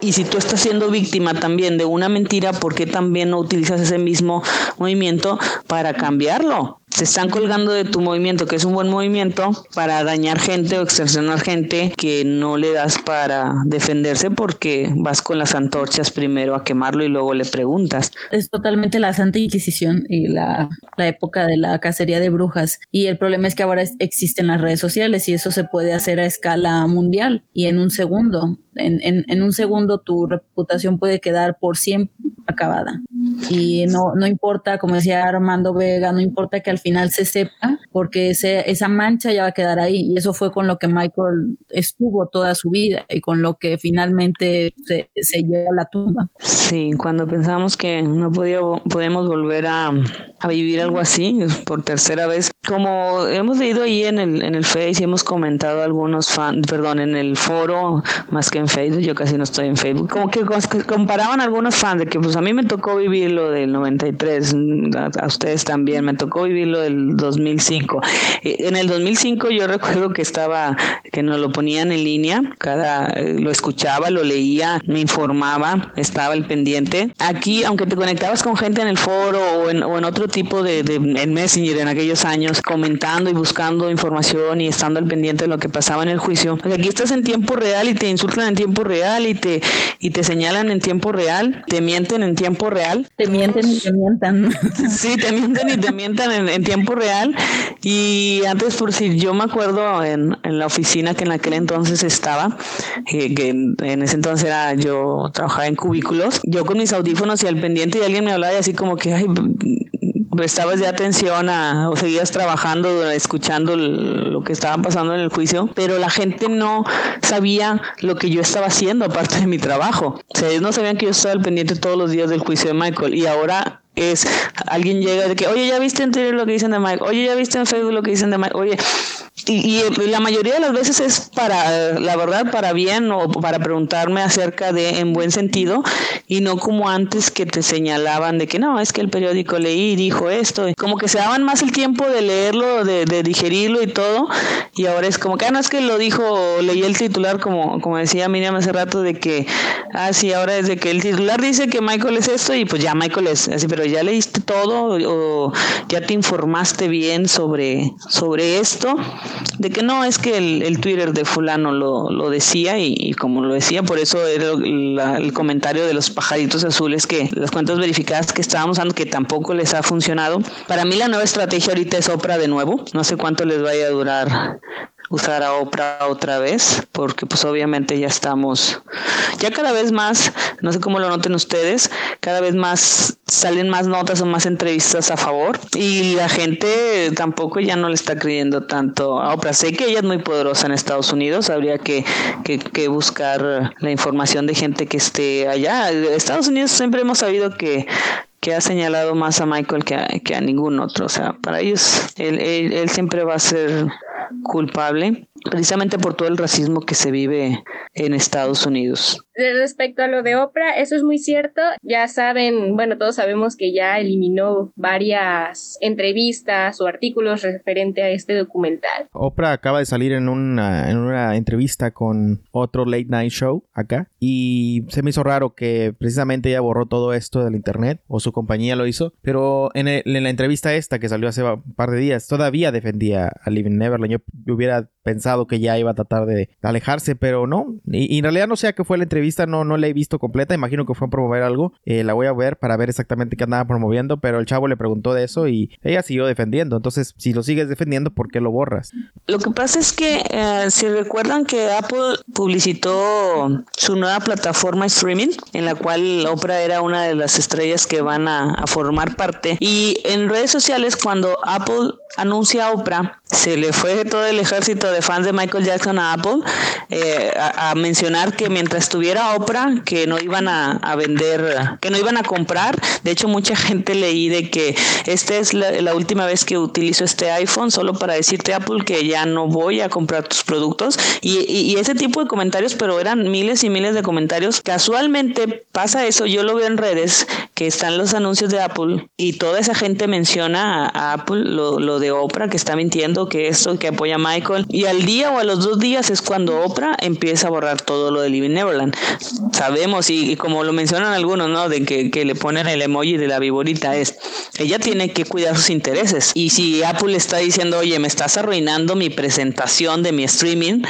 Y si tú estás siendo víctima también de una mentira, ¿por qué también no utilizas ese mismo movimiento para cambiarlo? Se están colgando de tu movimiento, que es un buen movimiento, para dañar gente o extorsionar gente que no le das para defenderse porque vas con las antorchas primero a quemarlo y luego le preguntas. Es totalmente la Santa Inquisición y la, la época de la cacería de brujas. Y el problema es que ahora existen las redes sociales y eso se puede hacer a escala mundial y en un segundo. En, en, en un segundo tu reputación puede quedar por siempre acabada. Y no, no importa, como decía Armando Vega, no importa que al final se sepa, porque ese, esa mancha ya va a quedar ahí. Y eso fue con lo que Michael estuvo toda su vida y con lo que finalmente se, se lleva a la tumba. Sí, cuando pensamos que no podía, podemos volver a, a vivir algo así por tercera vez, como hemos leído ahí en el, en el Face y hemos comentado algunos fans, perdón, en el foro, más que en Facebook, yo casi no estoy en Facebook. Como que comparaban algunos fans de que pues a mí me tocó vivir lo del 93, a, ustedes también, me tocó vivir lo del 2005. En el 2005 yo recuerdo que estaba, que nos lo ponían en línea, cada, eh, lo escuchaba, lo leía, me informaba, estaba el pendiente. Aquí, aunque te conectabas con gente en el foro o en, o en otro tipo de, de en Messenger en aquellos años, comentando y buscando información y estando al pendiente de lo que pasaba en el juicio, pues aquí estás en tiempo real y te insultan en tiempo real y te, y te señalan en tiempo real, te mienten en tiempo real. Te mienten y te mientan. Sí, te mienten y te mientan en, tiempo real. Y antes, por si yo me acuerdo en, en la oficina que en aquel entonces estaba, eh, que en, ese entonces era yo trabajaba en cubículos, yo con mis audífonos y al pendiente y alguien me hablaba y así como que, ay, prestabas de atención a, o seguías trabajando, escuchando lo que estaba pasando en el juicio, pero la gente no sabía lo que yo estaba haciendo aparte de mi trabajo. O sea, ellos no sabían que yo estaba al pendiente todos los días del juicio de Michael y ahora es alguien llega de que, oye, ya viste en Twitter lo que dicen de Mike, oye, ya viste en Facebook lo que dicen de Mike, oye, y, y, la mayoría de las veces es para, la verdad, para bien o para preguntarme acerca de, en buen sentido, y no como antes que te señalaban de que no, es que el periódico leí y dijo esto, como que se daban más el tiempo de leerlo, de, de digerirlo y todo, y ahora es como que, ah, no es que lo dijo, leí el titular, como, como decía Miriam hace rato, de que, ah, sí, ahora es de que el titular dice que Michael es esto, y pues ya Michael es así, pero ya leíste todo o ya te informaste bien sobre, sobre esto, de que no es que el, Twitter de fulano lo, lo decía y, como lo decía, por eso era el comentario de los pajaritos azules que las cuentas verificadas que estábamos usando que tampoco les ha funcionado. Para mí la nueva estrategia ahorita es Opera de nuevo, no sé cuánto les vaya a durar usar a Oprah otra vez, porque pues obviamente ya estamos, ya cada vez más, no sé cómo lo noten ustedes, cada vez más salen más notas o más entrevistas a favor y la gente tampoco ya no le está creyendo tanto a Oprah. Sé que ella es muy poderosa en Estados Unidos, habría que, que, buscar la información de gente que esté allá. Estados Unidos siempre hemos sabido que que ha señalado más a Michael que a, que a ningún otro. O sea, para ellos él, él siempre va a ser culpable precisamente por todo el racismo que se vive en Estados Unidos. Respecto a lo de Oprah, eso es muy cierto. Ya saben, bueno, todos sabemos que ya eliminó varias entrevistas o artículos referente a este documental. Oprah acaba de salir en una, en una entrevista con otro late night show acá y se me hizo raro que precisamente ella borró todo esto del internet o su compañía lo hizo, pero en, en la entrevista esta que salió hace un par de días todavía defendía a Living Neverland. Yo hubiera pensado que ya iba a tratar de alejarse, pero no. Y, en realidad no sé a qué fue la entrevista, no, no la he visto completa. Imagino que fue a promover algo. Eh, la voy a ver para ver exactamente qué andaba promoviendo, pero el chavo le preguntó de eso y ella siguió defendiendo. Entonces, si lo sigues defendiendo, ¿por qué lo borras? Lo que pasa es que, eh, si recuerdan que Apple publicitó su nueva plataforma streaming, en la cual Oprah era una de las estrellas que van a, a formar parte. Y en redes sociales, cuando Apple anuncia a Oprah, se le fue todo el ejército de fans de Michael Jackson a Apple eh, a, mencionar que mientras estuviera Oprah, que no iban a, vender, que no iban a comprar. De hecho, mucha gente leí de que esta es la, última vez que utilizo este iPhone solo para decirte Apple que ya no voy a comprar tus productos. Y, ese tipo de comentarios, pero eran miles y miles de comentarios. Casualmente pasa eso, yo lo veo en redes, que están los anuncios de Apple y toda esa gente menciona a, Apple lo, lo de Oprah, que está mintiendo, que esto, que apoya a Michael. Y al día o a los dos días es cuando Oprah empieza a borrar todo lo de Living Neverland. Sabemos, y, como lo mencionan algunos, ¿no? De que, que, le ponen el emoji de la viborita, es, ella tiene que cuidar sus intereses. Y si Apple está diciendo, oye, me estás arruinando mi presentación de mi streaming,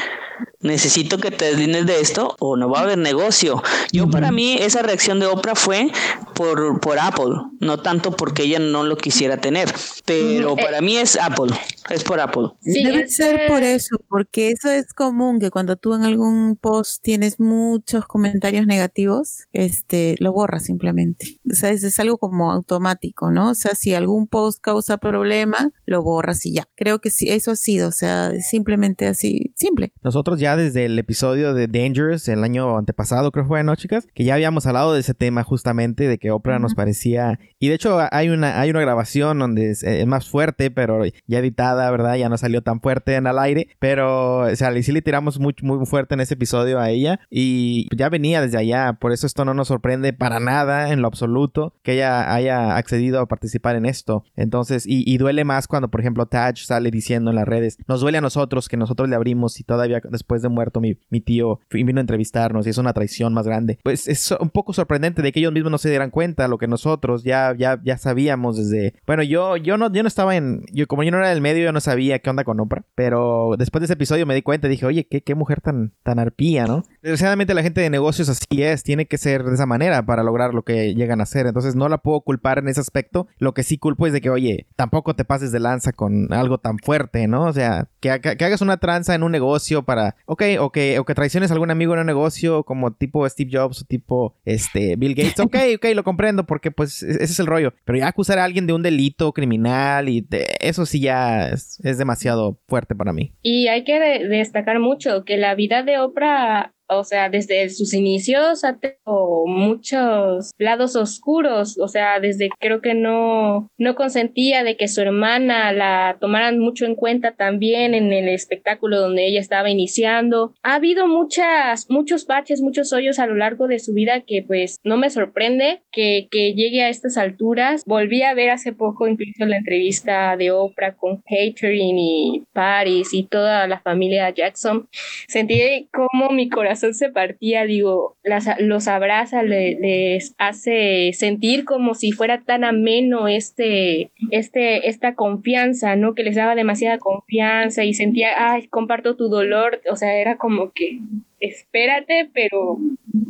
necesito que te deslines de esto o no va a haber negocio. Yo para mí esa reacción de Oprah fue por, por Apple, no tanto porque ella no lo quisiera tener, pero para mí es Apple, es por Apple. Debe ser por eso, porque eso es común que cuando tú en algún post tienes muchos comentarios negativos, este, lo borras simplemente. O sea, es, es algo como automático, ¿no? O sea, si algún post causa problema, lo borras y ya. Creo que sí, eso ha sido, o sea, simplemente así, simple. Nosotros ya desde el episodio de Dangerous el año antepasado, creo que fue, ¿no, chicas? Que ya habíamos hablado de ese tema justamente, de que Oprah nos parecía... Y de hecho hay una, hay una grabación donde es, más fuerte, pero ya editada ¿verdad? Ya no salió tan fuerte en el aire, pero, o sea, sí le tiramos muy, muy fuerte en ese episodio a ella y ya venía desde allá, por eso esto no nos sorprende para nada en lo absoluto que ella haya accedido a participar en esto. Entonces, y, duele más cuando, por ejemplo, Taj sale diciendo en las redes, nos duele a nosotros que nosotros le abrimos y todavía después de muerto mi, tío vino a entrevistarnos y es una traición más grande. Pues es un poco sorprendente de que ellos mismos no se dieran cuenta lo que nosotros ya, ya, ya sabíamos desde... Bueno, yo, yo, no, yo no estaba en... Yo, como yo no era del medio, yo no sabía qué onda con Oprah. Pero después de ese episodio me di cuenta y dije, oye, qué, qué mujer tan, tan arpía, ¿no? Desgraciadamente la gente de negocios así es, tiene que ser de esa manera para lograr lo que llegan a hacer. Entonces no la puedo culpar en ese aspecto. Lo que sí culpo es de que, oye, tampoco te pases de lanza con algo tan fuerte, ¿no? O sea, que hagas una tranza en un negocio para, ok, o que, o que traiciones a algún amigo en un negocio como tipo Steve Jobs o tipo este, Bill Gates. Ok, ok, lo comprendo porque pues e-, ese es el rollo. Pero ya acusar a alguien de un delito criminal y eso sí ya es, demasiado fuerte para mí. Y hay que destacar mucho que la vida de Oprah o sea, desde sus inicios ha tenido muchos lados oscuros, o sea, desde creo que no, no consentía de que su hermana la tomaran mucho en cuenta también en el espectáculo donde ella estaba iniciando. Ha habido muchas, muchos baches, muchos hoyos a lo largo de su vida que pues no me sorprende que, que llegue a estas alturas. Volví a ver hace poco incluso la entrevista de Oprah con Catherine y Paris y toda la familia Jackson. Sentí como mi corazón se partía, digo, las, los abraza, les hace sentir como si fuera tan ameno este, este, esta confianza, ¿no? Que les daba demasiada confianza y sentía, ay, comparto tu dolor, o sea, era como que espérate, pero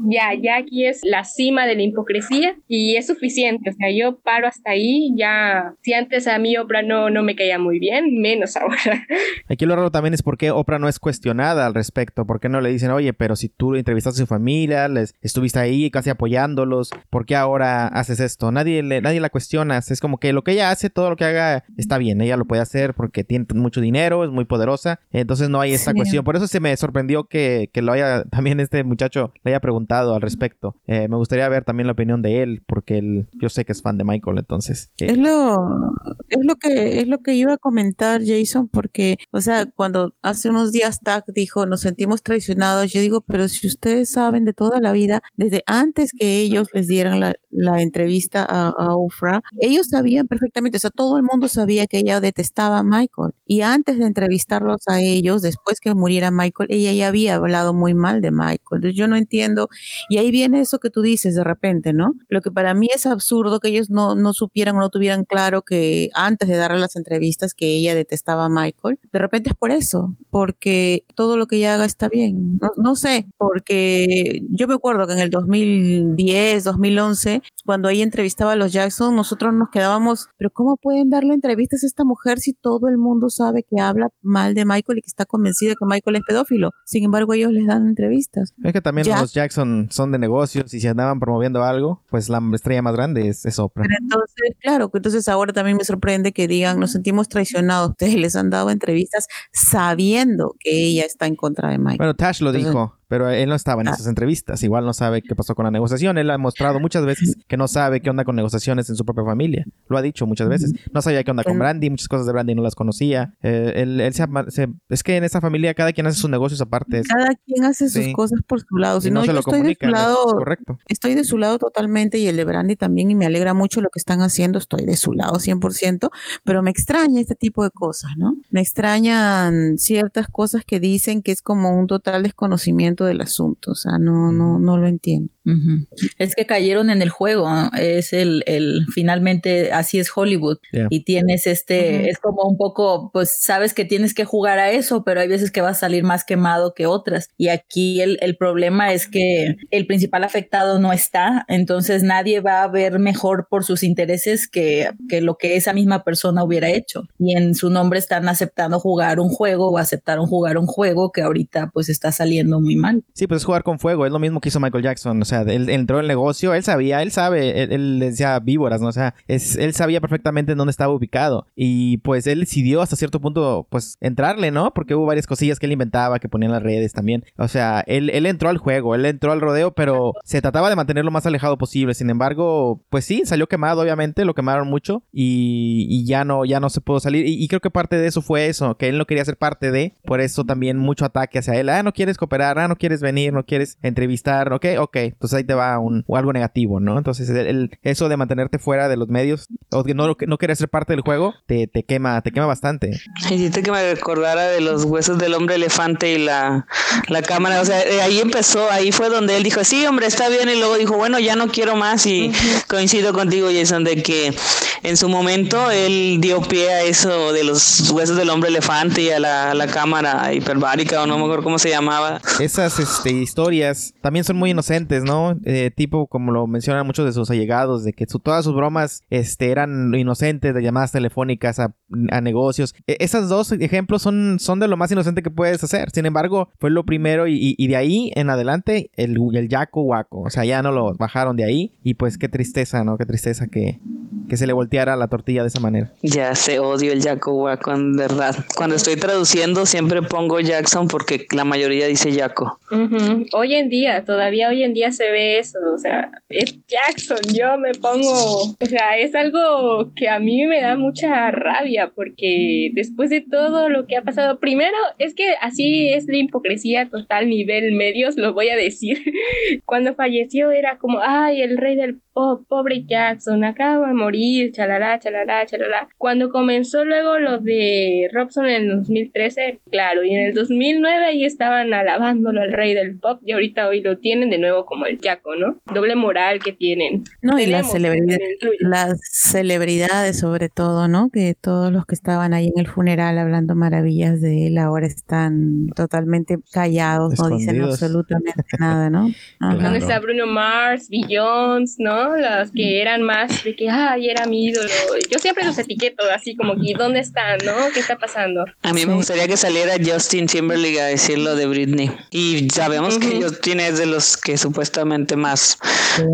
ya, ya aquí es la cima de la hipocresía y es suficiente, o sea, yo paro hasta ahí, ya, si antes a mí Oprah no, no me caía muy bien, menos ahora. Aquí lo raro también es por qué Oprah no es cuestionada al respecto, por qué no le dicen, oye, pero si tú entrevistaste a su familia, les estuviste ahí casi apoyándolos, ¿por qué ahora haces esto? Nadie, le, nadie la cuestiona, es como que lo que ella hace, todo lo que haga está bien, ella lo puede hacer porque tiene mucho dinero, es muy poderosa, entonces no hay esa cuestión, por eso se me sorprendió que, que lo haya también este muchacho le haya preguntado al respecto. Eh, me gustaría ver también la opinión de él, porque él, yo sé que es fan de Michael, entonces. Eh. Es lo, es lo que, es lo que iba a comentar Jason, porque, o sea, cuando hace unos días Tack dijo, nos sentimos traicionados, yo digo, pero si ustedes saben de toda la vida, desde antes que ellos les dieran la, la entrevista a, a Ufra, ellos sabían perfectamente, o sea, todo el mundo sabía que ella detestaba a Michael. Y antes de entrevistarlos a ellos, después que muriera Michael, ella ya había hablado muy mal de Michael. Entonces yo no entiendo. Y ahí viene eso que tú dices de repente, ¿no? Lo que para mí es absurdo que ellos no, no supieran o no tuvieran claro que antes de darle las entrevistas que ella detestaba a Michael. De repente es por eso, porque todo lo que ella haga está bien. No, sé, porque yo me acuerdo que en el 2010, 2011, cuando ella entrevistaba a los Jackson, nosotros nos quedábamos, pero ¿cómo pueden darle entrevistas a esta mujer si todo el mundo sabe que habla mal de Michael y que está convencido de que Michael es pedófilo? Sin embargo, ellos les dan entrevistas. Es que también los Jackson son de negocios y si andaban promoviendo algo, pues la estrella más grande es, es Oprah. Pero entonces, claro, entonces ahora también me sorprende que digan, nos sentimos traicionados. Ustedes les han dado entrevistas sabiendo que ella está en contra de Michael. Bueno, Tash lo dijo. Pero él no estaba en ah. esas entrevistas. Igual no sabe qué pasó con la negociación. Él ha mostrado muchas veces que no sabe qué onda con negociaciones en su propia familia. Lo ha dicho muchas veces. No sabía qué onda con Brandy. Muchas cosas de Brandy no las conocía. Eh, él, se, es que en esa familia cada quien hace sus negocios aparte. Cada quien hace sus cosas por su lado. Si no, yo estoy de su lado. Correcto. Estoy de su lado totalmente y el de Brandy también. Y me alegra mucho lo que están haciendo. Estoy de su lado 100%. Pero me extraña este tipo de cosas, ¿no? Me extrañan ciertas cosas que dicen que es como un total desconocimiento del asunto sea, no, no, no lo entiendo. Es que cayeron en el juego, es el, el, finalmente así es Hollywood. Y tienes este, es como un poco, pues sabes que tienes que jugar a eso, pero hay veces que vas a salir más quemado que otras. Y aquí el, el problema es que el principal afectado no está, entonces nadie va a ver mejor por sus intereses que, que lo que esa misma persona hubiera hecho. Y en su nombre están aceptando jugar un juego o aceptaron jugar un juego que ahorita pues está saliendo muy mal. Sí, pues es jugar con fuego, es lo mismo que hizo Michael Jackson, o sea, él, él entró en el negocio, él sabía, él sabe, él, él decía víboras, ¿no? O sea, es, él sabía perfectamente en dónde estaba ubicado y pues él decidió hasta cierto punto, pues, entrarle, ¿no? Porque hubo varias cosillas que él inventaba, que ponía en las redes también, o sea, él, él entró al juego, él entró al rodeo, pero se trataba de mantenerlo más alejado posible, sin embargo, pues sí, salió quemado, obviamente, lo quemaron mucho y, y ya no, ya no se pudo salir y, y creo que parte de eso fue eso, que él no quería ser parte de, por eso también mucho ataque hacia él, ah, no quieres cooperar, ah, no quieres venir, no quieres entrevistar, ok, ok, entonces ahí te va un, o algo negativo, ¿no? Entonces el, el- eso de mantenerte fuera de los medios o que no, no querer ser parte del juego, te, te quema, te quema bastante. Hiciste que me recordara de los huesos del hombre elefante y la, la cámara. O sea, eh, ahí empezó, ahí fue donde él dijo, sí, hombre, está bien. Y luego dijo, bueno, ya no quiero más. Y coincido contigo, Jason, de que en su momento él dio pie a eso de los huesos del hombre elefante y a la, a la cámara hiperbárica, o no me acuerdo cómo se llamaba. Esas este, historias también son muy inocentes, ¿no? Eh, tipo, como lo mencionan muchos de sus allegados, de que todas sus bromas este, eran inocentes, de llamadas telefónicas a, negocios. E- esas dos ejemplos son, son de lo más inocente que puedes hacer. Sin embargo, fue lo primero y, de ahí en adelante el, el yaco guaco. O sea, ya no lo bajaron de ahí y pues qué tristeza, ¿no? Qué tristeza que, que se le volteara la tortilla de esa manera. Ya se odio el Jaco Waco, en verdad. Cuando estoy traduciendo siempre pongo Jackson porque la mayoría dice Jaco. Ujú. Hoy en día, todavía hoy en día se ve eso, o sea, es Jackson, yo me pongo, o sea, es algo que a mí me da mucha rabia porque después de todo lo que ha pasado, primero es que así es la hipocresía total nivel medios, lo voy a decir. Cuando falleció era como, ay, el rey del pop, pobre Jackson, acaba de morir, chalala, chalala, chalala. Cuando comenzó luego lo de Robson en el 2013, claro, y en el 2009 ahí estaban alabándolo al rey del pop y ahorita hoy lo tienen de nuevo como el Jaco, ¿no? Doble moral que tienen. No, y las celebridades, las celebridades sobre todo, ¿no? Que todos los que estaban ahí en el funeral hablando maravillas de él ahora están totalmente callados, no dicen absolutamente nada, ¿no? Ajá. Claro. ¿Dónde está Bruno Mars, Beyoncé, no? Las que eran más de que, ay, era mi ídolo. Yo siempre los etiqueto así como que, ¿dónde están, no? ¿Qué está pasando? A mí me gustaría que saliera Justin Timberlake a decir lo de Britney. Y sabemos que. Justin es de los que supuestamente más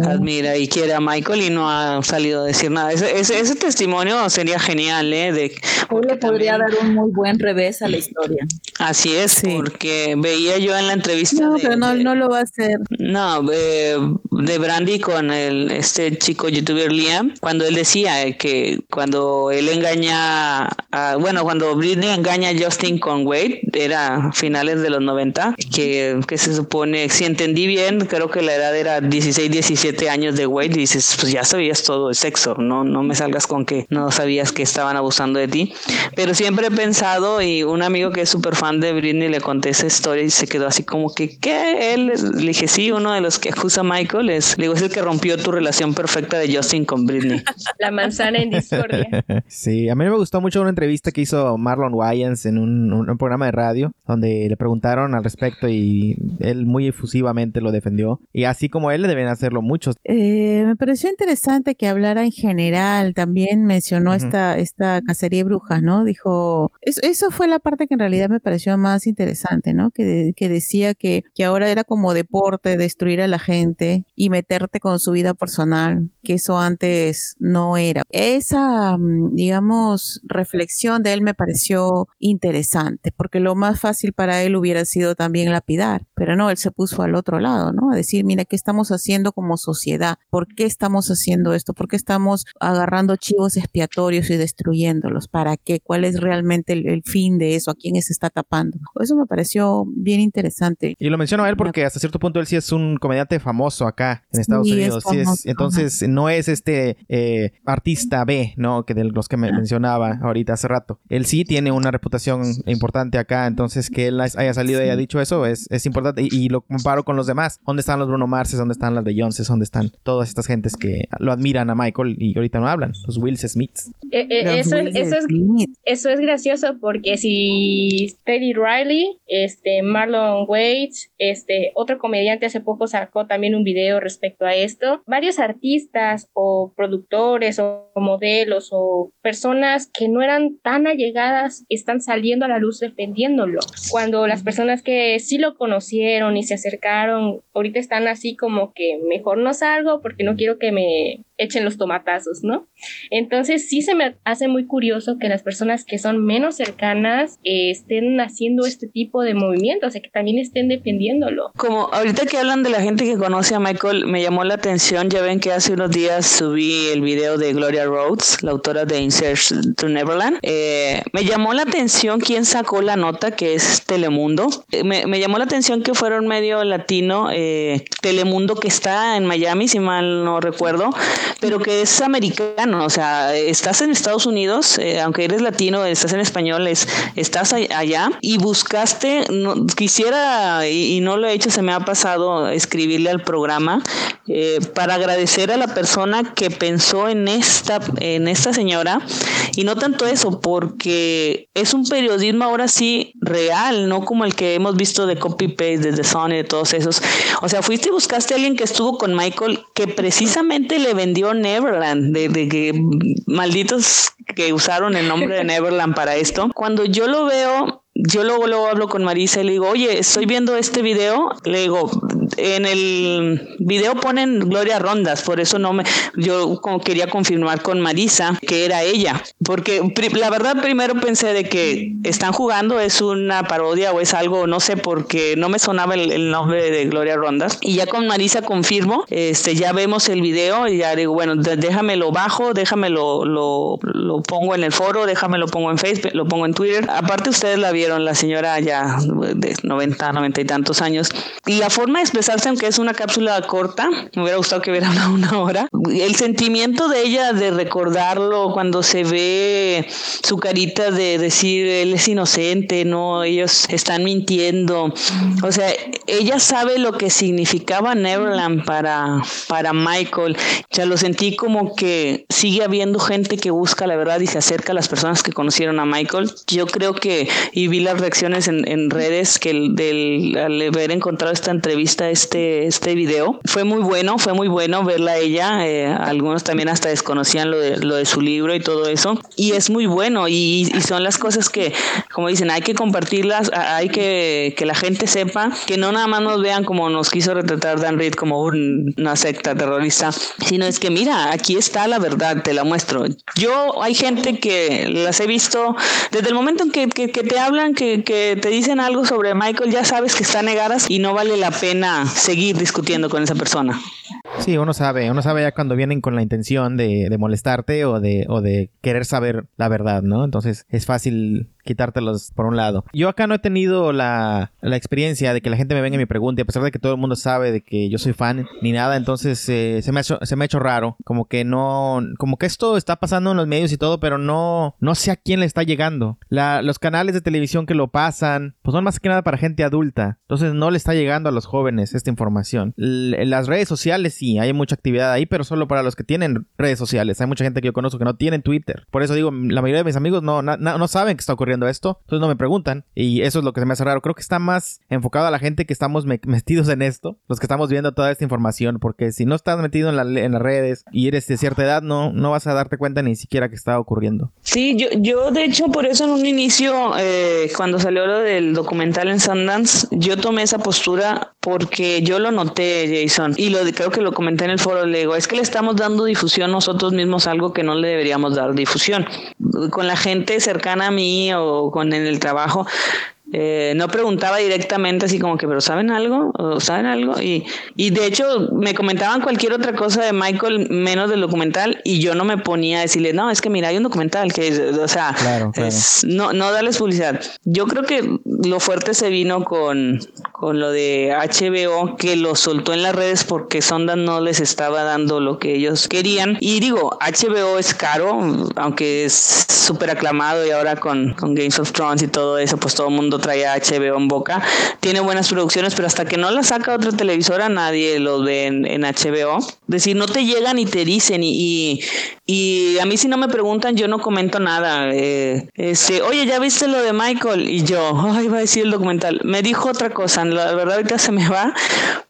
admira y quiere a Michael y no ha salido a decir nada. Ese, ese, ese testimonio sería genial, ¿eh? De, Hoy le podría también- dar un muy buen revés a la historia. así es, Sí. porque veía yo en la entrevista. No, de- pero no, de- no lo va a hacer. No, eh, de Brandy con el, este chico youtuber Liam, cuando él decía que cuando él engaña, a, bueno, cuando Britney engaña a Justin con Wade, era a finales de los 90, que, que se supone, si entendí bien, creo que la edad era 16, 17 años de Wade, y dices, pues ya sabías todo el sexo, no, no me salgas con que no sabías que estaban abusando de ti, pero siempre he pensado, y un amigo que es súper fan de Britney le conté esa historia y se quedó así como que, ¿qué? Él, le dije, sí, uno de los que acusa a Michael es, le digo, es el que rompió tu relación perfecta de Justin con Britney. La manzana en discordia. Sí, a mí me gustó mucho una entrevista que hizo Marlon Wayans en un, un- un programa de radio donde le preguntaron al respecto y él muy efusivamente lo defendió. Y así como él, deben hacerlo muchos. Eh, me pareció interesante que hablara en general. También mencionó Ujú. esta, esta cacería de brujas, ¿no? Dijo, eso, eso fue la parte que en realidad me pareció más interesante, ¿no? Que, de- que decía que, que ahora era como deporte destruir a la gente y meterte con su vida personal, que eso antes no era. Esa, mm, digamos, reflexión de él me pareció interesante, porque lo más fácil para él hubiera sido también lapidar, pero no, él se puso al otro lado, ¿no? A decir, mira, ¿qué estamos haciendo como sociedad? ¿Por qué estamos haciendo esto? ¿Por qué estamos agarrando chivos expiatorios y destruyéndolos? ¿Para qué? ¿Cuál es realmente el, el fin de eso? ¿A quién se está tapando? Eso me pareció bien interesante. Y lo menciono a él porque hasta cierto punto él sí es un comediante famoso acá en Estados Sí, es Unidos. Sí es- famoso, entonces no es este eh, artista B, ¿no? Que de los que me mencionaba ahorita hace rato. Él sí tiene una reputación importante acá, entonces que él haya salido y haya dicho eso es, es importante. Y, y lo comparo con los demás. ¿Dónde están los Bruno Marses? ¿Dónde están las de Joneses? ¿Dónde están todas estas gentes que lo admiran a Michael y ahorita no hablan? Los Will Smiths. Eh, eh, eso, eso es Smith. eso es gracioso porque si Teddy Riley, este Marlon Waits, este otro comediante hace hace poco sacó también un video respecto a esto. Varios artistas o productores o modelos o personas que no eran tan allegadas están saliendo a la luz defendiéndolo. Cuando las personas que sí lo conocieron y se acercaron, ahorita están así como que mejor no salgo porque no quiero que me echen los tomatazos, ¿no? Entonces sí se me hace muy curioso que las personas que son menos cercanas eh, estén haciendo este tipo de movimientos, o sea, que también estén defendiéndolo. Como ahorita que hablan de la gente que conoce a Michael, me llamó la atención, ya ven que hace unos días subí el video de Gloria Rhodes, la autora de Insert to Neverland. Eh, me llamó la atención quién sacó la nota, que es Telemundo. Eh, me, me, llamó la atención que fuera un medio latino, Telemundo, que está en Miami, si mal no recuerdo pero que es americano, o sea, estás en Estados Unidos, eh, aunque eres latino, estás en español, estás allá y buscaste, quisiera, y, no lo he hecho, se me ha pasado escribirle al programa eh, para agradecer a la persona que pensó en esta, en esta señora, y no tanto eso, porque es un periodismo ahora sí real, no como el que hemos visto de copy-paste, de The Sun y de todos esos. O sea, fuiste y buscaste a alguien que estuvo con Michael, que precisamente le vendió Neverland, de, que malditos que usaron el nombre de Neverland para esto. Cuando yo lo veo, yo luego, luego hablo con Marisa y le digo, oye, estoy viendo este video. Le digo, en el video ponen Gloria Rondas, por eso no me, yo quería confirmar con Marisa que era ella, porque la verdad primero pensé de que están jugando, es una parodia o es algo, no sé, porque no me sonaba el, nombre de Gloria Rondas. Y ya con Marisa confirmo, este, ya vemos el video y ya digo, bueno, déjamelo bajo, déjamelo, lo, lo pongo en el foro, déjamelo pongo en Facebook, lo pongo en Twitter. Aparte ustedes la vieron la señora ya de 90, 90 y tantos años. Y la forma de expresarse, aunque es una cápsula corta, me hubiera gustado que hubiera hablado una hora, el sentimiento de ella de recordarlo cuando se ve su carita de decir él es inocente, no, ellos están mintiendo. O sea, ella sabe lo que significaba Neverland para, para Michael. O sea, lo sentí como que sigue habiendo gente que busca la verdad y se acerca a las personas que conocieron a Michael. Yo creo que, y las reacciones en, en redes que el, del, al haber encontrado esta entrevista, este, este video, fue muy bueno, fue muy bueno verla a ella. Eh, algunos también hasta desconocían lo de, lo de su libro y todo eso. Y es muy bueno y, y, son las cosas que, como dicen, hay que compartirlas, hay que que la gente sepa, que no nada más nos vean como nos quiso retratar Dan Reed como una secta terrorista, sino es que mira, aquí está la verdad, te la muestro. Yo hay gente que las he visto desde el momento en que, que, que te que, te dicen algo sobre Michael, ya sabes que está negadas y no vale la pena seguir discutiendo con esa persona. Sí, uno sabe, uno sabe ya cuando vienen con la intención de, molestarte o de, o de querer saber la verdad, ¿no? Entonces es fácil quitártelos por un lado. Yo acá no he tenido la, la, experiencia de que la gente me venga y me pregunte, a pesar de que todo el mundo sabe de que yo soy fan ni nada, entonces eh, se, me ha hecho, se me ha hecho raro. Como que no, como que esto está pasando en los medios y todo, pero no, no sé a quién le está llegando. La, los canales de televisión que lo pasan, pues son más que nada para gente adulta. Entonces no le está llegando a los jóvenes esta información. las redes sociales hay mucha actividad ahí, pero solo para los que tienen redes sociales. Hay mucha gente que yo conozco que no tienen Twitter. Por eso digo, la mayoría de mis amigos no, no saben que está ocurriendo esto, entonces no me preguntan y eso es lo que se me hace raro. Creo que está más enfocado a la gente que estamos metidos en esto, los que estamos viendo toda esta información, porque si no estás metido en, las redes y eres de cierta edad, no, no vas a darte cuenta ni siquiera que está ocurriendo. Sí, yo, yo de hecho por eso en un inicio, eh, cuando salió lo del documental en Sundance, yo tomé esa postura porque yo lo noté, Jason, y lo creo que lo comenté en el foro, le digo, es que le estamos dando difusión nosotros mismos algo que no le deberíamos dar difusión. Con la gente cercana a mí o con en el trabajo, eh, no preguntaba directamente así como que, pero ¿saben algo? ¿O ¿Saben algo? Y, y de hecho me comentaban cualquier otra cosa de Michael menos del documental y yo no me ponía a decirle, no, es que mira, hay un documental que, o sea, no, no darles publicidad. Yo creo que lo fuerte se vino con, con lo de HBO que lo soltó en las redes porque Sonda no les estaba dando lo que ellos querían. Y digo, HBO es caro, aunque es súper aclamado y ahora con, con Games of Thrones y todo eso, pues todo el mundo trae HBO en boca. Tiene buenas producciones, pero hasta que no la saca otra televisora, nadie lo ve en, HBO. Es decir, no te llegan y te dicen. Y, y, a mí, si no me preguntan, yo no comento nada. Eh, este, oye, ¿ya viste lo de Michael? Y yo, ay, va a decir el documental. Me dijo otra cosa, la verdad ahorita se me va,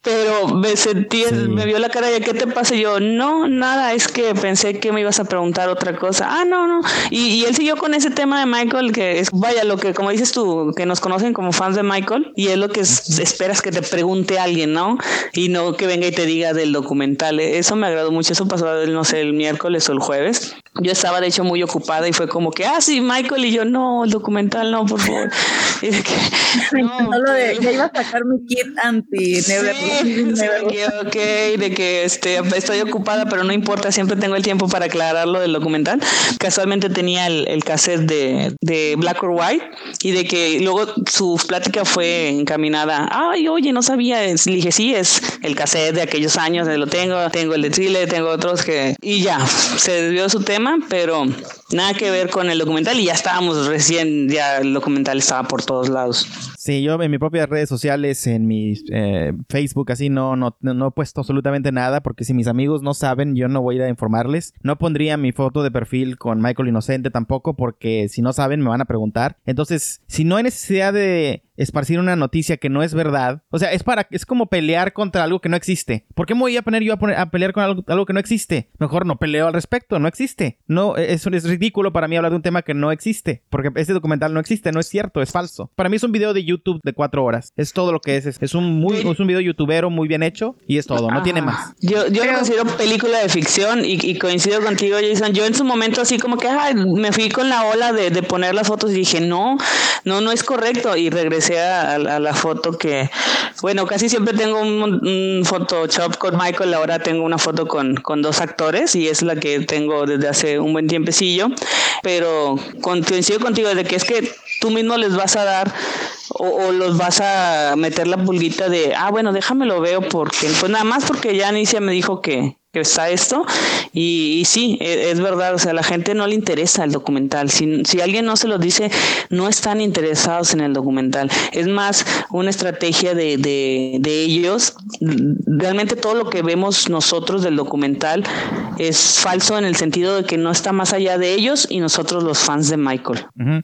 pero me sentí, me vio la cara de ¿qué te pasa? Y yo, no, nada, es que pensé que me ibas a preguntar otra cosa. Ah, no, no. Y, él siguió con ese tema de Michael, que es, vaya, lo que, como dices tú, que nos conocen como fans de Michael, y es lo que esperas que te pregunte alguien, ¿no? Y no que venga y te diga del documental. Eso me agradó mucho, eso pasó, no sé, el miércoles o el jueves. Yo estaba de hecho muy ocupada y fue como que, ah, sí, Michael, y yo, no, el documental, no, por favor. Y de que, no, de, ya iba a sacar mi kit anti sí, ok, de que este, estoy ocupada, pero no importa, siempre tengo el tiempo para aclarar lo del documental. Casualmente tenía el, el cassette de, de, Black or White y de que luego su plática fue encaminada, ay, oye, no sabía, le dije, sí, es el cassette de aquellos años, lo tengo, tengo el de Chile, tengo otros que... Y ya, se desvió su tema, pero nada que ver con el documental y ya estábamos recién, ya el documental estaba por todos lados. Sí, yo en mis propias redes sociales, en mi eh, Facebook, así no, no, no he puesto absolutamente nada, porque si mis amigos no saben, yo no voy a ir a informarles. No pondría mi foto de perfil con Michael Inocente tampoco, porque si no saben me van a preguntar. Entonces, si no hay necesidad de esparcir una noticia que no es verdad. O sea, es para es como pelear contra algo que no existe. ¿Por qué me voy a poner yo a, poner, a pelear con algo, algo, que no existe? Mejor no peleo al respecto, no existe. No, eso es ridículo para mí hablar de un tema que no existe, porque este documental no existe, no es cierto, es falso. Para mí es un video de YouTube de cuatro horas. Es todo lo que es. Es, un muy es un video youtubero muy bien hecho y es todo, no tiene más. Yo, yo lo considero película de ficción y, coincido contigo, Jason. Yo en su momento así como que me fui con la ola de, de poner las fotos y dije, no, no, no es correcto. Y regresé a, la foto que, bueno, casi siempre tengo un, Photoshop con Michael, ahora tengo una foto con, con, dos actores y es la que tengo desde hace un buen tiempecillo, pero coincido contigo de que es que tú mismo les vas a dar o, o, los vas a meter la pulguita de, ah, bueno, déjame lo veo porque, pues nada más porque ya Anicia me dijo que, que está esto y, sí, e, es, verdad, o sea, a la gente no le interesa el documental. Si, si alguien no se lo dice, no están interesados en el documental. Es más una estrategia de, de, de ellos. Realmente todo lo que vemos nosotros del documental es falso en el sentido de que no está más allá de ellos y nosotros los fans de Michael. no,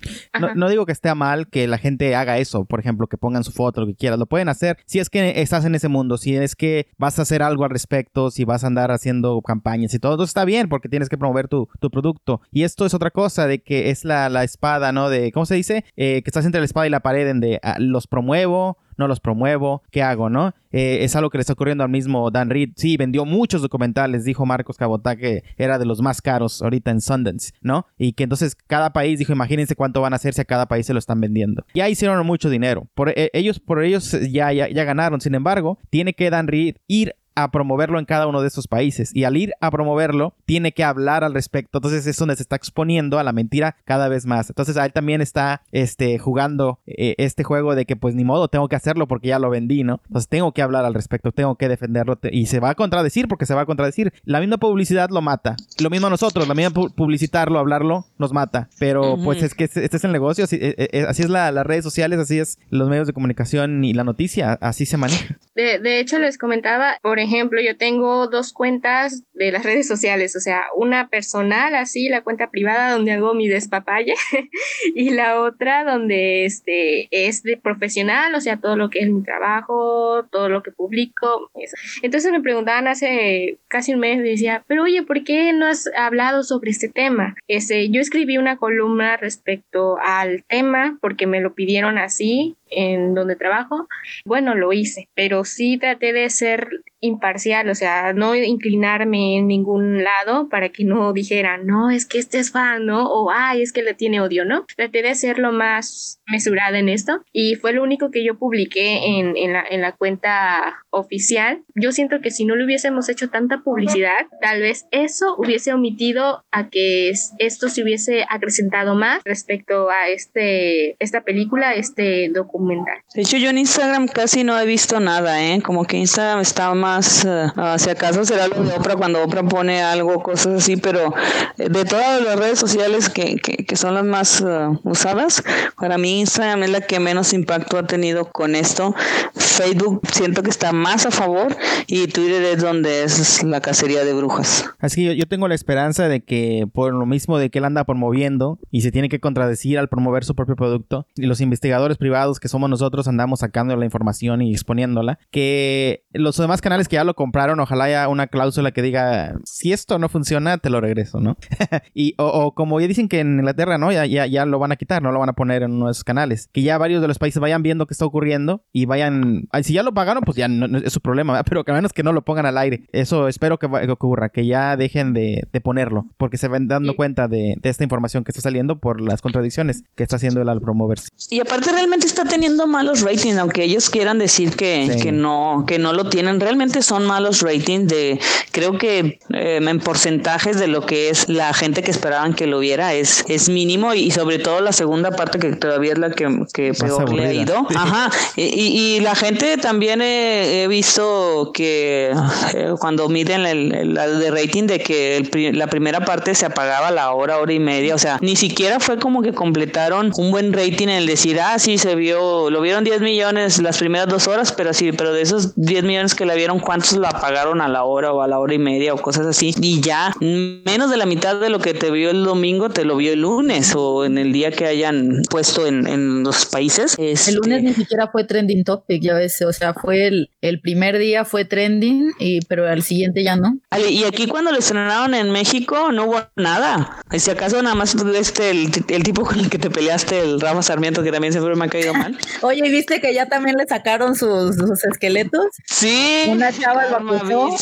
no, digo que esté mal que la gente haga eso, por ejemplo, que pongan su foto, lo que quieran, lo pueden hacer. Si es que estás en ese mundo, si es que vas a hacer algo al respecto, si vas a andar haciendo campañas y todo, está bien porque tienes que promover tu, producto. Y esto es otra cosa de que es la, espada, ¿no? De, ¿cómo se dice? Eh, que estás entre la espada y la pared en de ah, los promuevo, no los promuevo, ¿qué hago, no? Eh, es algo que le está ocurriendo al mismo Dan Reed. Sí, vendió muchos documentales, dijo Marcos Cabotá que era de los más caros ahorita en Sundance, ¿no? Y que entonces cada país dijo, imagínense cuánto van a hacer si a cada país se lo están vendiendo. Ya hicieron mucho dinero. Por eh, ellos, por ellos ya, ya, ya ganaron. Sin embargo, tiene que Dan Reed ir a promoverlo en cada uno de esos países. Y al ir a promoverlo, tiene que hablar al respecto. Entonces es donde se está exponiendo a la mentira cada vez más. Entonces a él también está este, jugando eh, este juego de que pues ni modo, tengo que hacerlo porque ya lo vendí, ¿no? Entonces tengo que hablar al respecto, tengo que defenderlo. y se va a contradecir porque se va a contradecir. La misma publicidad lo mata. Lo mismo a nosotros, la misma publicitarlo, hablarlo, nos mata. Pero pues es que este es el negocio, así, eh, eh, así es la, las redes sociales, así es los medios de comunicación y la noticia, así se maneja. De, de hecho, les comentaba, por ejemplo, yo tengo dos cuentas de las redes sociales, o sea, una personal, así, la cuenta privada donde hago mi despapalle, y la otra donde este, es de profesional, o sea, todo lo que es mi trabajo, todo lo que publico. Eso. Entonces me preguntaban hace casi un mes, me decía, pero oye, ¿por qué no has hablado sobre este tema? Este, yo escribí una columna respecto al tema porque me lo pidieron así en donde trabajo, bueno, lo hice, pero sí traté de ser imparcial, o sea, no inclinarme en ningún lado para que no dijeran, no, es que este es fan, ¿no? O, ay, es que le tiene odio, ¿no? Traté de ser lo más mesurada en esto y fue lo único que yo publiqué en, en, la, en la cuenta oficial. Yo siento que si no le hubiésemos hecho tanta publicidad, tal vez eso hubiese omitido a que esto se hubiese acrecentado más respecto a este, esta película, este documental. De hecho, yo en Instagram casi no he visto nada, ¿eh? Como que Instagram está más, uh, si acaso será lo de Oprah cuando Oprah pone algo, cosas así, pero eh, de todas las redes sociales que, que, que son las más uh, usadas, para mí Instagram es la que menos impacto ha tenido con esto. Facebook siento que está más a favor y Twitter es donde es la cacería de brujas. Así que yo, tengo la esperanza de que por lo mismo de que él anda promoviendo y se tiene que contradecir al promover su propio producto y los investigadores privados que somos nosotros andamos sacando la información y exponiéndola, que los demás canales que ya lo compraron, ojalá haya una cláusula que diga, si esto no funciona, te lo regreso, ¿no? y o, como ya dicen que en Inglaterra, ¿no? Ya, ya, ya lo van a quitar, no lo van a poner en nuestros canales. Que ya varios de los países vayan viendo qué está ocurriendo y vayan, si ya lo pagaron, pues ya no, es su problema, pero que a menos que no lo pongan al aire. Eso espero que, ocurra, que ya dejen de, ponerlo, porque se van dando cuenta de, esta información que está saliendo por las contradicciones que está haciendo el al promoverse. Y aparte realmente está teniendo malos ratings, aunque ellos quieran decir que, que no, que no lo tienen, realmente son malos ratings de, creo que eh, en porcentajes de lo que es la gente que esperaban que lo viera es, es mínimo y sobre todo la segunda parte que todavía es la que, peor le ha ido. Ajá. Y, la gente también he, visto que eh, cuando miden el, de rating de que la primera parte se apagaba a la hora, hora y media, o sea, ni siquiera fue como que completaron un buen rating en el decir, ah, sí, se vio, lo vieron 10 millones las primeras dos horas, pero sí, pero de esos 10 millones que la vieron, ¿cuántos la apagaron a la hora o a la hora y media o cosas así? Y ya menos de la mitad de lo que te vio el domingo te lo vio el lunes o en el día que hayan puesto en, en los países. El lunes ni siquiera fue trending topic, ya ves, o sea, fue el, el primer día fue trending, y, pero al siguiente ya no. Y aquí cuando lo estrenaron en México no hubo nada. Si acaso nada más este, el, el tipo con el que te peleaste, el Rafa Sarmiento, que también siempre me ha caído mal. Oye, ¿viste que ya también le sacaron sus, sus esqueletos? Sí. Una chava lo.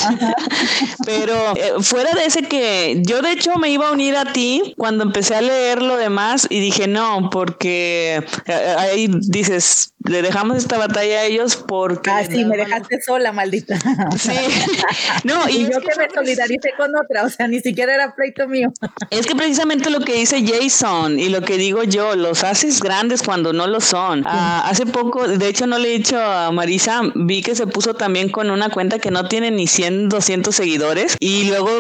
Pero eh, fuera de ese que yo de hecho me iba a unir a ti cuando empecé a leer lo demás y dije no, porque eh, ahí dices, le dejamos esta batalla a ellos porque... Ah, sí, me dejaste sola, maldita. Sí. No, y, yo que, me solidaricé con otra, o sea, ni siquiera era pleito mío. Es que precisamente lo que dice Jason y lo que digo yo, los haces grandes cuando no lo son. Ah, hace poco, de hecho no le he dicho a Marisa, vi que se puso también con una cuenta que no tiene ni 100, 200 seguidores y luego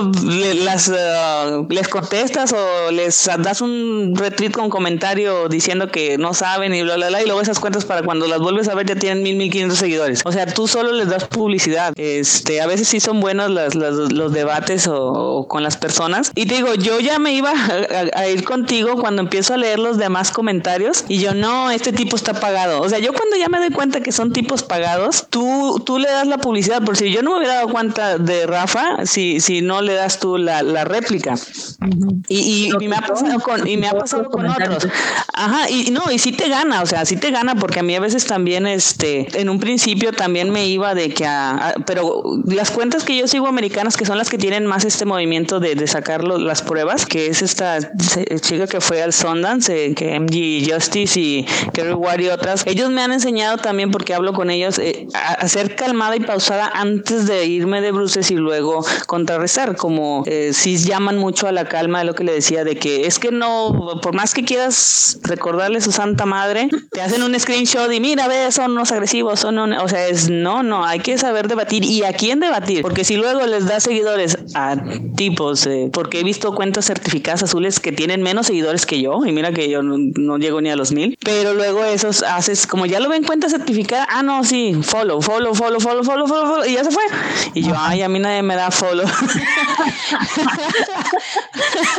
las, ah, les contestas o les das un retweet con comentario diciendo que no saben y bla, bla, bla, y luego esas cuentas para cuando las vuelves a ver ya tienen mil, mil quinientos seguidores. O sea, tú solo les das publicidad. Este, a veces sí son buenos los debates o, con las personas. Y te digo, yo ya me iba a, ir contigo cuando empiezo a leer los demás comentarios y yo, no, este tipo está pagado. O sea, yo cuando ya me doy cuenta que son tipos pagados, tú, tú le das la publicidad. Por si yo no me hubiera dado cuenta de Rafa, si, si no le das tú la, réplica. Y, y, me ha pasado con, y me ha pasado con otros. Ajá, y no, y sí te gana, o sea, sí te gana porque a mí a veces también, este, en un principio también me iba de que a, pero las cuentas que yo sigo americanas, que son las que tienen más este movimiento de, de sacar las pruebas, que es esta chica que fue al Sundance, eh, que MG Justice y Kerry Ward ellos me han enseñado también, porque hablo con ellos, eh, a, ser calmada y pausada antes de irme de bruces y luego contrarrestar, como eh, si llaman mucho a la calma lo que le decía, de que es que no, por más que quieras recordarle su santa madre, te hacen un screenshot y mira, ve, son unos agresivos, son o sea, es no, no, hay que saber debatir y a quién debatir, porque si luego les da seguidores a tipos, eh, porque he visto cuentas certificadas azules que tienen menos seguidores que yo, y mira que yo no, llego ni a los mil, pero luego esos haces, como ya lo ven cuenta certificada, ah, no, sí, follow, follow, follow, follow, follow, follow, y ya se fue. Y yo, ay, a mí nadie me da follow.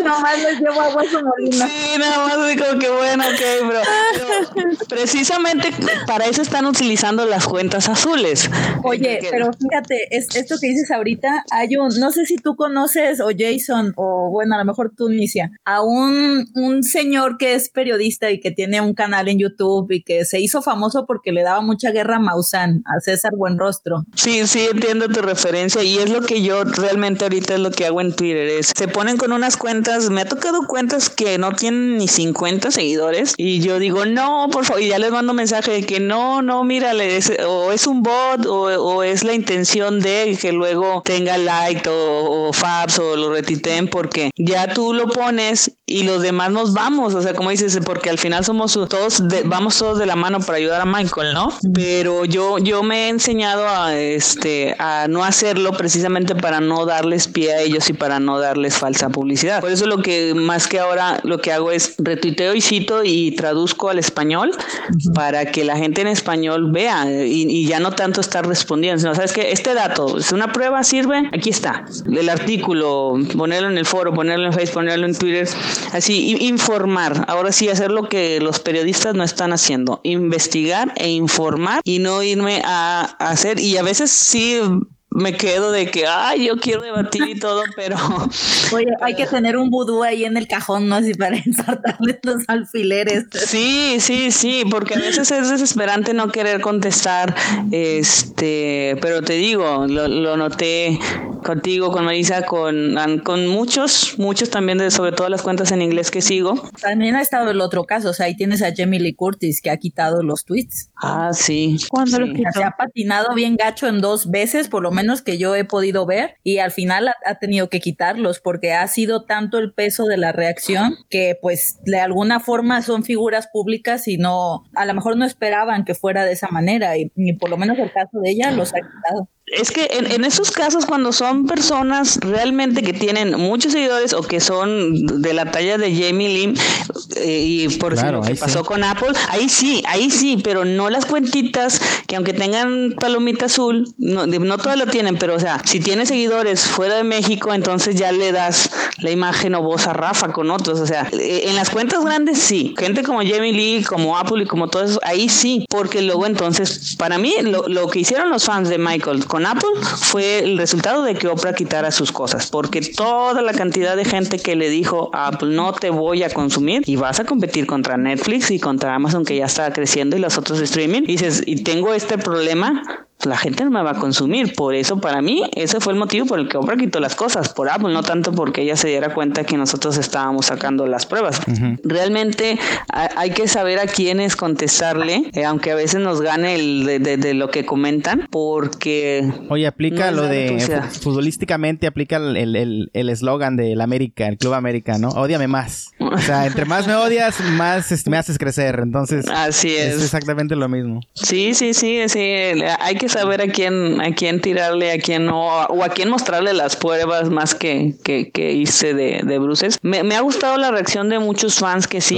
Nomás les llevo agua su molina. Sí, nada más digo que bueno, ok, bro. precisamente para eso están utilizando las cuentas azules. Oye, pero fíjate, es, esto que dices ahorita, hay un, no sé si tú conoces o Jason, o bueno, a lo mejor tú, Nicia, a un, un señor que es periodista y que tiene un canal en YouTube y que se hizo famoso porque le daba mucha guerra a Maussan, a César Buenrostro. Sí, sí, entiendo tu referencia y es lo que yo realmente ahorita es lo que hago en Twitter, es se ponen con unas cuentas, me ha tocado cuentas que no tienen ni 50 seguidores y yo digo, no, por favor, y ya les mando mensaje de que no, no, mírale, o es un bot o, es la intención de que luego tenga like o, o fabs o lo retiten porque ya tú lo pones y los demás nos vamos, o sea, como dices, porque al final somos todos, vamos todos de la mano para ayudar a Michael, ¿no? Pero yo, yo me he enseñado a, este, a no hacerlo precisamente para no darles pie a ellos y para no darles falsa publicidad. Por eso lo que más que ahora lo que hago es retuiteo y cito y traduzco al español para que la gente en español vea y, ya no tanto estar respondiendo, sino, ¿sabes que Este dato, es una prueba, sirve, aquí está. El artículo, ponerlo en el foro, ponerlo en Facebook, ponerlo en Twitter, así, informar. Ahora sí, hacer lo que los periodistas no están haciendo, investigar e informar y no irme a hacer, y a veces sí me quedo de que, ay, yo quiero debatir y todo, pero... Oye, hay que tener un vudú ahí en el cajón, ¿no? Así para ensartarle los alfileres. Sí, sí, sí, porque a veces es desesperante no querer contestar, este, pero te digo, lo, noté contigo, con Marisa, con, con muchos, muchos también, de, sobre todo las cuentas en inglés que sigo. También ha estado el otro caso, o sea, ahí tienes a Jamie Lee Curtis que ha quitado los tweets. Ah, sí. ¿Cuándo lo quitó? Se ha patinado bien gacho en dos veces, por lo menos que yo he podido ver y al final ha, tenido que quitarlos porque ha sido tanto el peso de la reacción que pues de alguna forma son figuras públicas y no, a lo mejor no esperaban que fuera de esa manera y, y por lo menos el caso de ella los ha quitado es que en, esos casos cuando son personas realmente que tienen muchos seguidores o que son de la talla de Jamie Lim eh, y por ejemplo lo que pasó con Apple, ahí sí, ahí sí, pero no las cuentitas que aunque tengan palomita azul, no, no todas lo tienen, pero o sea, si tiene seguidores fuera de México, entonces ya le das la imagen o voz a Rafa con otros, o sea, eh, en las cuentas grandes sí, gente como Jamie Lee, como Apple y como todo eso, ahí sí, porque luego entonces, para mí, lo, lo que hicieron los fans de Michael con Apple fue el resultado de que Oprah quitara sus cosas, porque toda la cantidad de gente que le dijo a Apple no te voy a consumir y vas a competir contra Netflix y contra Amazon que ya está creciendo y los otros streaming, dices, y tengo este problema, la gente no me va a consumir. Por eso, para mí, ese fue el motivo por el que Oprah quitó las cosas, por Apple, no tanto porque ella se diera cuenta que nosotros estábamos sacando las pruebas. Realmente hay que saber a quiénes contestarle, eh, aunque a veces nos gane el de, lo que comentan, porque... Oye, aplica lo de... Futbolísticamente aplica el eslogan el, del América, el Club América, ¿no? Ódiame más. O sea, entre más me odias, más este, me haces crecer. Entonces... Así es. Es exactamente lo mismo. Sí, sí, sí, sí. Hay que saber a quién, a quién tirarle, a quién no, o a quién mostrarle las pruebas más que, que, que hice de, de bruces. Me, me, ha gustado la reacción de muchos fans que sí,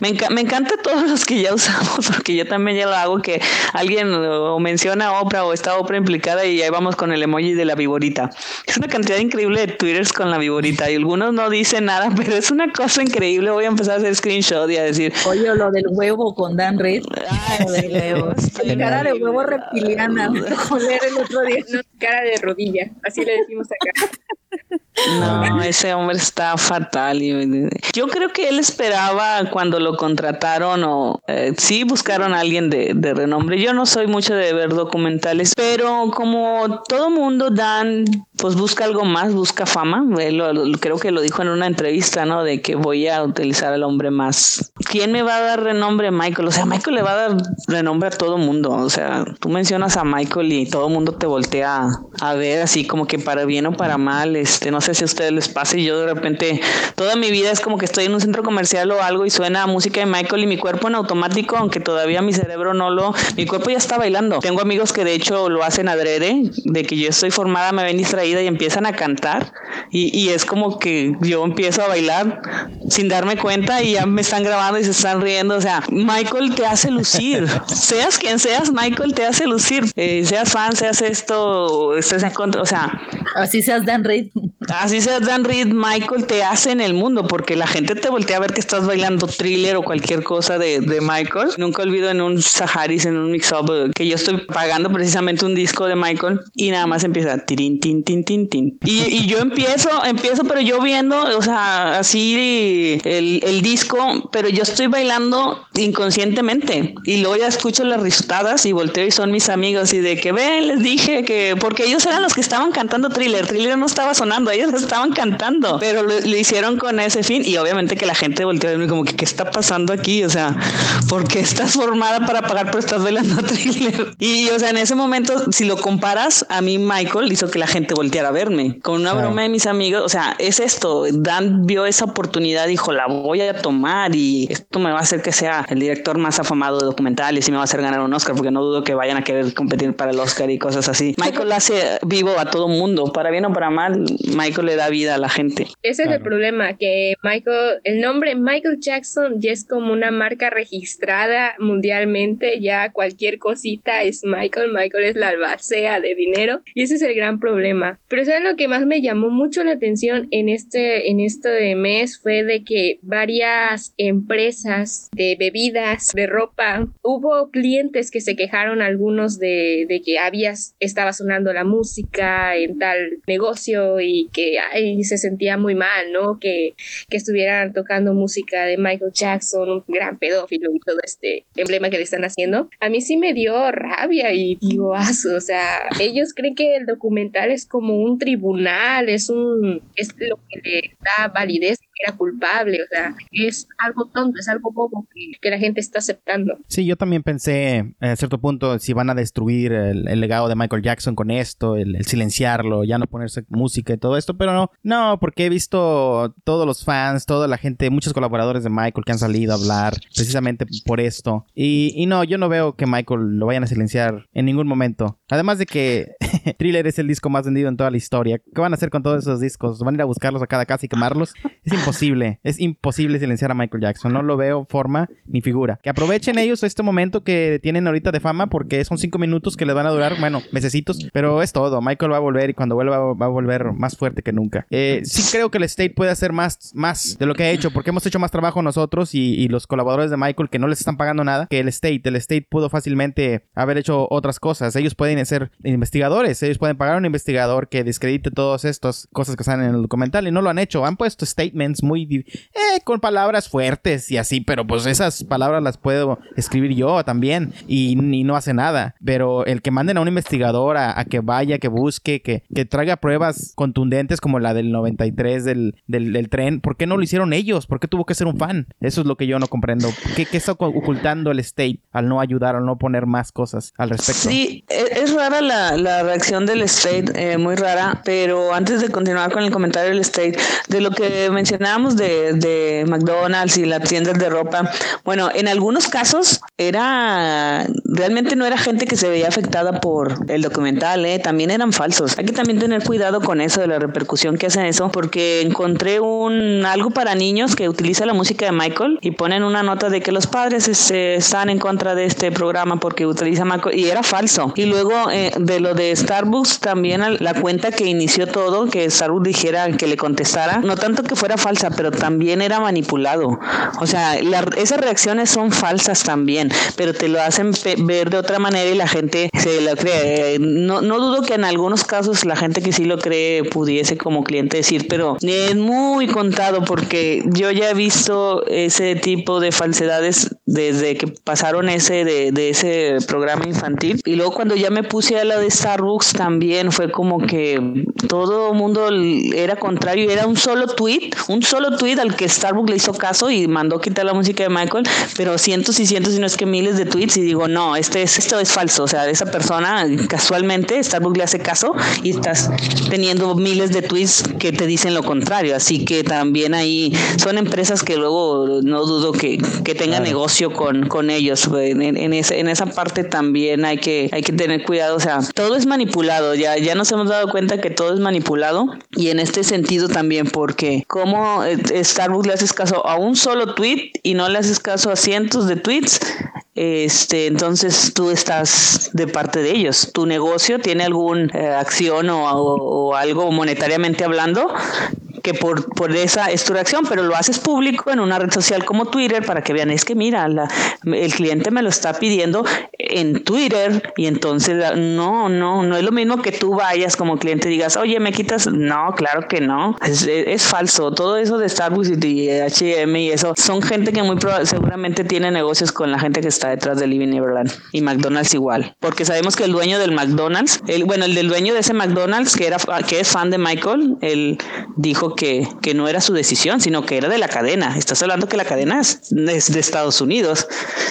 me, me encanta todos los que ya usamos, porque yo también ya lo hago, que alguien o menciona a Oprah o está Oprah implicada y ahí vamos con el emoji de la viborita. Es una cantidad increíble de twitters con la viborita y algunos no dicen nada, pero es una cosa increíble. Voy a empezar a hacer screenshot y a decir... Oye, lo del huevo con Dan Reed. Ay, lo del huevo. cara de huevo reptiliano joder, el otro día. cara de rodilla, así le decimos acá. No, ese hombre está fatal. Yo creo que él esperaba cuando lo contrataron o eh, sí buscaron a alguien de, de, renombre. Yo no soy mucho de ver documentales, pero como todo mundo, Dan, pues busca algo más, busca fama. creo que lo dijo en una entrevista, ¿no? De que voy a utilizar al hombre más. ¿Quién me va a dar renombre? Michael. O sea, Michael le va a dar renombre a todo mundo. O sea, tú mencionas a Michael y todo mundo te voltea a ver así como que para bien o para mal. Este, no sé si a ustedes les pasa y yo de repente toda mi vida es como que estoy en un centro comercial o algo y suena música de Michael y mi cuerpo en automático, aunque todavía mi cerebro no lo, mi cuerpo ya está bailando. Tengo amigos que de hecho lo hacen adrede, de que yo estoy formada, me ven distraída y empiezan a cantar y, y es como que yo empiezo a bailar sin darme cuenta y ya me están grabando y se están riendo. O sea, Michael te hace lucir. seas quien seas, Michael te hace lucir. Eh, seas fan, seas esto, estés en contra. O sea, así seas Dan Reed. Así sea Dan Reed, Michael te hace en el mundo, porque la gente te voltea a ver que estás bailando thriller o cualquier cosa de, de Michael. Nunca olvido en un Saharis, en un mix-up, que yo estoy pagando precisamente un disco de Michael y nada más empieza tirin, tin, tin, tin, tin. Y, y yo empiezo, empiezo, pero yo viendo, o sea, así el, el disco, pero yo estoy bailando inconscientemente. Y luego ya escucho las ristadas y volteo y son mis amigos y de que ven, les dije que, porque ellos eran los que estaban cantando thriller, thriller no estaba sonando, ellos estaban cantando, pero lo, hicieron con ese fin y obviamente que la gente volteó a verme como que, ¿qué está pasando aquí? O sea, ¿por qué estás formada para pagar pero estás bailando thriller? Y, o sea, en ese momento, si lo comparas, a mí Michael hizo que la gente volteara a verme. Con una broma de mis amigos, o sea, es esto, Dan vio esa oportunidad, dijo, la voy a tomar y esto me va a hacer que sea el director más afamado de documentales y me va a hacer ganar un Oscar, porque no dudo que vayan a querer competir para el Oscar y cosas así. Michael hace vivo a todo mundo, para bien o para mal, Michael Michael le da vida a la gente. Ese es el problema, que Michael, el nombre Michael Jackson ya es como una marca registrada mundialmente, ya cualquier cosita es Michael, Michael es la albacea de dinero y ese es el gran problema. Pero ¿saben lo que más me llamó mucho la atención en este, en este mes? Fue de que varias empresas de bebidas, de ropa, hubo clientes que se quejaron algunos de, de que había, estaba sonando la música en tal negocio y que se sentía muy mal, ¿no? Que, que estuvieran tocando música de Michael Jackson, un gran pedófilo y todo este emblema que le están haciendo. A mí sí me dio rabia y digo, ah, o sea, ellos creen que el documental es como un tribunal, es un, es lo que le da validez era culpable, o sea, es algo tonto, es algo bobo que, la gente está aceptando. Sí, yo también pensé eh, a cierto punto si van a destruir el, legado de Michael Jackson con esto, el, silenciarlo, ya no ponerse música y todo esto, pero no, no, porque he visto todos los fans, toda la gente, muchos colaboradores de Michael que han salido a hablar precisamente por esto. Y, y no, yo no veo que Michael lo vayan a silenciar en ningún momento. Además de que Thriller es el disco más vendido en toda la historia. ¿Qué van a hacer con todos esos discos? ¿Van a ir a buscarlos a cada casa y quemarlos? Es imposible. Es imposible silenciar a Michael Jackson. No lo veo forma ni figura. Que aprovechen ellos este momento que tienen ahorita de fama porque son cinco minutos que les van a durar, bueno, mesecitos. Pero es todo. Michael va a volver y cuando vuelva va a volver más fuerte que nunca. Eh, sí creo que el State puede hacer más, más de lo que ha hecho porque hemos hecho más trabajo nosotros y, y los colaboradores de Michael que no les están pagando nada que el State. El State pudo fácilmente haber hecho otras cosas. Ellos pueden ser investigadores. Ellos pueden pagar a un investigador que descredite todas estas cosas que están en el documental y no lo han hecho. Han puesto statements muy eh, con palabras fuertes y así, pero pues esas palabras las puedo escribir yo también y, no hace nada. Pero el que manden a un investigador a, que vaya, que busque, que, que, traiga pruebas contundentes como la del 93 del, del, tren, ¿por qué no lo hicieron ellos? ¿Por qué tuvo que ser un fan? Eso es lo que yo no comprendo. ¿Qué, qué está ocultando el state al no ayudar, al no poner más cosas al respecto? Sí, e, es rara la, la reacción del state, eh, muy rara, pero antes de continuar con el comentario del state, de lo que mencionábamos de, de McDonald's y las tiendas de ropa, bueno, en algunos casos era, realmente no era gente que se veía afectada por el documental, ¿eh? también eran falsos. Hay que también tener cuidado con eso, de la repercusión que hacen eso, porque encontré un algo para niños que utiliza la música de Michael y ponen una nota de que los padres este, están en contra de este programa porque utiliza Michael y era falso. Y luego eh, de lo de Starbucks, también la cuenta que inició todo, que Starbucks dijera que le contestara, no tanto que fuera falsa, pero también era manipulado. O sea, esas reacciones son falsas también, pero te lo hacen ver de otra manera y la gente se lo cree. No, no dudo que en algunos casos la gente que sí lo cree pudiese como cliente decir, pero es muy contado porque yo ya he visto ese tipo de falsedades desde que pasaron ese de, de ese programa infantil y luego cuando ya me puse a la de Starbucks también fue como que todo mundo era contrario, era un solo tweet, un solo tweet al que Starbucks le hizo caso y mandó quitar la música de Michael, pero cientos y cientos, y no es que miles de tweets, y digo, no, este es, esto es falso. O sea, esa persona casualmente Starbucks le hace caso y estás teniendo miles de tweets que te dicen lo contrario. Así que también ahí son empresas que luego no dudo que, que tengan negocio con, con ellos. En, en, esa, en esa parte también hay que, hay que tener cuidado. O sea, todo es manipulado. Ya, ya nos hemos dado cuenta que todo es manipulado. Y en este sentido también, porque como eh, Starbucks le haces caso a un solo tweet y no le haces caso a cientos de tweets, este, entonces tú estás de parte de ellos. Tu negocio tiene alguna eh, acción o, o, algo monetariamente hablando que por, por esa es tu reacción, pero lo haces público en una red social como Twitter para que vean, es que mira, la, el cliente me lo está pidiendo en Twitter y entonces no, no, no es lo mismo que tú vayas como cliente y digas, oye, me quitas, no, claro que no, es, es, falso, todo eso de Starbucks y H&M y eso, son gente que muy seguramente tiene negocios con la gente que está detrás de Living Neverland y McDonald's igual, porque sabemos que el dueño del McDonald's, el, bueno, el del dueño de ese McDonald's que era que es fan de Michael, él dijo que, que, no era su decisión, sino que era de la cadena. Estás hablando que la cadena es, de Estados Unidos.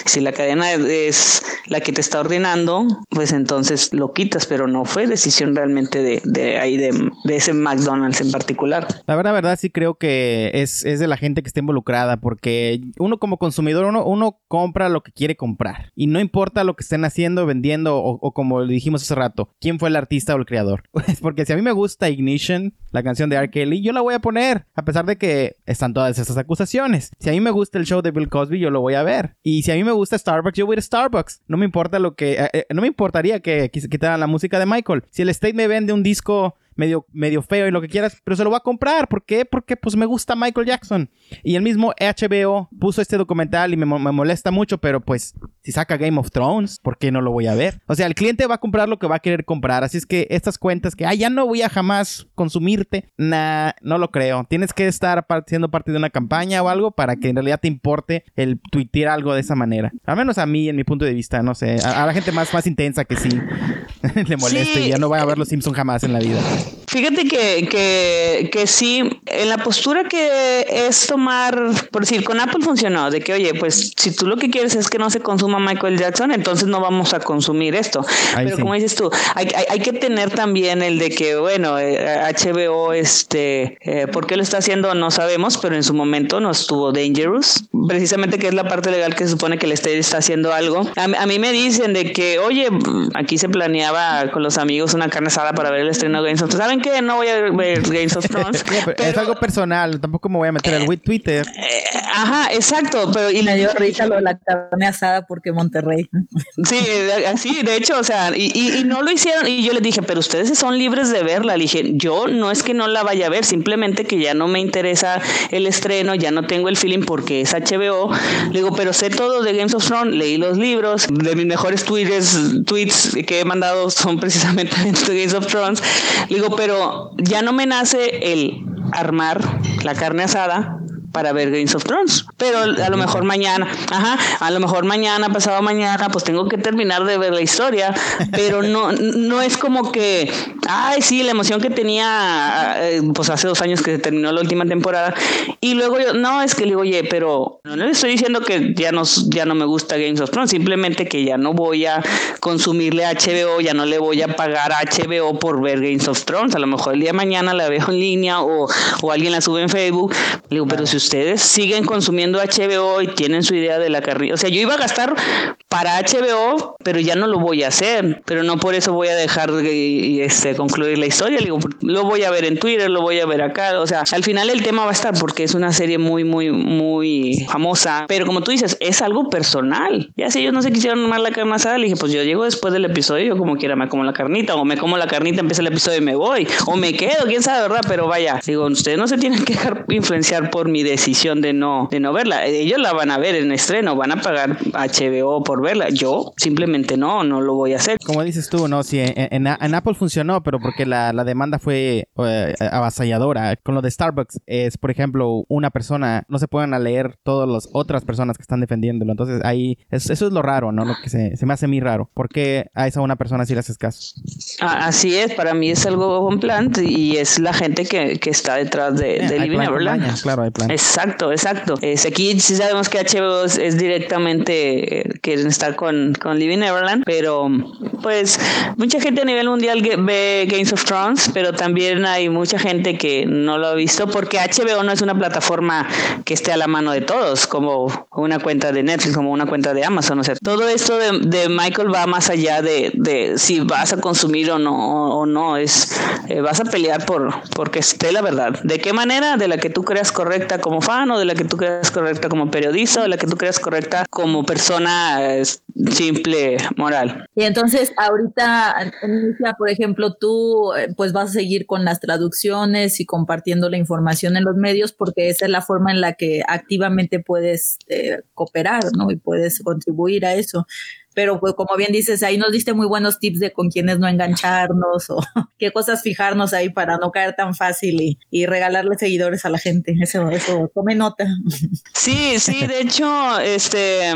Si la cadena es la que te está ordenando, pues entonces lo quitas, pero no fue decisión realmente de, de ahí de, de ese McDonald's en particular. La verdad, verdad, sí creo que es, es de la gente que está involucrada, porque uno como consumidor, uno, uno compra lo que quiere comprar. Y no importa lo que estén haciendo, vendiendo, o, o como dijimos hace rato, quién fue el artista o el creador. Pues porque si a mí me gusta Ignition, la canción de R. Kelly, yo la voy a poner, a pesar de que están todas esas acusaciones. Si a mí me gusta el show de Bill Cosby, yo lo voy a ver. Y si a mí me gusta Starbucks, yo voy a Starbucks. No me importa lo que... eh, eh, no me importaría que quitaran la música de Michael. Si el State me vende un disco medio, medio feo y lo que quieras, pero se lo voy a comprar. ¿Por qué? Porque pues me gusta Michael Jackson. Y el mismo HBO puso este documental y me, me molesta mucho, pero pues si saca Game of Thrones, ¿por qué no lo voy a ver? O sea, el cliente va a comprar lo que va a querer comprar. Así es que estas cuentas que, ah, ya no voy a jamás consumirte, nah, no lo creo. Tienes que estar siendo parte de una campaña o algo para que en realidad te importe el tuitear algo de esa manera. Al menos a mí, en mi punto de vista, no sé. A, la gente más, más intensa que sí le molesta y ya no voy a ver los Simpsons jamás en la vida. Fíjate que, que, que sí, en la postura que es tomar, por decir, con Apple funcionó, de que, oye, pues si tú lo que quieres es que no se consuma Michael Jackson, entonces no vamos a consumir esto. Ahí Pero sí. como dices tú, hay, hay, hay que tener también el de que, bueno, eh, HBO, este, eh, ¿por qué lo está haciendo? No sabemos, pero en su momento no estuvo Dangerous, precisamente que es la parte legal que se supone que el State está haciendo algo. A, a mí me dicen de que, oye, aquí se planeaba con los amigos una carne asada para ver el estreno de Games of. ¿Saben qué? No voy a ver Games of Thrones. Pero es algo personal, tampoco me voy a meter al with Twitter. Eh, ajá, exacto, pero y Me dio risa lo de la carne asada porque Monterrey. Sí, así, de hecho, o sea, y, y- y no lo hicieron. Y yo les dije, pero ustedes son libres de verla. Le dije, yo no es que no la vaya a ver, simplemente que ya no me interesa el estreno, ya no tengo el feeling porque es HBO. Le digo, pero sé todo de Games of Thrones, leí los libros, de mis mejores tweets, tweets que he mandado son precisamente de Games of Thrones. Le digo, pero ya no me nace el armar la carne asada para ver Games of Thrones. Pero a lo mejor mañana, ajá, a lo mejor mañana, pasado mañana, pues tengo que terminar de ver la historia, pero no, no es como que, ay, sí, la emoción que tenía, eh, pues hace dos años que terminó la última temporada, y luego yo, no, es que le digo, oye, pero no le estoy diciendo que ya no, ya no me gusta Games of Thrones, simplemente que ya no voy a consumirle HBO, ya no le voy a pagar HBO por ver Games of Thrones, a lo mejor el día de mañana la veo en línea o, o alguien la sube en Facebook, le digo, pero si ustedes siguen consumiendo HBO y tienen su idea de la carrera, o sea, yo iba a gastar para HBO, pero ya no lo voy a hacer, pero no por eso voy a dejar de este, concluir la historia, digo, lo voy a ver en Twitter, lo voy a ver acá, o sea, al final el tema va a estar porque es una serie muy, muy, muy famosa, pero como tú dices, es algo personal, ya si ellos no se quisieron tomar la carne asada, le dije, pues yo llego después del episodio, yo como quiera me como la carnita, o me como la carnita, empieza el episodio y me voy, o me quedo, quién sabe, ¿verdad? Pero vaya, digo, ustedes no se tienen que dejar influenciar por mi decisión de no, de no verla, ellos la van a ver en estreno, van a pagar HBO por verla, yo simplemente no, no lo voy a hacer. Como dices tú, ¿no? Sí, en, en- en Apple funcionó, pero porque la, la demanda fue eh, avasalladora. Con lo de Starbucks, es, por ejemplo, una persona, no se pueden leer todas las otras personas que están defendiéndolo. Entonces, ahí, es- eso es lo raro, ¿no? Lo que se, se me hace muy raro. ¿Por qué a esa una persona sí le haces caso? Así es, para mí es algo con plant y es la gente que, que está detrás de, Eh, de Living plan Neverland. claro, hay plan. Exacto, exacto. Es, aquí sí sabemos que HBO es, directamente, eh, quieren estar con, con Living Neverland, pero pues mucha gente a nivel mundial ve Games of Thrones, pero también hay mucha gente que no lo ha visto porque HBO no es una plataforma que esté a la mano de todos, como una cuenta de Netflix, como una cuenta de Amazon. O sea, todo esto de, de Michael va más allá de, de si vas a consumir o no, o no. Es eh, vas a pelear por porque esté la verdad. ¿De qué manera? De la que tú creas correcta como fan o de la que tú creas correcta como periodista o de la que tú creas correcta como persona simple, moral. Y entonces ahorita, por ejemplo, tú eh, pues vas a seguir con las traducciones y compartiendo la información en los medios porque esa es la forma en la que activamente puedes eh, cooperar, ¿no? Y puedes contribuir a eso. Pero pues como bien dices, ahí nos diste muy buenos tips de con quiénes no engancharnos o qué cosas fijarnos ahí para no caer tan fácil y, y regalarle seguidores a la gente. Eso, eso, tome nota. Sí, sí, de hecho, este,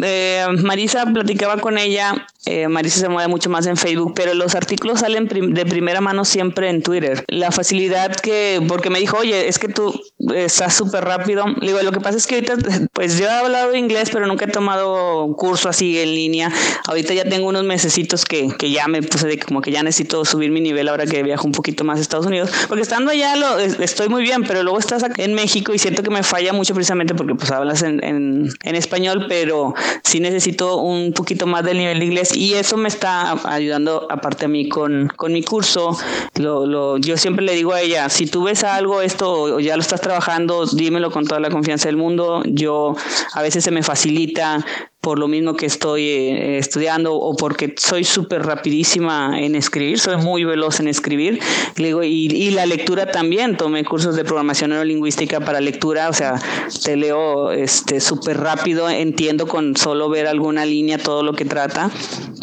eh, Marisa platicaba con ella, eh, Marisa se mueve mucho más en Facebook, pero los artículos salen de primera mano siempre en Twitter. La facilidad que, porque me dijo, oye, es que tú estás súper rápido. Le digo, lo que pasa es que ahorita, pues yo he hablado inglés, pero nunca he tomado curso así en línea. Ahorita ya tengo unos mesecitos que, que ya me puse de como que ya necesito subir mi nivel ahora que viajo un poquito más a Estados Unidos, porque estando allá lo, estoy muy bien, pero luego estás en México y siento que me falla mucho precisamente porque pues hablas en, en español, pero sí necesito un poquito más del nivel de inglés y eso me está ayudando aparte a mí con, con mi curso. Lo, lo, yo siempre le digo a ella, si tú ves algo, esto o ya lo estás trabajando, dímelo con toda la confianza del mundo. Yo a veces se me facilita por lo mismo que estoy eh, estudiando o porque soy súper rapidísima en escribir, soy muy veloz en escribir. Y, y, la lectura también, tomé cursos de programación neurolingüística para lectura, o sea, te leo este súper rápido, entiendo con solo ver alguna línea todo lo que trata.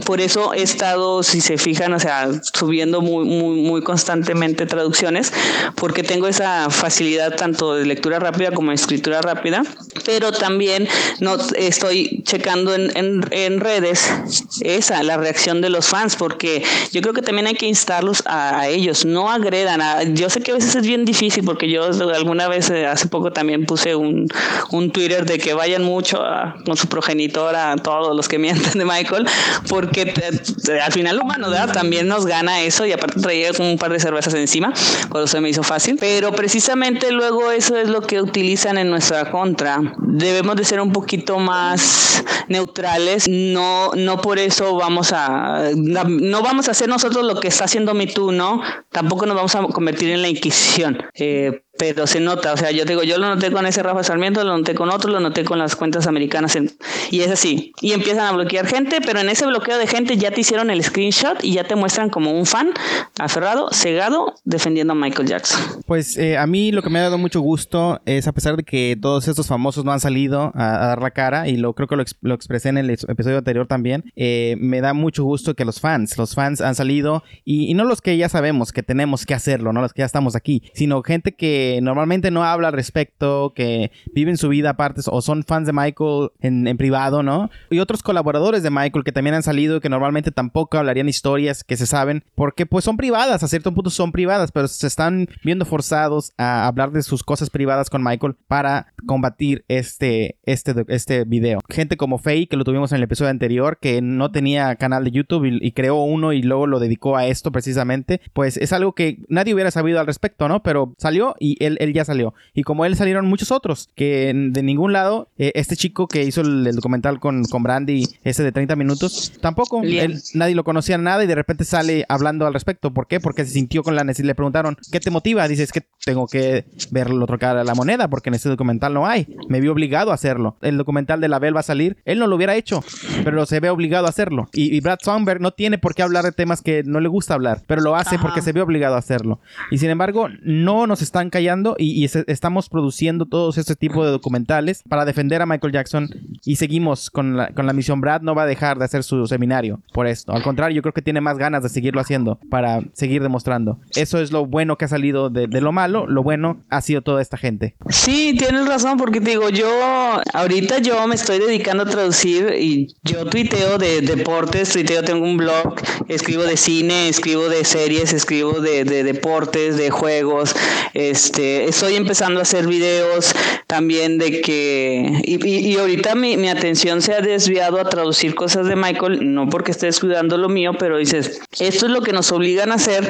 Por eso he estado, si se fijan, o sea, subiendo muy, muy, muy constantemente traducciones, porque tengo esa facilidad tanto de lectura rápida como de escritura rápida, pero también no estoy checando en, en, redes esa, la reacción de los fans, porque yo creo que también hay que instarlos a, ellos, no agredan. A, yo sé que a veces es bien difícil, porque yo alguna vez eh, hace poco también puse un, un Twitter de que vayan mucho con su progenitora, a todos los que mienten de Michael, porque al final humano también nos gana eso y aparte traía un par de cervezas encima, por eso me hizo fácil. Pero precisamente luego eso es lo que utilizan en nuestra contra. Debemos de ser un poquito más neutrales, no, no por eso vamos a, no vamos a hacer nosotros lo que está haciendo MeToo, ¿no? Tampoco nos vamos a convertir en la Inquisición. Eh, pero se nota, o sea, yo digo, yo lo noté con ese Rafa Sarmiento, lo noté con otro, lo noté con las cuentas americanas y es así. Y empiezan a bloquear gente, pero en ese bloqueo de gente ya te hicieron el screenshot y ya te muestran como un fan aferrado, cegado, defendiendo a Michael Jackson. Pues eh, a mí lo que me ha dado mucho gusto es a pesar de que todos estos famosos no han salido a, dar la cara y lo creo que lo, expresé en el episodio anterior también, eh, me da mucho gusto que los fans, los fans han salido y, y no los que ya sabemos que tenemos que hacerlo, no los que ya estamos aquí, sino gente que normalmente no habla al respecto, que viven su vida aparte o son fans de Michael en, privado, ¿no? Y otros colaboradores de Michael que también han salido y que normalmente tampoco hablarían historias que se saben, porque pues son privadas, a cierto punto son privadas, pero se están viendo forzados a hablar de sus cosas privadas con Michael para combatir este, este, este video. Gente como Faye, que lo tuvimos en el episodio anterior, que no tenía canal de YouTube y, y creó uno y luego lo dedicó a esto precisamente, pues es algo que nadie hubiera sabido al respecto, ¿no? Pero salió y él, ya salió. Y como él salieron muchos otros, que de ningún lado, eh, este chico que hizo el, documental con, con Brandy, ese de 30 minutos, tampoco, nadie lo conocía nada y de repente sale hablando al respecto. ¿Por qué? Porque se sintió con la necesidad. Le preguntaron, ¿qué te motiva? Dice, es que tengo que ver el otro cara de la moneda porque en este documental no hay. Me vi obligado a hacerlo. El documental de la Bell va a salir. Él no lo hubiera hecho, pero se ve obligado a hacerlo. Y, Brad Sonberg no tiene por qué hablar de temas que no le gusta hablar, pero lo hace porque se ve obligado a hacerlo. Y sin embargo, no nos están callando y, estamos produciendo todos este tipo de documentales para defender a Michael Jackson y seguimos con la, con la misión. Brad no va a dejar de hacer su seminario por esto. Al contrario, yo creo que tiene más ganas de seguirlo haciendo para seguir demostrando. Eso es lo bueno que ha salido de, lo malo. Lo bueno ha sido toda esta gente. Sí, tienes razón porque te digo, yo ahorita yo me estoy dedicando a traducir y yo tuiteo de deportes, tuiteo, tengo un blog, escribo de cine, escribo de series, escribo de, de deportes, de juegos, este este, estoy empezando a hacer videos también de que, y, ahorita mi, mi, atención se ha desviado a traducir cosas de Michael, no porque esté descuidando lo mío, pero dices, esto es lo que nos obligan a hacer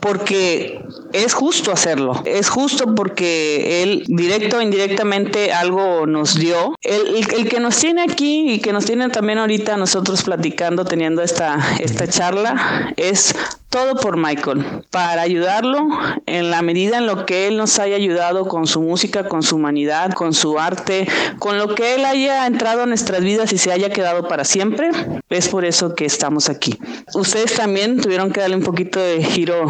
porque es justo hacerlo, es justo porque él directo o indirectamente algo nos dio. El, el, que nos tiene aquí y que nos tiene también ahorita nosotros platicando, teniendo esta, esta charla, es todo por Michael, para ayudarlo en la medida en lo que él nos haya ayudado con su música, con su humanidad, con su arte, con lo que él haya entrado en nuestras vidas y se haya quedado para siempre. Es por eso que estamos aquí. Ustedes también tuvieron que darle un poquito de giro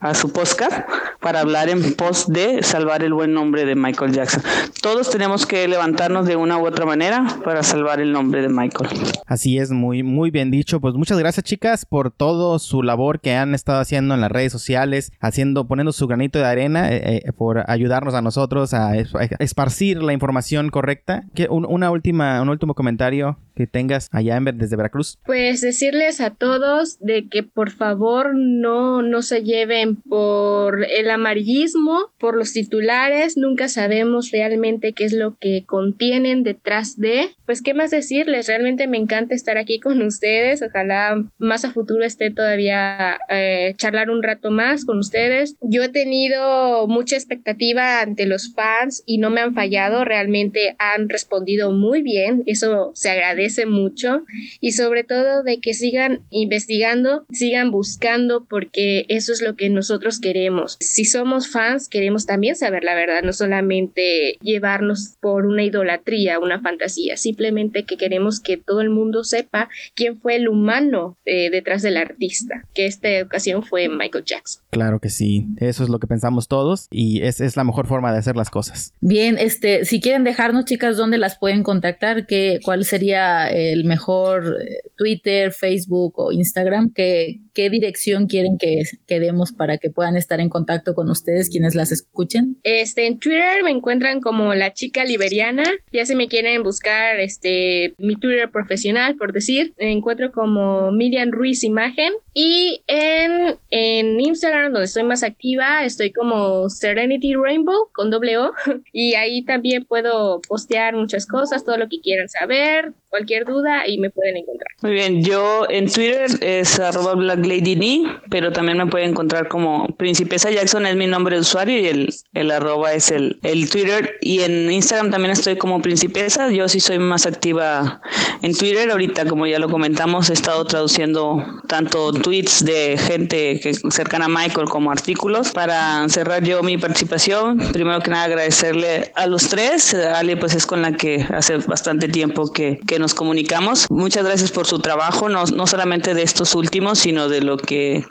a su podcast para hablar en pos de salvar el buen nombre de Michael Jackson. Todos tenemos que levantarnos de una u otra manera para salvar el nombre de Michael. Así es, muy, muy bien dicho. Pues muchas gracias, chicas, por todo su labor que han estado haciendo en las redes sociales, haciendo, poniendo su granito de arena, eh, eh, por ayudarnos a nosotros a, esparcir la información correcta. una última, un último comentario que tengas allá en, desde Veracruz. Pues decirles a todos de que por favor no, no se lleven por el amarillismo, por los titulares, nunca sabemos realmente qué es lo que contienen detrás de. Pues qué más decirles, realmente me encanta estar aquí con ustedes, ojalá más a futuro esté todavía eh, charlar un rato más con ustedes. Yo he tenido mucha expectativa ante los fans y no me han fallado, realmente han respondido muy bien, eso se agradece mucho y sobre todo de que sigan investigando, sigan buscando porque eso es lo que nosotros queremos. Si somos fans, queremos también saber la verdad, no solamente llevarnos por una idolatría, una fantasía, simplemente que queremos que todo el mundo sepa quién fue el humano eh, detrás del artista, que esta ocasión fue Michael Jackson. Claro que sí, eso es lo que pensamos todos y es, es la mejor forma de hacer las cosas. Bien, este, si quieren dejarnos, chicas, dónde las pueden contactar, ¿Qué, cuál sería el mejor eh, Twitter, Facebook o Instagram, ¿qué, qué dirección quieren que, demos para que puedan estar en contacto con ustedes quienes las escuchen? Este, en Twitter me encuentran como la chica liberiana, ya si me quieren buscar este mi Twitter profesional, por decir, me encuentro como Miriam Ruiz Imagen y en, en Instagram, donde estoy más activa, estoy como Serenity Rainbow con doble O. Y ahí también puedo postear muchas cosas, todo lo que quieran saber, cualquier duda y me pueden encontrar. Muy bien, yo en Twitter es arroba blackladyni, pero también me pueden encontrar como Principesa Jackson es mi nombre de usuario y el, el arroba es el, el Twitter. Y en Instagram también estoy como Principesa, yo sí soy más activa en Twitter, ahorita como ya lo comentamos he estado traduciendo tanto tweets de gente que cercana a Michael como artículos para cerrar yo mi participación, primero que nada agradecerle a los tres, Ali pues es con la que hace bastante tiempo que, que nos comunicamos. Muchas gracias por su trabajo, no, no solamente de estos últimos, sino de lo que,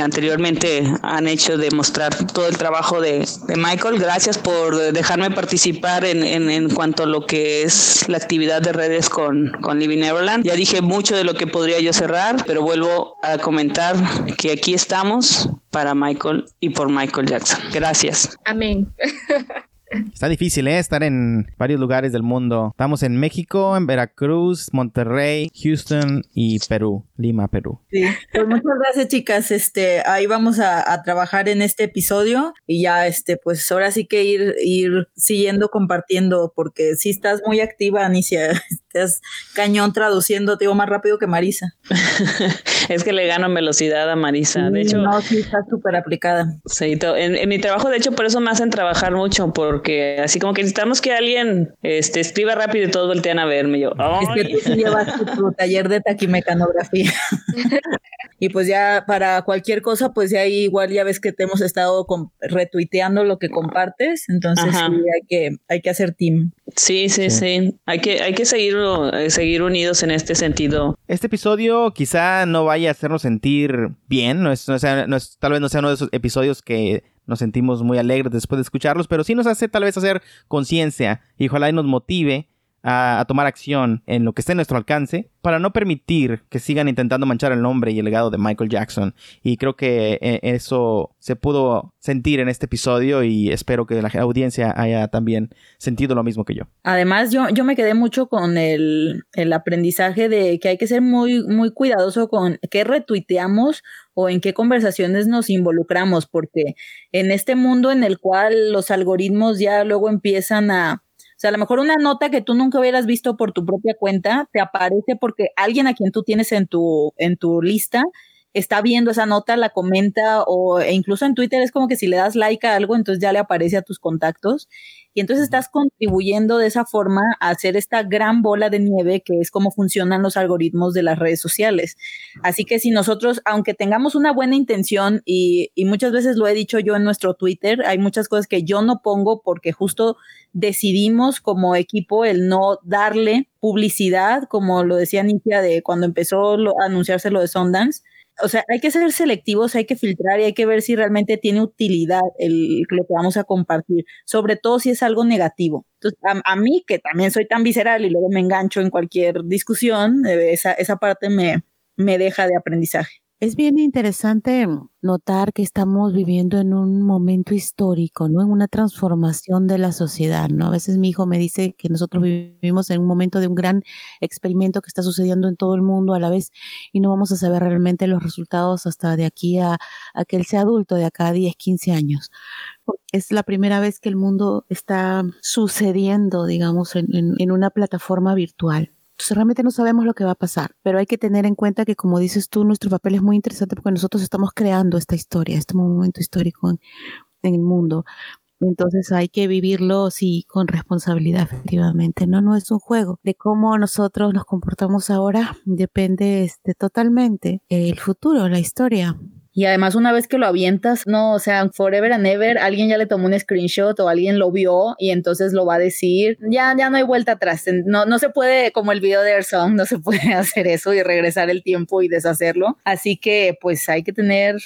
anteriormente han hecho de mostrar todo el trabajo de, Michael. Gracias por dejarme participar en, en, cuanto a lo que es la actividad de redes con, con Living Neverland. Ya dije mucho de lo que podría yo cerrar, pero vuelvo a comentar que aquí estamos para Michael y por Michael Jackson. Gracias. Amén. Está difícil, ¿eh? Estar en varios lugares del mundo. Estamos en México, en Veracruz, Monterrey, Houston y Perú. Lima, Perú. Sí, pues muchas gracias, chicas. Este, ahí vamos a, trabajar en este episodio y ya, este, pues ahora sí que ir, ir siguiendo compartiendo, porque si estás muy activa, Anicia. Estás cañón traduciendo, te digo, más rápido que Marisa. es que le gano velocidad a Marisa. De hecho, no, sí, está súper aplicada. Sí, en, en mi trabajo, de hecho, por eso me hacen trabajar mucho, porque así como que necesitamos que alguien este, escriba rápido y todos voltean a verme. Yo, es que tú llevas tu taller de taquimecanografía. y pues ya para cualquier cosa, pues ya igual ya ves que te hemos estado retuiteando lo que compartes, entonces sí, hay que, hay que hacer team. Sí, sí, sí, Hay que, hay que seguir, eh, seguir unidos en este sentido. Este episodio quizá no vaya a hacernos sentir bien, no es, no es, tal vez no sea uno de esos episodios que nos sentimos muy alegres después de escucharlos, pero sí nos hace tal vez hacer conciencia y ojalá y nos motive a, tomar acción en lo que esté en nuestro alcance para no permitir que sigan intentando manchar el nombre y el legado de Michael Jackson. Y creo que eh, eso se pudo sentir en este episodio y espero que la audiencia haya también sentido lo mismo que yo. Además, yo, yo me quedé mucho con el, el aprendizaje de que hay que ser muy, muy cuidadoso con qué retuiteamos o en qué conversaciones nos involucramos, porque en este mundo en el cual los algoritmos ya luego empiezan a o sea, a lo mejor una nota que tú nunca hubieras visto por tu propia cuenta te aparece porque alguien a quien tú tienes en tu, en tu lista está viendo esa nota, la comenta o e incluso en Twitter es como que si le das like a algo, entonces ya le aparece a tus contactos y entonces estás contribuyendo de esa forma a hacer esta gran bola de nieve que es como funcionan los algoritmos de las redes sociales. Así que si nosotros, aunque tengamos una buena intención y, y muchas veces lo he dicho yo en nuestro Twitter, hay muchas cosas que yo no pongo porque justo decidimos como equipo el no darle publicidad, como lo decía Nitia de cuando empezó a anunciarse lo de Sundance o sea, hay que ser selectivos, hay que filtrar y hay que ver si realmente tiene utilidad el, lo que vamos a compartir, sobre todo si es algo negativo. Entonces, a, mí, que también soy tan visceral y luego me engancho en cualquier discusión, eh, esa, esa parte me, me deja de aprendizaje. Es bien interesante notar que estamos viviendo en un momento histórico, ¿no? En una transformación de la sociedad, ¿no? A veces mi hijo me dice que nosotros vivimos en un momento de un gran experimento que está sucediendo en todo el mundo a la vez y no vamos a saber realmente los resultados hasta de aquí a, que él sea adulto, de acá a 10, 15 años. Es la primera vez que el mundo está sucediendo, digamos, en una plataforma virtual. Entonces realmente no sabemos lo que va a pasar, pero hay que tener en cuenta que, como dices tú, nuestro papel es muy interesante porque nosotros estamos creando esta historia, este momento histórico en, el mundo. Entonces hay que vivirlo, sí, con responsabilidad, efectivamente. No, no es un juego. De cómo nosotros nos comportamos ahora depende este, totalmente el futuro, la historia. Y además una vez que lo avientas, no, o sea, forever and ever, alguien ya le tomó un screenshot o alguien lo vio y entonces lo va a decir, ya, ya no hay vuelta atrás, no, no se puede, como el video de Earthsong, no se puede hacer eso y regresar el tiempo y deshacerlo. Así que pues hay que tener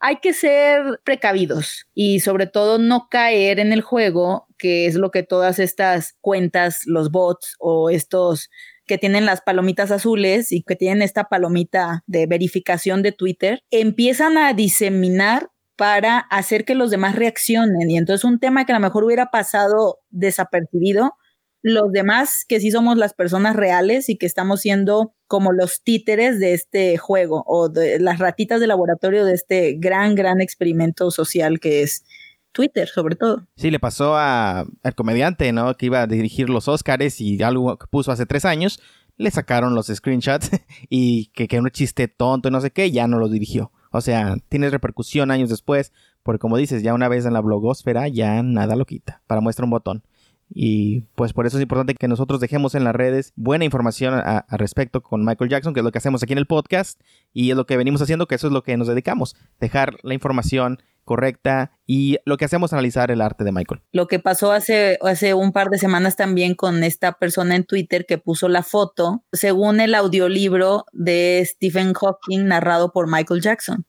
hay que ser precavidos y sobre todo no caer en el juego, que es lo que todas estas cuentas, los bots o estos que tienen las palomitas azules y que tienen esta palomita de verificación de Twitter, empiezan a diseminar para hacer que los demás reaccionen. Y entonces un tema que a lo mejor hubiera pasado desapercibido, los demás que sí somos las personas reales y que estamos siendo como los títeres de este juego o las ratitas de laboratorio de este gran, gran experimento social que es Twitter, sobre todo. Sí, le pasó a, al comediante, ¿no? Que iba a dirigir los Oscars y algo que puso hace tres años, le sacaron los screenshots y que, que un chiste tonto y no sé qué, ya no lo dirigió. O sea, tiene repercusión años después, porque como dices, ya una vez en la blogosfera ya nada lo quita, para muestra un botón. Y pues por eso es importante que nosotros dejemos en las redes buena información al respecto con Michael Jackson, que es lo que hacemos aquí en el podcast y es lo que venimos haciendo, que eso es lo que nos dedicamos, dejar la información correcta y lo que hacemos es analizar el arte de Michael. Lo que pasó hace, hace un par de semanas también con esta persona en Twitter que puso la foto, según el audiolibro de Stephen Hawking narrado por Michael Jackson.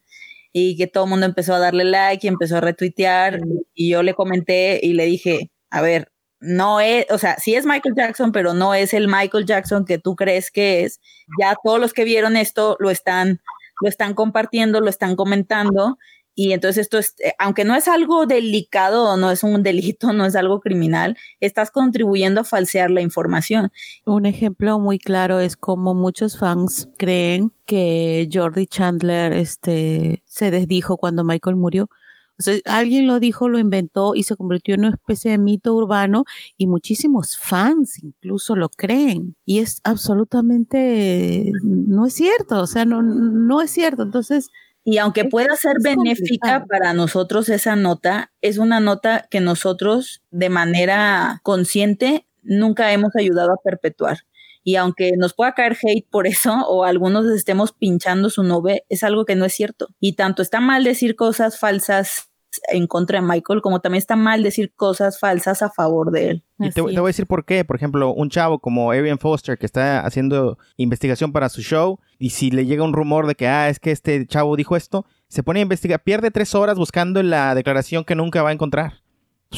Y que todo el mundo empezó a darle like y empezó a retuitear. Y yo le comenté y le dije, a ver, no es, o sea, sí es Michael Jackson, pero no es el Michael Jackson que tú crees que es. Ya todos los que vieron esto lo están, lo están compartiendo, lo están comentando y entonces esto es, eh, aunque no es algo delicado, no es un delito, no es algo criminal, estás contribuyendo a falsear la información. Un ejemplo muy claro es como muchos fans creen que Jordi Chandler este, se desdijo cuando Michael murió. O sea, alguien lo dijo, lo inventó y se convirtió en una especie de mito urbano y muchísimos fans incluso lo creen. Y es absolutamente, no es cierto, o sea, no, no es cierto. Entonces, y aunque pueda ser benéfica para nosotros esa nota, es una nota que nosotros de manera consciente nunca hemos ayudado a perpetuar. Y aunque nos pueda caer hate por eso o algunos estemos pinchando su nube, es algo que no es cierto. Y tanto está mal decir cosas falsas en contra de Michael, como también está mal decir cosas falsas a favor de él. Y te, voy a decir por qué. Por ejemplo, un chavo como Arian Foster que está haciendo investigación para su show y si le llega un rumor de que, ah, es que este chavo dijo esto, se pone a investigar, pierde tres horas buscando la declaración que nunca va a encontrar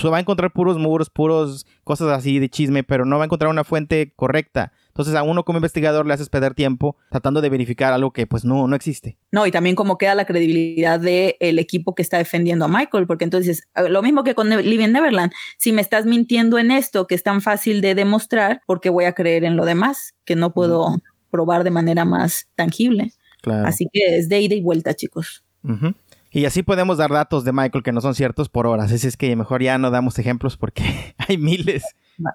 va a encontrar puros muros, puros cosas así de chisme, pero no va a encontrar una fuente correcta. Entonces a uno como investigador le haces perder tiempo tratando de verificar algo que pues no, no existe. No, y también como queda la credibilidad del el equipo que está defendiendo a Michael, porque entonces lo mismo que con Living Neverland, si me estás mintiendo en esto que es tan fácil de demostrar, porque voy a creer en lo demás, que no puedo probar de manera más tangible. Así que es de ida y vuelta, chicos. Y así podemos dar datos de Michael que no son ciertos por horas. Así es que mejor ya no damos ejemplos porque hay miles.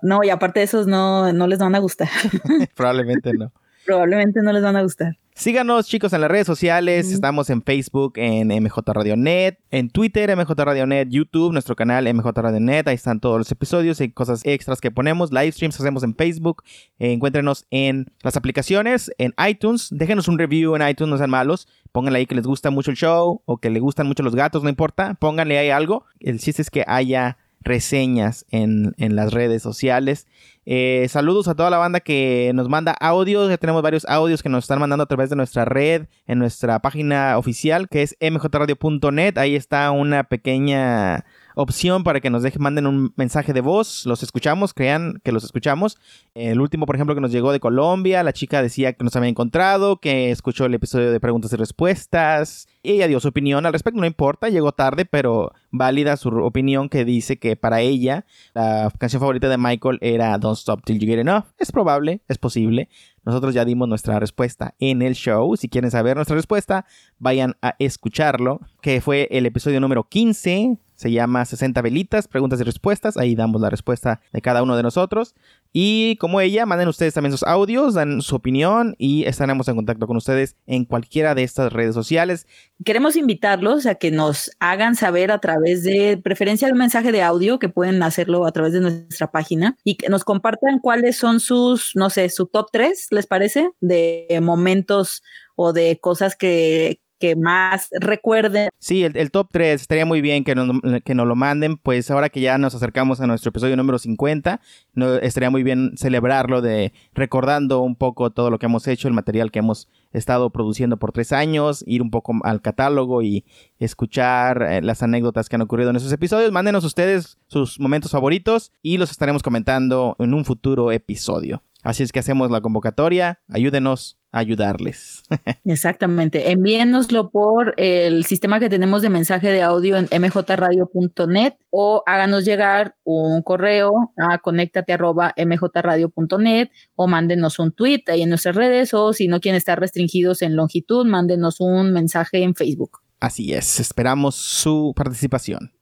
No, y aparte de esos no, no les van a gustar. Probablemente no. Probablemente no les van a gustar. Síganos chicos en las redes sociales, estamos en Facebook en MJ Radionet, en Twitter MJ Radionet, YouTube, nuestro canal MJ Radionet, ahí están todos los episodios y cosas extras que ponemos, live streams hacemos en Facebook, encuéntrenos en las aplicaciones, en iTunes, déjenos un review en iTunes, no sean malos, pónganle ahí que les gusta mucho el show o que les gustan mucho los gatos, no importa, pónganle ahí algo, el chiste es que haya reseñas en, en las redes sociales Eh, saludos a toda la banda que nos manda audios. Ya tenemos varios audios que nos están mandando a través de nuestra red, en nuestra página oficial, que es mjradio.net. Ahí está una pequeña opción para que nos dejen, manden un mensaje de voz. Los escuchamos, crean que los escuchamos. El último, por ejemplo, que nos llegó de Colombia, la chica decía que nos había encontrado, que escuchó el episodio de preguntas y respuestas. Y ella dio su opinión al respecto, no importa, llegó tarde, pero válida su opinión que dice que para ella la canción favorita de Michael era Don't Stop Till You Get Enough. Es probable, es posible. Nosotros ya dimos nuestra respuesta en el show. Si quieren saber nuestra respuesta, vayan a escucharlo, que fue el episodio número 15 se llama 60 velitas, preguntas y respuestas. Ahí damos la respuesta de cada uno de nosotros. Y como ella, manden ustedes también sus audios, dan su opinión y estaremos en contacto con ustedes en cualquiera de estas redes sociales. Queremos invitarlos a que nos hagan saber a través de preferencia un mensaje de audio, que pueden hacerlo a través de nuestra página y que nos compartan cuáles son sus, no sé, su top 3, ¿les parece? De momentos o de cosas que, que más recuerden. Sí, el, top 3 estaría muy bien que nos, que nos lo manden, pues ahora que ya nos acercamos a nuestro episodio número 50, no, estaría muy bien celebrarlo de recordando un poco todo lo que hemos hecho, el material que hemos estado produciendo por tres años, ir un poco al catálogo y escuchar eh, las anécdotas que han ocurrido en esos episodios. Mándenos ustedes sus momentos favoritos y los estaremos comentando en un futuro episodio. Así es que hacemos la convocatoria, ayúdenos ayudarles. Exactamente, envíenoslo por el sistema que tenemos de mensaje de audio en mjradio.net o háganos llegar un correo a conectate.mjradio.net o mándenos un tweet ahí en nuestras redes o si no quieren estar restringidos en longitud, mándenos un mensaje en Facebook. Así es, esperamos su participación.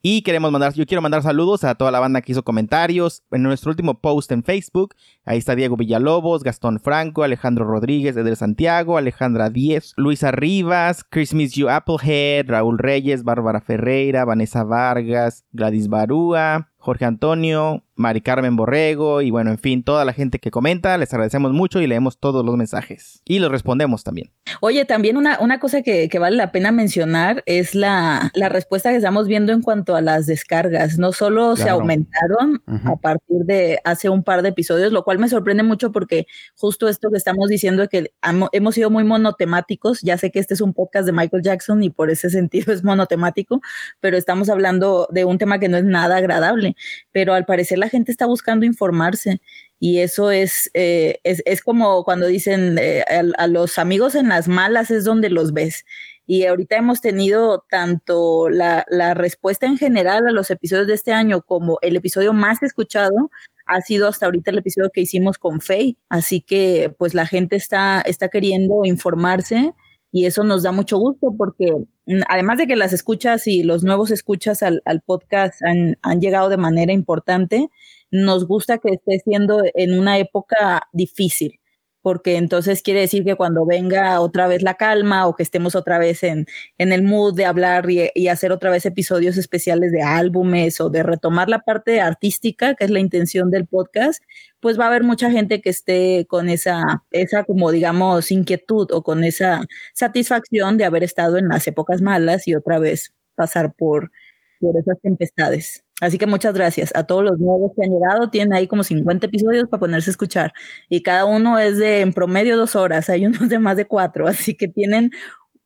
Y queremos mandar, yo quiero mandar saludos a toda la banda que hizo comentarios en nuestro último post en Facebook. Ahí está Diego Villalobos, Gastón Franco, Alejandro Rodríguez, Edel Santiago, Alejandra Díez, Luisa Rivas, Chris Miss You Applehead, Raúl Reyes, Bárbara Ferreira, Vanessa Vargas, Gladys Barúa, Jorge Antonio, Mari Carmen Borrego y bueno, en fin, toda la gente que comenta, les agradecemos mucho y leemos todos los mensajes y los respondemos también. Oye, también una, una cosa que, vale la pena mencionar es la, la, respuesta que estamos viendo en cuanto a las descargas. No solo se aumentaron a partir de hace un par de episodios, lo cual me sorprende mucho porque justo esto que estamos diciendo es que hemos sido muy monotemáticos. Ya sé que este es un podcast de Michael Jackson y por ese sentido es monotemático, pero estamos hablando de un tema que no es nada agradable pero al parecer la gente está buscando informarse y eso es, eh, es, como cuando dicen eh, a, los amigos en las malas es donde los ves. Y ahorita hemos tenido tanto la, la respuesta en general a los episodios de este año como el episodio más escuchado ha sido hasta ahorita el episodio que hicimos con Faye. Así que pues la gente está, está queriendo informarse y eso nos da mucho gusto porque mm, además de que las escuchas y los nuevos escuchas al, podcast han, han, llegado de manera importante, nos gusta que esté siendo en una época difícil porque entonces quiere decir que cuando venga otra vez la calma o que estemos otra vez en, en el mood de hablar y, hacer otra vez episodios especiales de álbumes o de retomar la parte artística, que es la intención del podcast, pues va a haber mucha gente que esté con esa, esa como digamos inquietud o con esa satisfacción de haber estado en las épocas malas y otra vez pasar por, por esas tempestades. Así que muchas gracias a todos los nuevos que han llegado. Tienen ahí como 50 episodios para ponerse a escuchar y cada uno es de en promedio dos horas. Hay unos de más de cuatro, así que tienen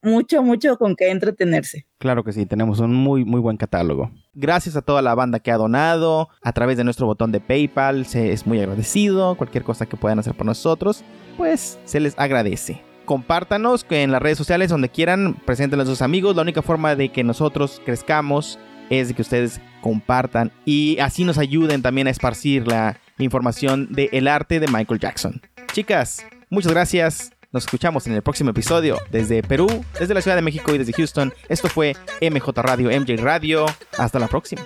mucho, mucho con qué entretenerse. Claro que sí, tenemos un muy, muy buen catálogo. Gracias a toda la banda que ha donado a través de nuestro botón de PayPal. Se es muy agradecido. Cualquier cosa que puedan hacer por nosotros, pues se les agradece compártanos en las redes sociales donde quieran, preséntenlo a sus amigos. La única forma de que nosotros crezcamos es de que ustedes compartan y así nos ayuden también a esparcir la información del arte de Michael Jackson. Chicas, muchas gracias. Nos escuchamos en el próximo episodio desde Perú, desde la Ciudad de México y desde Houston. Esto fue MJ Radio, MJ Radio. Hasta la próxima.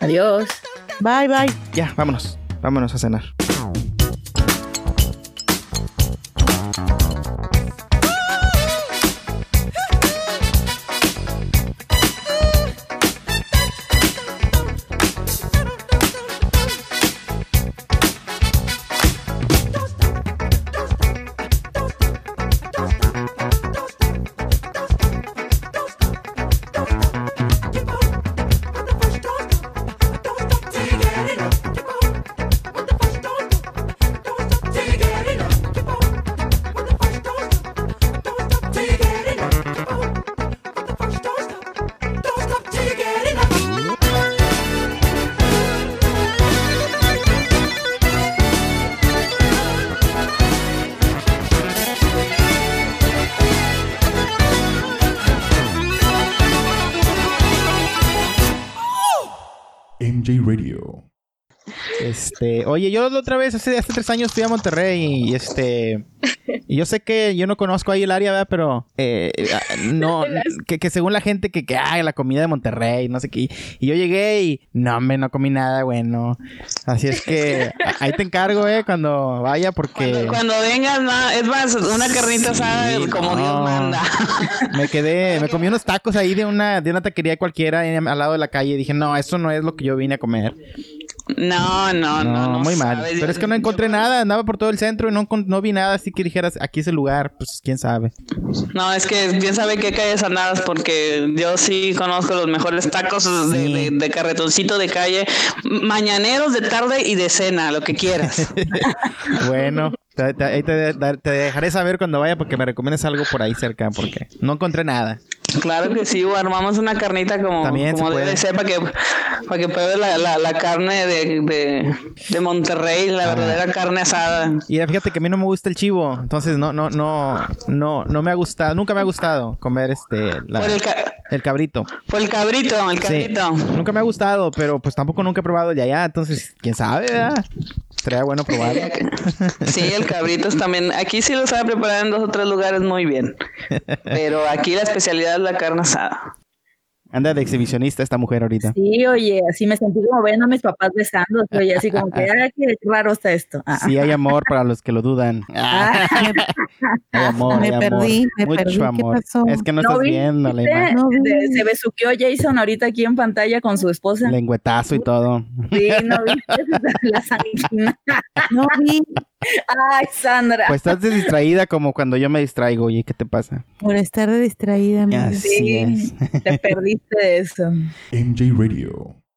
Adiós. Bye, bye. Ya, vámonos. Vámonos a cenar. Oye, yo la otra vez, hace, hace tres años fui a Monterrey y este, y yo sé que yo no conozco ahí el área, ¿verdad? Pero, eh, ah, no, que, que, según la gente que, que, ay, la comida de Monterrey, no sé qué, y yo llegué y, no, me no comí nada bueno. Así es que, ahí te encargo, eh, cuando vaya, porque... Cuando, cuando vengas, no, es más, una carnita asada como Dios manda. Me quedé, me comí unos tacos ahí de una, de una taquería cualquiera al lado de la calle y dije, no, eso no es lo que yo vine a comer. No, no, no, no. muy mal. Pero es que no encontré nada. Andaba por todo el centro y no, no vi nada así que dijeras, aquí es el lugar. Pues quién sabe. No, es que bien sabe qué calles andadas porque yo sí conozco los mejores tacos de, carretoncito de calle. Mañaneros de tarde y de cena, lo que quieras. bueno. Te, te, dejaré saber cuando vaya porque me recomiendes algo por ahí cerca porque no encontré nada. Claro que sí, armamos una carnita como, como debe ser para que, para que pruebe la, la, carne de, de, Monterrey, la verdadera carne asada. Y fíjate que a mí no me gusta el chivo, entonces no, no, no, no, no me ha gustado, nunca me ha gustado comer este el, cabrito. Por el cabrito, el cabrito. nunca me ha gustado, pero pues tampoco nunca he probado el de allá, entonces quién sabe, ¿verdad? Sería bueno probarlo. Sí, el cabritos también. Aquí sí lo sabe preparar en dos o tres lugares muy bien. Pero aquí la especialidad es la carne asada. Anda de exhibicionista esta mujer ahorita. Sí, oye, así me sentí como viendo a mis papás besando, oye, así como que, ay, qué raro está esto. Ah. Sí, hay amor para los que lo dudan. Ah. hay amor, me perdí, me Mucho perdí. amor. ¿Qué pasó? Es que no, estás viendo la imagen. No se besuqueó Jason ahorita aquí en pantalla con su esposa. Lengüetazo y todo. Sí, no viste la sanguina. No vi. Ay, Sandra. Pues estás distraída como cuando yo me distraigo. Oye, ¿qué te pasa? Por estar de distraída. Así sí, es. Te perdiste de eso. MJ Radio.